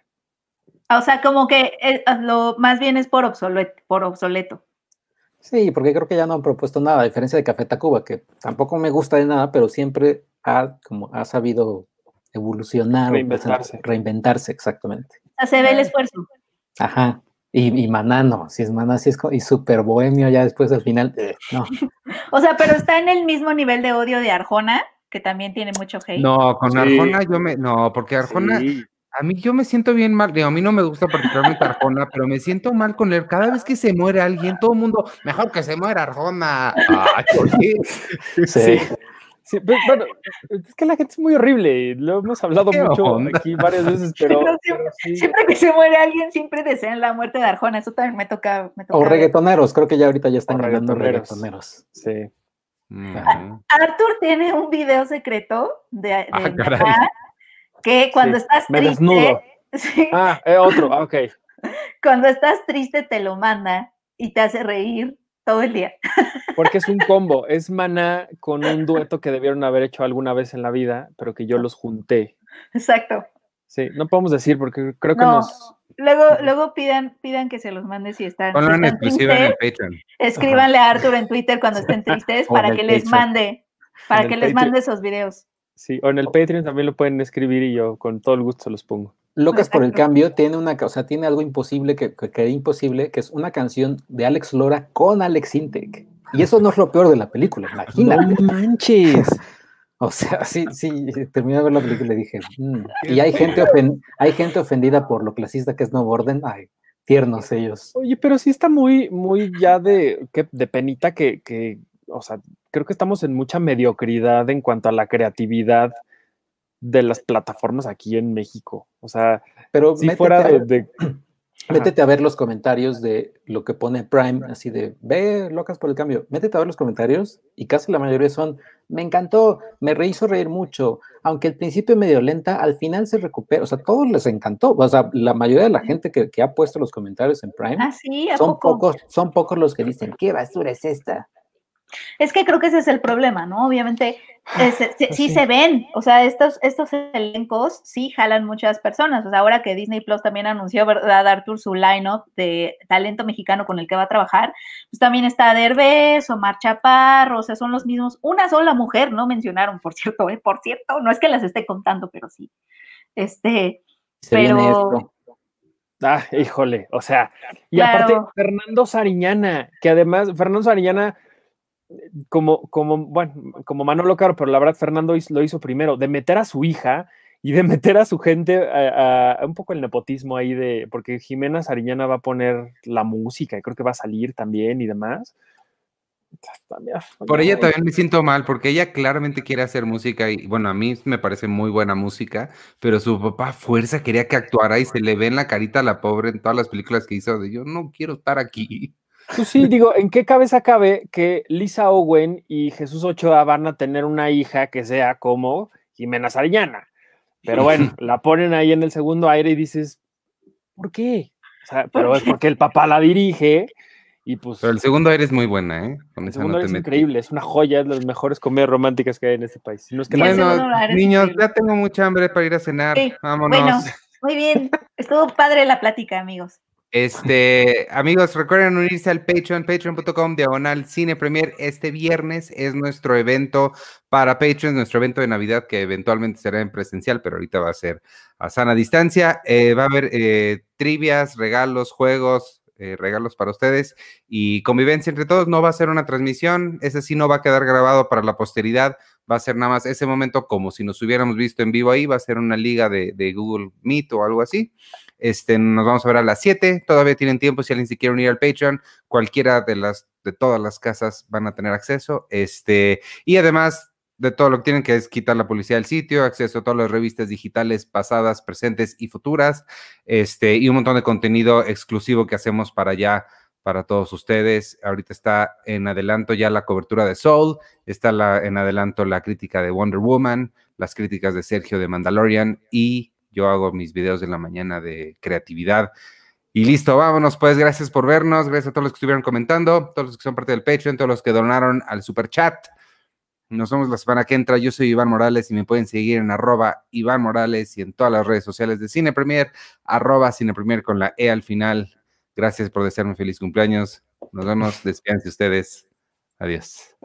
O sea, como que eh, lo más bien es por obsoleto, por obsoleto. Sí, porque creo que ya no han propuesto nada, a diferencia de Café Tacuba, que tampoco me gusta de nada, pero siempre ha, como, ha sabido evolucionar, o Reinventarse. reinventarse, exactamente. O sea, se ve el esfuerzo. Ajá. Y, y Maná no, si es Maná, si es y súper bohemio ya después al final, eh, no. O sea, pero está en el mismo nivel de odio de Arjona, que también tiene mucho hate. No, con Sí. Arjona yo me. No, porque Arjona. Sí. A mí yo me siento bien mal, digo, a mí no me gusta particularmente Arjona, pero me siento mal con él. Cada vez que se muere alguien, todo el mundo, mejor que se muera Arjona. Sí. Sí, pero, bueno, es que la gente es muy horrible. y Lo hemos hablado ¿Qué mucho onda? aquí varias veces, pero, Pero siempre- pero sí. Siempre que se muere alguien, siempre desean la muerte de Arjona. Eso también me toca. Me toca O ver. reggaetoneros, creo que ya ahorita ya están reggaetoneros. reggaetoneros. Sí. Arthur tiene un video secreto de, de Ah, que cuando Sí, estás me triste, desnudo. sí, Ah, eh, otro, ah, ok. cuando estás triste te lo manda y te hace reír todo el día. Porque es un combo. Es Maná con un dueto que debieron haber hecho alguna vez en la vida, pero que yo los junté. Exacto. Sí, no podemos decir porque creo que No. nos Luego, luego pidan, pidan que se los mande si están. Ponlo si en están exclusiva en el tristes, Patreon. Escríbanle a Arthur en Twitter cuando estén tristes para que les mande, para En que les Patreon. mande esos videos. Sí, o en el Patreon también lo pueden escribir y yo con todo el gusto se los pongo. Locas por el cambio tiene una, o sea, tiene algo imposible que, que, que imposible, que es una canción de Alex Lora con Alex Intec. Y eso no es lo peor de la película, imagínate. ¡No manches! O sea, sí, sí, terminé de ver la película y dije, "Mm". y hay gente, ofen- hay gente ofendida por lo clasista que es No Borden. Ay, tiernos ellos. Oye, pero sí está muy, muy ya de, que- de penita que, que, o sea, creo que estamos en mucha mediocridad en cuanto a la creatividad de las plataformas aquí en México. O sea, Pero si métete fuera a de, Métete a ver los comentarios de lo que pone Prime, así de, ve, locas por el cambio. Métete a ver los comentarios y casi la mayoría son, me encantó, me hizo reír mucho, aunque al principio medio lenta, al final se recupera. O sea, todos les encantó. O sea, la mayoría de la gente que, que ha puesto los comentarios en Prime Ah, sí, ¿a son poco? pocos, son pocos los que dicen, ¿qué basura es esta? Es que creo que ese es el problema, ¿no? Obviamente, eh, se- se- sí Sí. se ven, o sea, estos, estos elencos sí jalan muchas personas. O sea, ahora que Disney Plus también anunció, ¿verdad, Arthur, su line-up de talento mexicano con el que va a trabajar, pues también está Derbez, Omar Chaparro, o sea, son los mismos. Una sola mujer, ¿no? Mencionaron, por cierto, ¿eh? Por cierto, no es que las esté contando, pero sí. Este, Se Pero- ah, híjole, o sea, y Claro. aparte Fernando Sariñana, que además Fernando Sariñana, eh, como, como, bueno, como Manolo Caro, pero la verdad Fernando lo hizo primero, de meter a su hija y de meter a su gente a, un poco el nepotismo ahí de, porque Jimena Sariñana va a poner la música y creo que va a salir también y demás. Por ella también me siento mal, porque ella claramente quiere hacer música y bueno, a mí me parece muy buena música, pero su papá fuerza quería que actuara y se le ve en la carita a la pobre en todas las películas que hizo de yo no quiero estar aquí. Pues sí, digo, ¿en qué cabeza cabe que Lisa Owen y Jesús Ochoa van a tener una hija que sea como Jimena Sariñana? Pero bueno, la ponen ahí en el segundo aire y dices, ¿por qué? O sea, pero es porque el papá la dirige y pues Pero el segundo aire es muy buena, ¿eh? Con el esa segundo no aire te es metes. increíble, es una joya, es de las mejores comedias románticas que hay en este país. No es que la- Bueno, niños, ya tengo mucha hambre para ir a cenar. Sí, Vámonos. bueno, muy bien. Estuvo padre la plática, amigos. Este, amigos, recuerden unirse al Patreon, patreon.com, diagonal Cine Premier. Este viernes es nuestro evento para Patreons, nuestro evento de Navidad que eventualmente será en presencial, pero ahorita va a ser a sana distancia. Eh, va a haber eh, trivias, regalos, juegos, eh, regalos para ustedes y convivencia entre todos. No va a ser una transmisión, ese sí no va a quedar grabado para la posteridad. Va a ser nada más ese momento como si nos hubiéramos visto en vivo ahí. Va a ser una liga de, de Google Meet o algo así. Este, nos vamos a ver a las 7. Todavía tienen tiempo si alguien se quiere unir al Patreon. Cualquiera de las de todas las casas van a tener acceso. Este, y además de todo lo que tienen que es quitar la publicidad del sitio, acceso a todas las revistas digitales pasadas, presentes y futuras, este, y un montón de contenido exclusivo que hacemos para allá para todos ustedes. Ahorita está en adelanto ya la cobertura de Soul, está la, en adelanto la crítica de Wonder Woman, las críticas de Sergio de Mandalorian y yo hago mis videos de la mañana de creatividad. Y listo, vámonos pues, gracias por vernos, gracias a todos los que estuvieron comentando, todos los que son parte del Patreon, todos los que donaron al super chat. Nos vemos la semana que entra. Yo soy Iván Morales y me pueden seguir en arroba Iván Morales y en todas las redes sociales de Cine Premier, arroba Cine Premier con la E al final. Gracias por desearme feliz cumpleaños. Nos vemos, despídense ustedes. Adiós.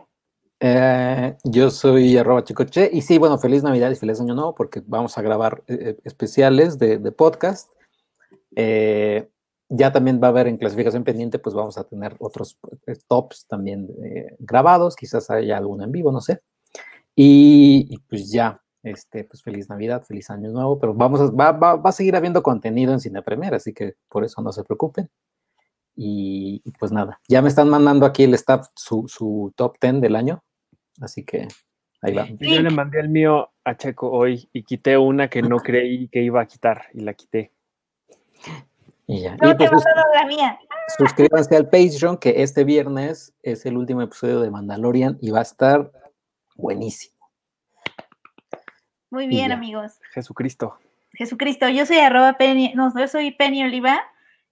Eh, yo soy arroba chicoche y sí, bueno, feliz Navidad y feliz Año Nuevo porque vamos a grabar eh, especiales de, de podcast. Eh, ya también va a haber en clasificación pendiente, pues vamos a tener otros eh, tops también eh, grabados, quizás haya alguno en vivo, no sé. Y, y, pues ya, este, pues feliz Navidad, feliz Año Nuevo, pero vamos a, va, va, va a seguir habiendo contenido en Cine Premier, así que por eso no se preocupen. Y, y, pues nada, ya me están mandando aquí el staff su, su top 10 del año, así que ahí va. Yo le mandé el mío a Checo hoy y quité una que no creí que iba a quitar y la quité. Y ya. No y te pues, la mía. suscríbanse al Patreon, que este viernes es el último episodio de Mandalorian y va a estar buenísimo. Muy bien, amigos. Jesucristo. Jesucristo, yo soy arroba Penny, no, yo soy Penny Oliva.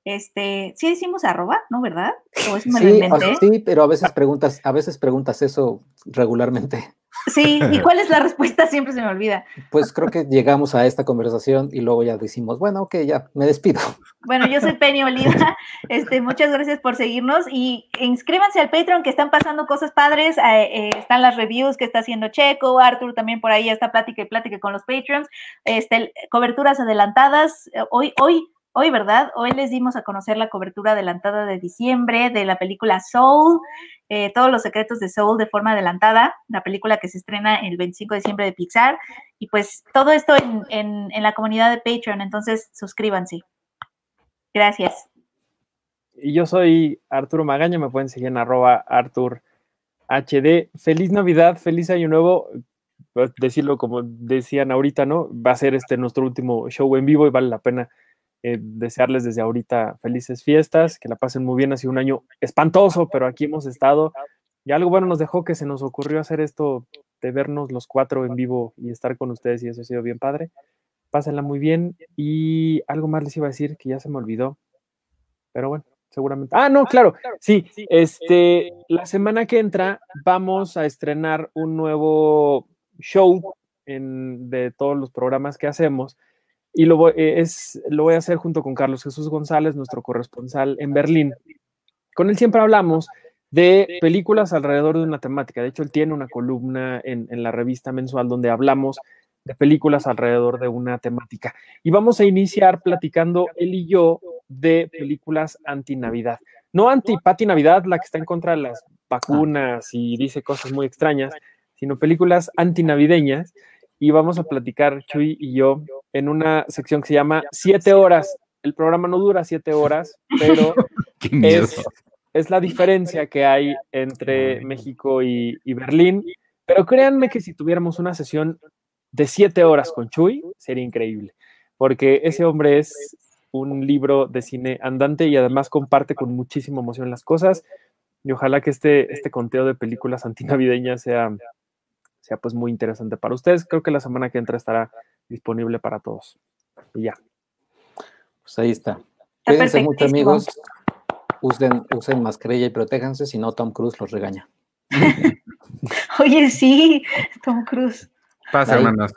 Este, sí decimos arroba, ¿no? ¿Verdad? O eso me lo Sí, o inventé. sea, sí, pero a veces preguntas, a veces preguntas eso regularmente. Sí, ¿y cuál es la respuesta? Siempre se me olvida. Pues creo que llegamos a esta conversación y luego ya decimos, bueno, ok, ya, me despido. Bueno, yo soy Penny Oliva. Este, muchas gracias por seguirnos y inscríbanse al Patreon que están pasando cosas padres. eh, eh, están las reviews que está haciendo Checo, Arthur también por ahí está plática y plática con los Patreons. Este, coberturas adelantadas. Eh, Hoy, hoy, hoy, ¿verdad? Hoy les dimos a conocer la cobertura adelantada de diciembre de la película Soul. eh, todos los secretos de Soul de forma adelantada, la película que se estrena el 25 de diciembre de Pixar. Y pues todo esto en, en- la comunidad de Patreon, entonces suscríbanse. Gracias. Y yo soy Arturo Magaña, me pueden seguir en arroba Artur HD. Feliz Navidad, feliz Año Nuevo. Pues, Decirlo como decían ahorita, ¿no? Va a ser este nuestro último show en vivo y vale la pena eh, desearles desde ahorita felices fiestas, que la pasen muy bien. Ha sido un año espantoso, pero aquí hemos estado. Y algo bueno nos dejó que se nos ocurrió hacer esto de vernos los cuatro en vivo y estar con ustedes y eso ha sido bien padre. Pásenla muy bien y algo más les iba a decir que ya se me olvidó. Pero bueno, seguramente. Ah, no, claro. Sí, este, la semana que entra vamos a estrenar un nuevo show en- de todos los programas que hacemos y lo voy, eh, lo voy a hacer junto con Carlos Jesús González, nuestro corresponsal en Berlín. Con él siempre hablamos de películas alrededor de una temática. De hecho, él tiene una columna en, la revista mensual donde hablamos de películas alrededor de una temática. Y vamos a iniciar platicando él y yo de películas anti-Navidad. No anti-Pati Navidad, la que está en contra de las vacunas y dice cosas muy extrañas, sino películas antinavideñas. Y vamos a platicar, Chuy y yo, en una sección que se llama Siete Horas. El programa no dura siete horas, pero es, es la diferencia que hay entre México y, y Berlín. Pero créanme que si tuviéramos una sesión de siete horas con Chuy, sería increíble, porque ese hombre es un libro de cine andante y además comparte con muchísima emoción las cosas. Y ojalá que este, este conteo de películas antinavideñas sea, sea pues muy interesante para ustedes. Creo que la semana que entra estará disponible para todos. Y ya. Pues ahí está. Cuídense mucho, amigos. Usen, usen mascarilla y protéjanse, si no, Tom Cruise los regaña. Oye, sí, Tom Cruise. Pasa, hermanos.